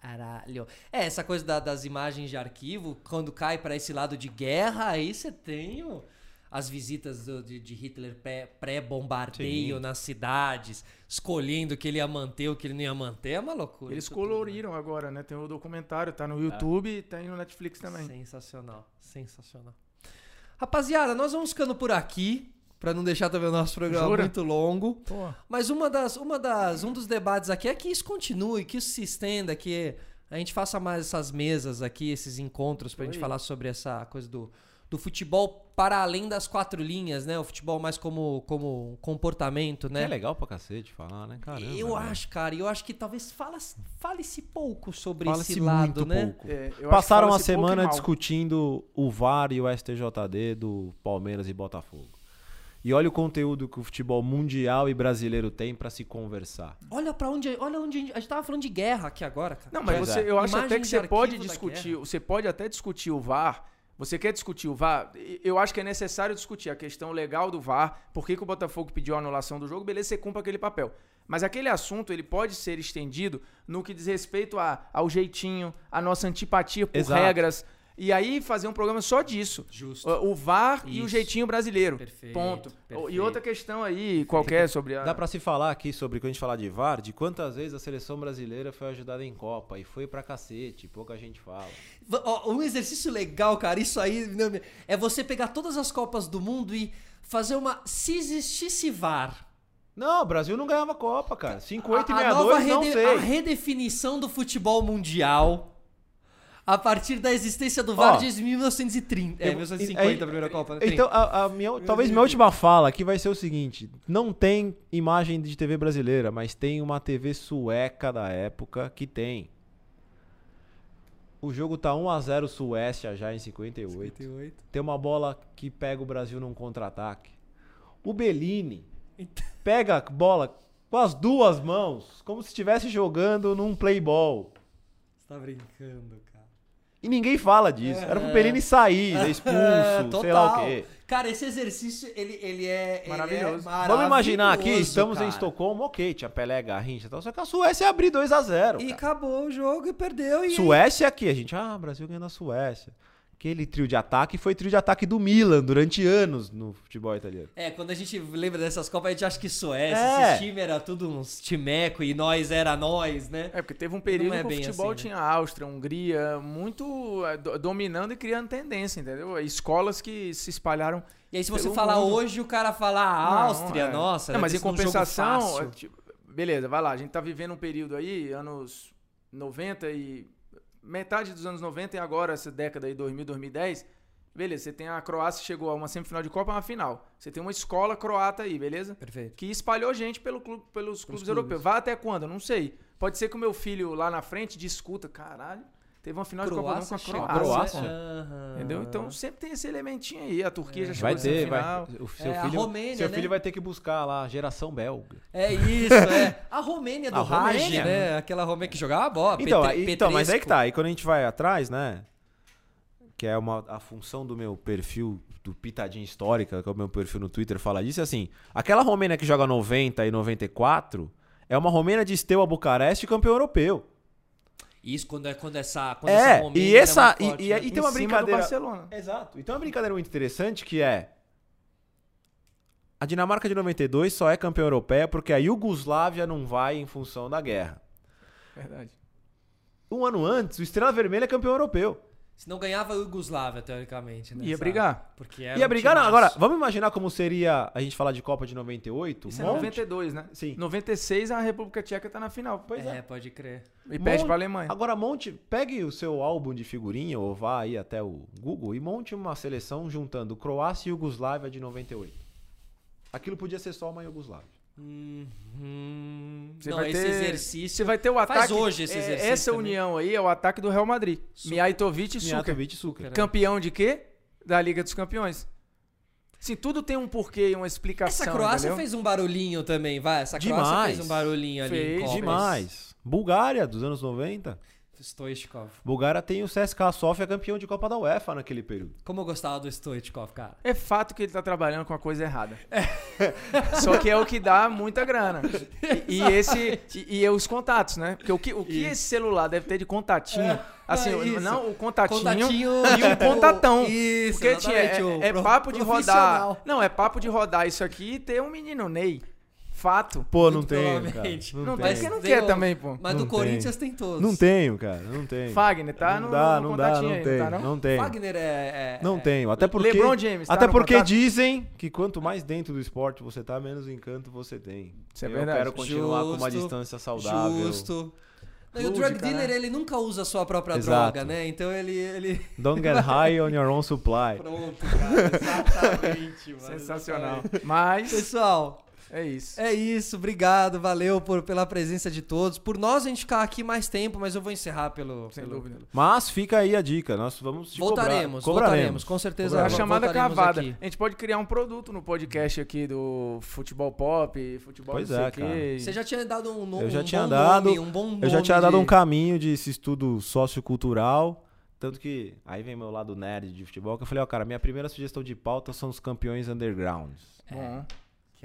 Caralho. É, essa coisa da- das imagens de arquivo, quando cai pra esse lado de guerra, aí você tem o- as visitas do- de, de Hitler pré- pré-bombardeio nas cidades, escolhendo o que ele ia manter, o que ele não ia manter. É uma loucura. Eles isso tudo, né? coloriram agora, né? Tem o documentário, tá no YouTube e tem no Netflix também. Sensacional, sensacional. Rapaziada, nós vamos ficando por aqui, pra não deixar também o nosso programa Jura? muito longo. Pô. Mas uma das, uma das, um dos debates aqui é que isso continue, que isso se estenda, que a gente faça mais essas mesas aqui, esses encontros pra gente Oi. falar sobre essa coisa do, do futebol para além das quatro linhas, né? O futebol mais como, como um comportamento, Que né? é legal pra cacete falar, né? Caramba. eu velho. acho, cara, e eu acho que talvez fala- fale-se pouco sobre Fala-se esse lado, muito né? pouco. É, eu acho que Passaram a fala-se pouco semana discutindo o VAR e o STJD do Palmeiras e Botafogo. E olha o conteúdo que o futebol mundial e brasileiro tem pra se conversar. Olha para onde, olha onde a gente, a gente tava falando de guerra aqui agora, cara. Não, mas você, é. eu acho Imagem até que você pode discutir, você pode até discutir o VAR. Você quer discutir o VAR? Eu acho que é necessário discutir a questão legal do VAR, por que, que o Botafogo pediu a anulação do jogo, beleza, você cumpre aquele papel. Mas aquele assunto, ele pode ser estendido no que diz respeito a, ao jeitinho, a nossa antipatia por Exato. regras. E aí fazer um programa só disso. Justo. O o VAR e o Isso. jeitinho brasileiro. Perfeito, Ponto. perfeito. E outra questão aí, qualquer, sobre a... Dá pra se falar aqui sobre, quando a gente falar de VAR, de quantas vezes a seleção brasileira foi ajudada em Copa e foi pra cacete, pouca gente fala. Um exercício legal, cara, isso aí não, é você pegar todas as Copas do Mundo e fazer uma. Se existisse VAR. Não, o Brasil não ganhava Copa, cara. 58 e a, a nova 62, não rede- sei. a redefinição do futebol mundial. A partir da existência do VAR desde 1930. É, Eu- 1950 aí- a primeira Copa. né? Então, a, a minha, talvez minha última fala aqui vai ser o seguinte: não tem imagem de TV brasileira, mas tem uma TV sueca da época que tem. O jogo tá 1x0 Suécia já em 58. Tem uma bola que pega o Brasil num contra-ataque. O Bellini pega a bola com as duas mãos, como se estivesse jogando num playball. Você tá brincando, cara. E ninguém fala disso. Era pro Perini sair, ser expulso, É, sei lá o quê. Cara, esse exercício, ele, ele é. ele é Maravilhoso. Vamos imaginar aqui, maravilhoso, estamos em cara. Estocolmo, ok, tinha Pelé, Garrincha e tal, só que a Suécia ia abrir 2x0. E acabou o jogo e perdeu. E Suécia aqui, a gente, ah, Brasil ganhando a Suécia. Aquele trio de ataque foi trio de ataque do Milan durante anos no futebol italiano. É, quando a gente lembra dessas Copas, a gente acha que Suécia, É. esse time era tudo uns timeco e nós era nós, né? É, porque teve um período Não é que o futebol assim, né? tinha Áustria, Hungria, muito é, do- dominando e criando tendência, entendeu? Escolas que se espalharam. E aí, se você falar mundo. hoje, o cara fala ah, Não, Áustria, é. nossa. Não, mas em um compensação, é, tipo, beleza, vai lá, a gente tá vivendo um período aí, anos 90 e metade dos anos 90 e agora essa década aí 2000, 2010. Beleza, você tem a Croácia chegou a uma semifinal de Copa, uma final. Você tem uma escola croata aí, beleza? Perfeito. que espalhou gente pelo clube- pelos clubes clubes. europeus. Vai até quando? Eu não sei. Pode ser que o meu filho lá na frente discuta, caralho, teve uma final de Copa do Mundo com a Croácia. Croácia? Entendeu? Então sempre tem esse elementinho aí. A Turquia já chegou Vai ter, semifinal. vai. O seu É, a filho, Romênia, seu né? filho vai ter que buscar lá a geração belga. É isso, é. A Romênia do A Raj, Romênia. né? Aquela Romênia que jogava bola. Então, Petre- então, mas aí que tá. Aí quando a gente vai atrás, né? Que é uma, a função do meu perfil, do Pitadinha Histórica, que é o meu perfil no Twitter, fala disso, é assim. Aquela Romênia que joga 90 e 94 é uma Romênia de Steaua Bucareste campeão europeu. Isso quando é quando essa quando É, essa Romênia e essa- muito e- forte, e- né? e- Em tem uma cima do brincadeira- Barcelona. Exato. Então é uma brincadeira muito interessante que é. A Dinamarca de 92 só é campeã europeia porque a Iugoslávia não vai em função da guerra. Verdade. Um ano antes, o Estrela Vermelha é campeão europeu. Se não ganhava a Iugoslávia, teoricamente, né? Ia sabe? brigar. Porque era Ia um brigar, não. Agora, vamos imaginar como seria a gente falar de Copa de 98? Isso é Um monte- 92, né? Sim. 96 a República Tcheca tá na final. Pois É, é. pode crer. E Monte- pra Alemanha. Agora monte, pegue o seu álbum de figurinha ou vá aí até o Google e monte uma seleção juntando Croácia e Iugoslávia de 98. Aquilo podia ser só uma Iugoslávia. Uhum. Você não, vai esse ter- exercício. Você vai ter o Faz ataque. hoje esse é, exercício Essa também. união aí é o ataque do Real Madrid. Mijatovic e Suker. Mijatovic e Suker. Campeão de quê? Da Liga dos Campeões. Sim, tudo tem um porquê e uma explicação. Essa Croácia entendeu? fez um barulhinho também, vai. Essa Croácia Demais. fez um barulhinho ali. Fez. Demais. Bulgária, dos anos 90. Stoichkov. Bulgária tem o CSKA Sofia campeão de Copa da UEFA naquele período. Como eu gostava do Stoichkov, cara. É fato que ele tá trabalhando com a coisa errada. [laughs] Só que é o que dá muita grana. [laughs] E, e esse e, e os contatos, né? Porque o que, o que esse celular deve ter de contatinho? Assim, é não o contatinho, Contatinho e o contatão. [laughs] Isso, Porque é, é papo de rodar. Não, é papo de rodar isso aqui e ter um menino Ney. Fato. Pô, não tenho, cara. Não, Não tem porque não Tem quer também, pô. Mas Não do Corinthians tem todos. Não tenho, cara. Não tenho. Fagner, tá não no, dá, no não dá, não aí, tenho. tá, não? Não tenho. Wagner é. é- Não é- tenho. Até porque. LeBron James, tá até porque contato? dizem que quanto mais dentro do esporte você tá, menos encanto você tem. Isso é Eu verdade. quero continuar com uma Justo, distância saudável. Justo. Não, e o drug dealer, né? ele nunca usa a sua própria Exato. droga, né? Então ele. ele... [laughs] Don't get high on your own supply. [laughs] Pronto, cara. Exatamente, mano. Sensacional. Mas Pessoal, é isso. é isso. Obrigado, valeu por, pela presença de todos. Por nós a gente ficar aqui mais tempo, mas eu vou encerrar pelo. Sem pelo- dúvida. Mas fica aí a dica. Nós vamos te Voltaremos, cobrar. Cobraremos. voltaremos, com certeza. É a chamada cavada. aqui. A gente pode criar um produto no podcast aqui do futebol pop, futebol Pois não sei é, o quê. cara. Você já tinha dado um nome. Eu já um tinha bom dado- nome, um bom Eu já nome tinha dado de- um caminho de esse estudo sociocultural. Tanto que aí vem meu lado nerd de futebol, que eu falei, ó, cara, minha primeira sugestão de pauta são os campeões undergrounds. Bom.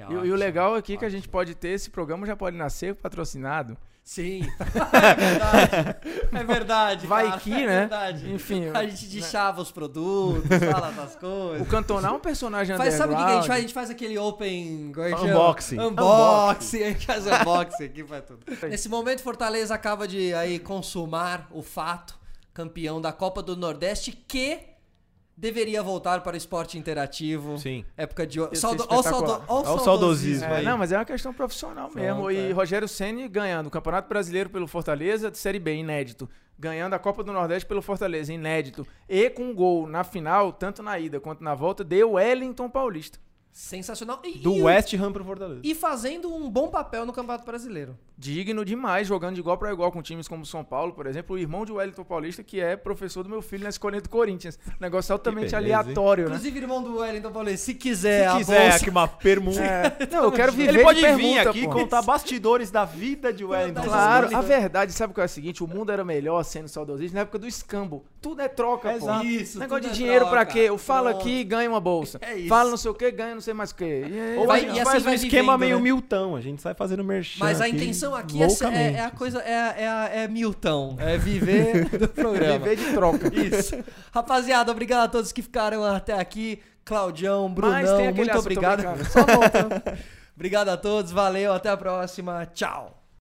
Que é E, e o legal aqui é que a gente pode ter, esse programa já pode nascer patrocinado. Sim. [laughs] [laughs] É verdade. [laughs] É verdade. Vai cara, que, é né? verdade. Enfim, A gente deixava os produtos, fala das o coisas. Cantonar é um personagem Faz, sabe o que a gente faz? A gente faz aquele open. é chama? Unboxing. Unboxing. A gente faz unboxing aqui, faz tudo. Nesse momento, Fortaleza acaba de aí consumar o fato, campeão da Copa do Nordeste, que deveria voltar para o esporte interativo. Sim. Época de. Ser Saudo... Ó, o ó o saudosismo É, não, mas é uma questão profissional mesmo. Pronto, E é. Rogério Ceni ganhando o Campeonato Brasileiro pelo Fortaleza, de Série B, inédito. Ganhando a Copa do Nordeste pelo Fortaleza, inédito. E com um gol na final, tanto na ida quanto na volta, deu Wellington Paulista. Sensacional. E, Do e, West Ham pro Fortaleza. e fazendo um bom papel no Campeonato Brasileiro. Digno demais, jogando de igual para igual com times como São Paulo, por exemplo, o irmão de Wellington Paulista, que é professor do meu filho na escolinha do Corinthians. Negócio altamente beleza, hein? aleatório, né? Inclusive, irmão do Wellington Paulista, se quiser, Se a quiser bolsa- aqui uma permuta. [laughs] É, não, eu quero viver Ele pode de vir aqui pô. contar bastidores da vida de Wellington. Claro, a verdade, sabe o que é o seguinte? O mundo era melhor sendo saudosista na época do escambo. Tudo é troca, pô. Exato. Isso, Negócio de é dinheiro troca. pra quê? Eu falo Pronto. aqui e ganho uma bolsa. É isso. Fala não sei o que, ganha não sei mais o que. E aí, Ou Vai- a gente e assim faz um vai esquema vivendo, meio né? miltão. A gente sai fazendo merchan Mas a intenção aqui é, é- é a coisa, é, é, é Milton, é viver [laughs] do programa. viver de troca. Isso. Rapaziada, obrigado a todos que ficaram até aqui. Claudião, Brunão, muito obrigado. Só volta. [laughs] obrigado a todos, valeu, até a próxima. Tchau.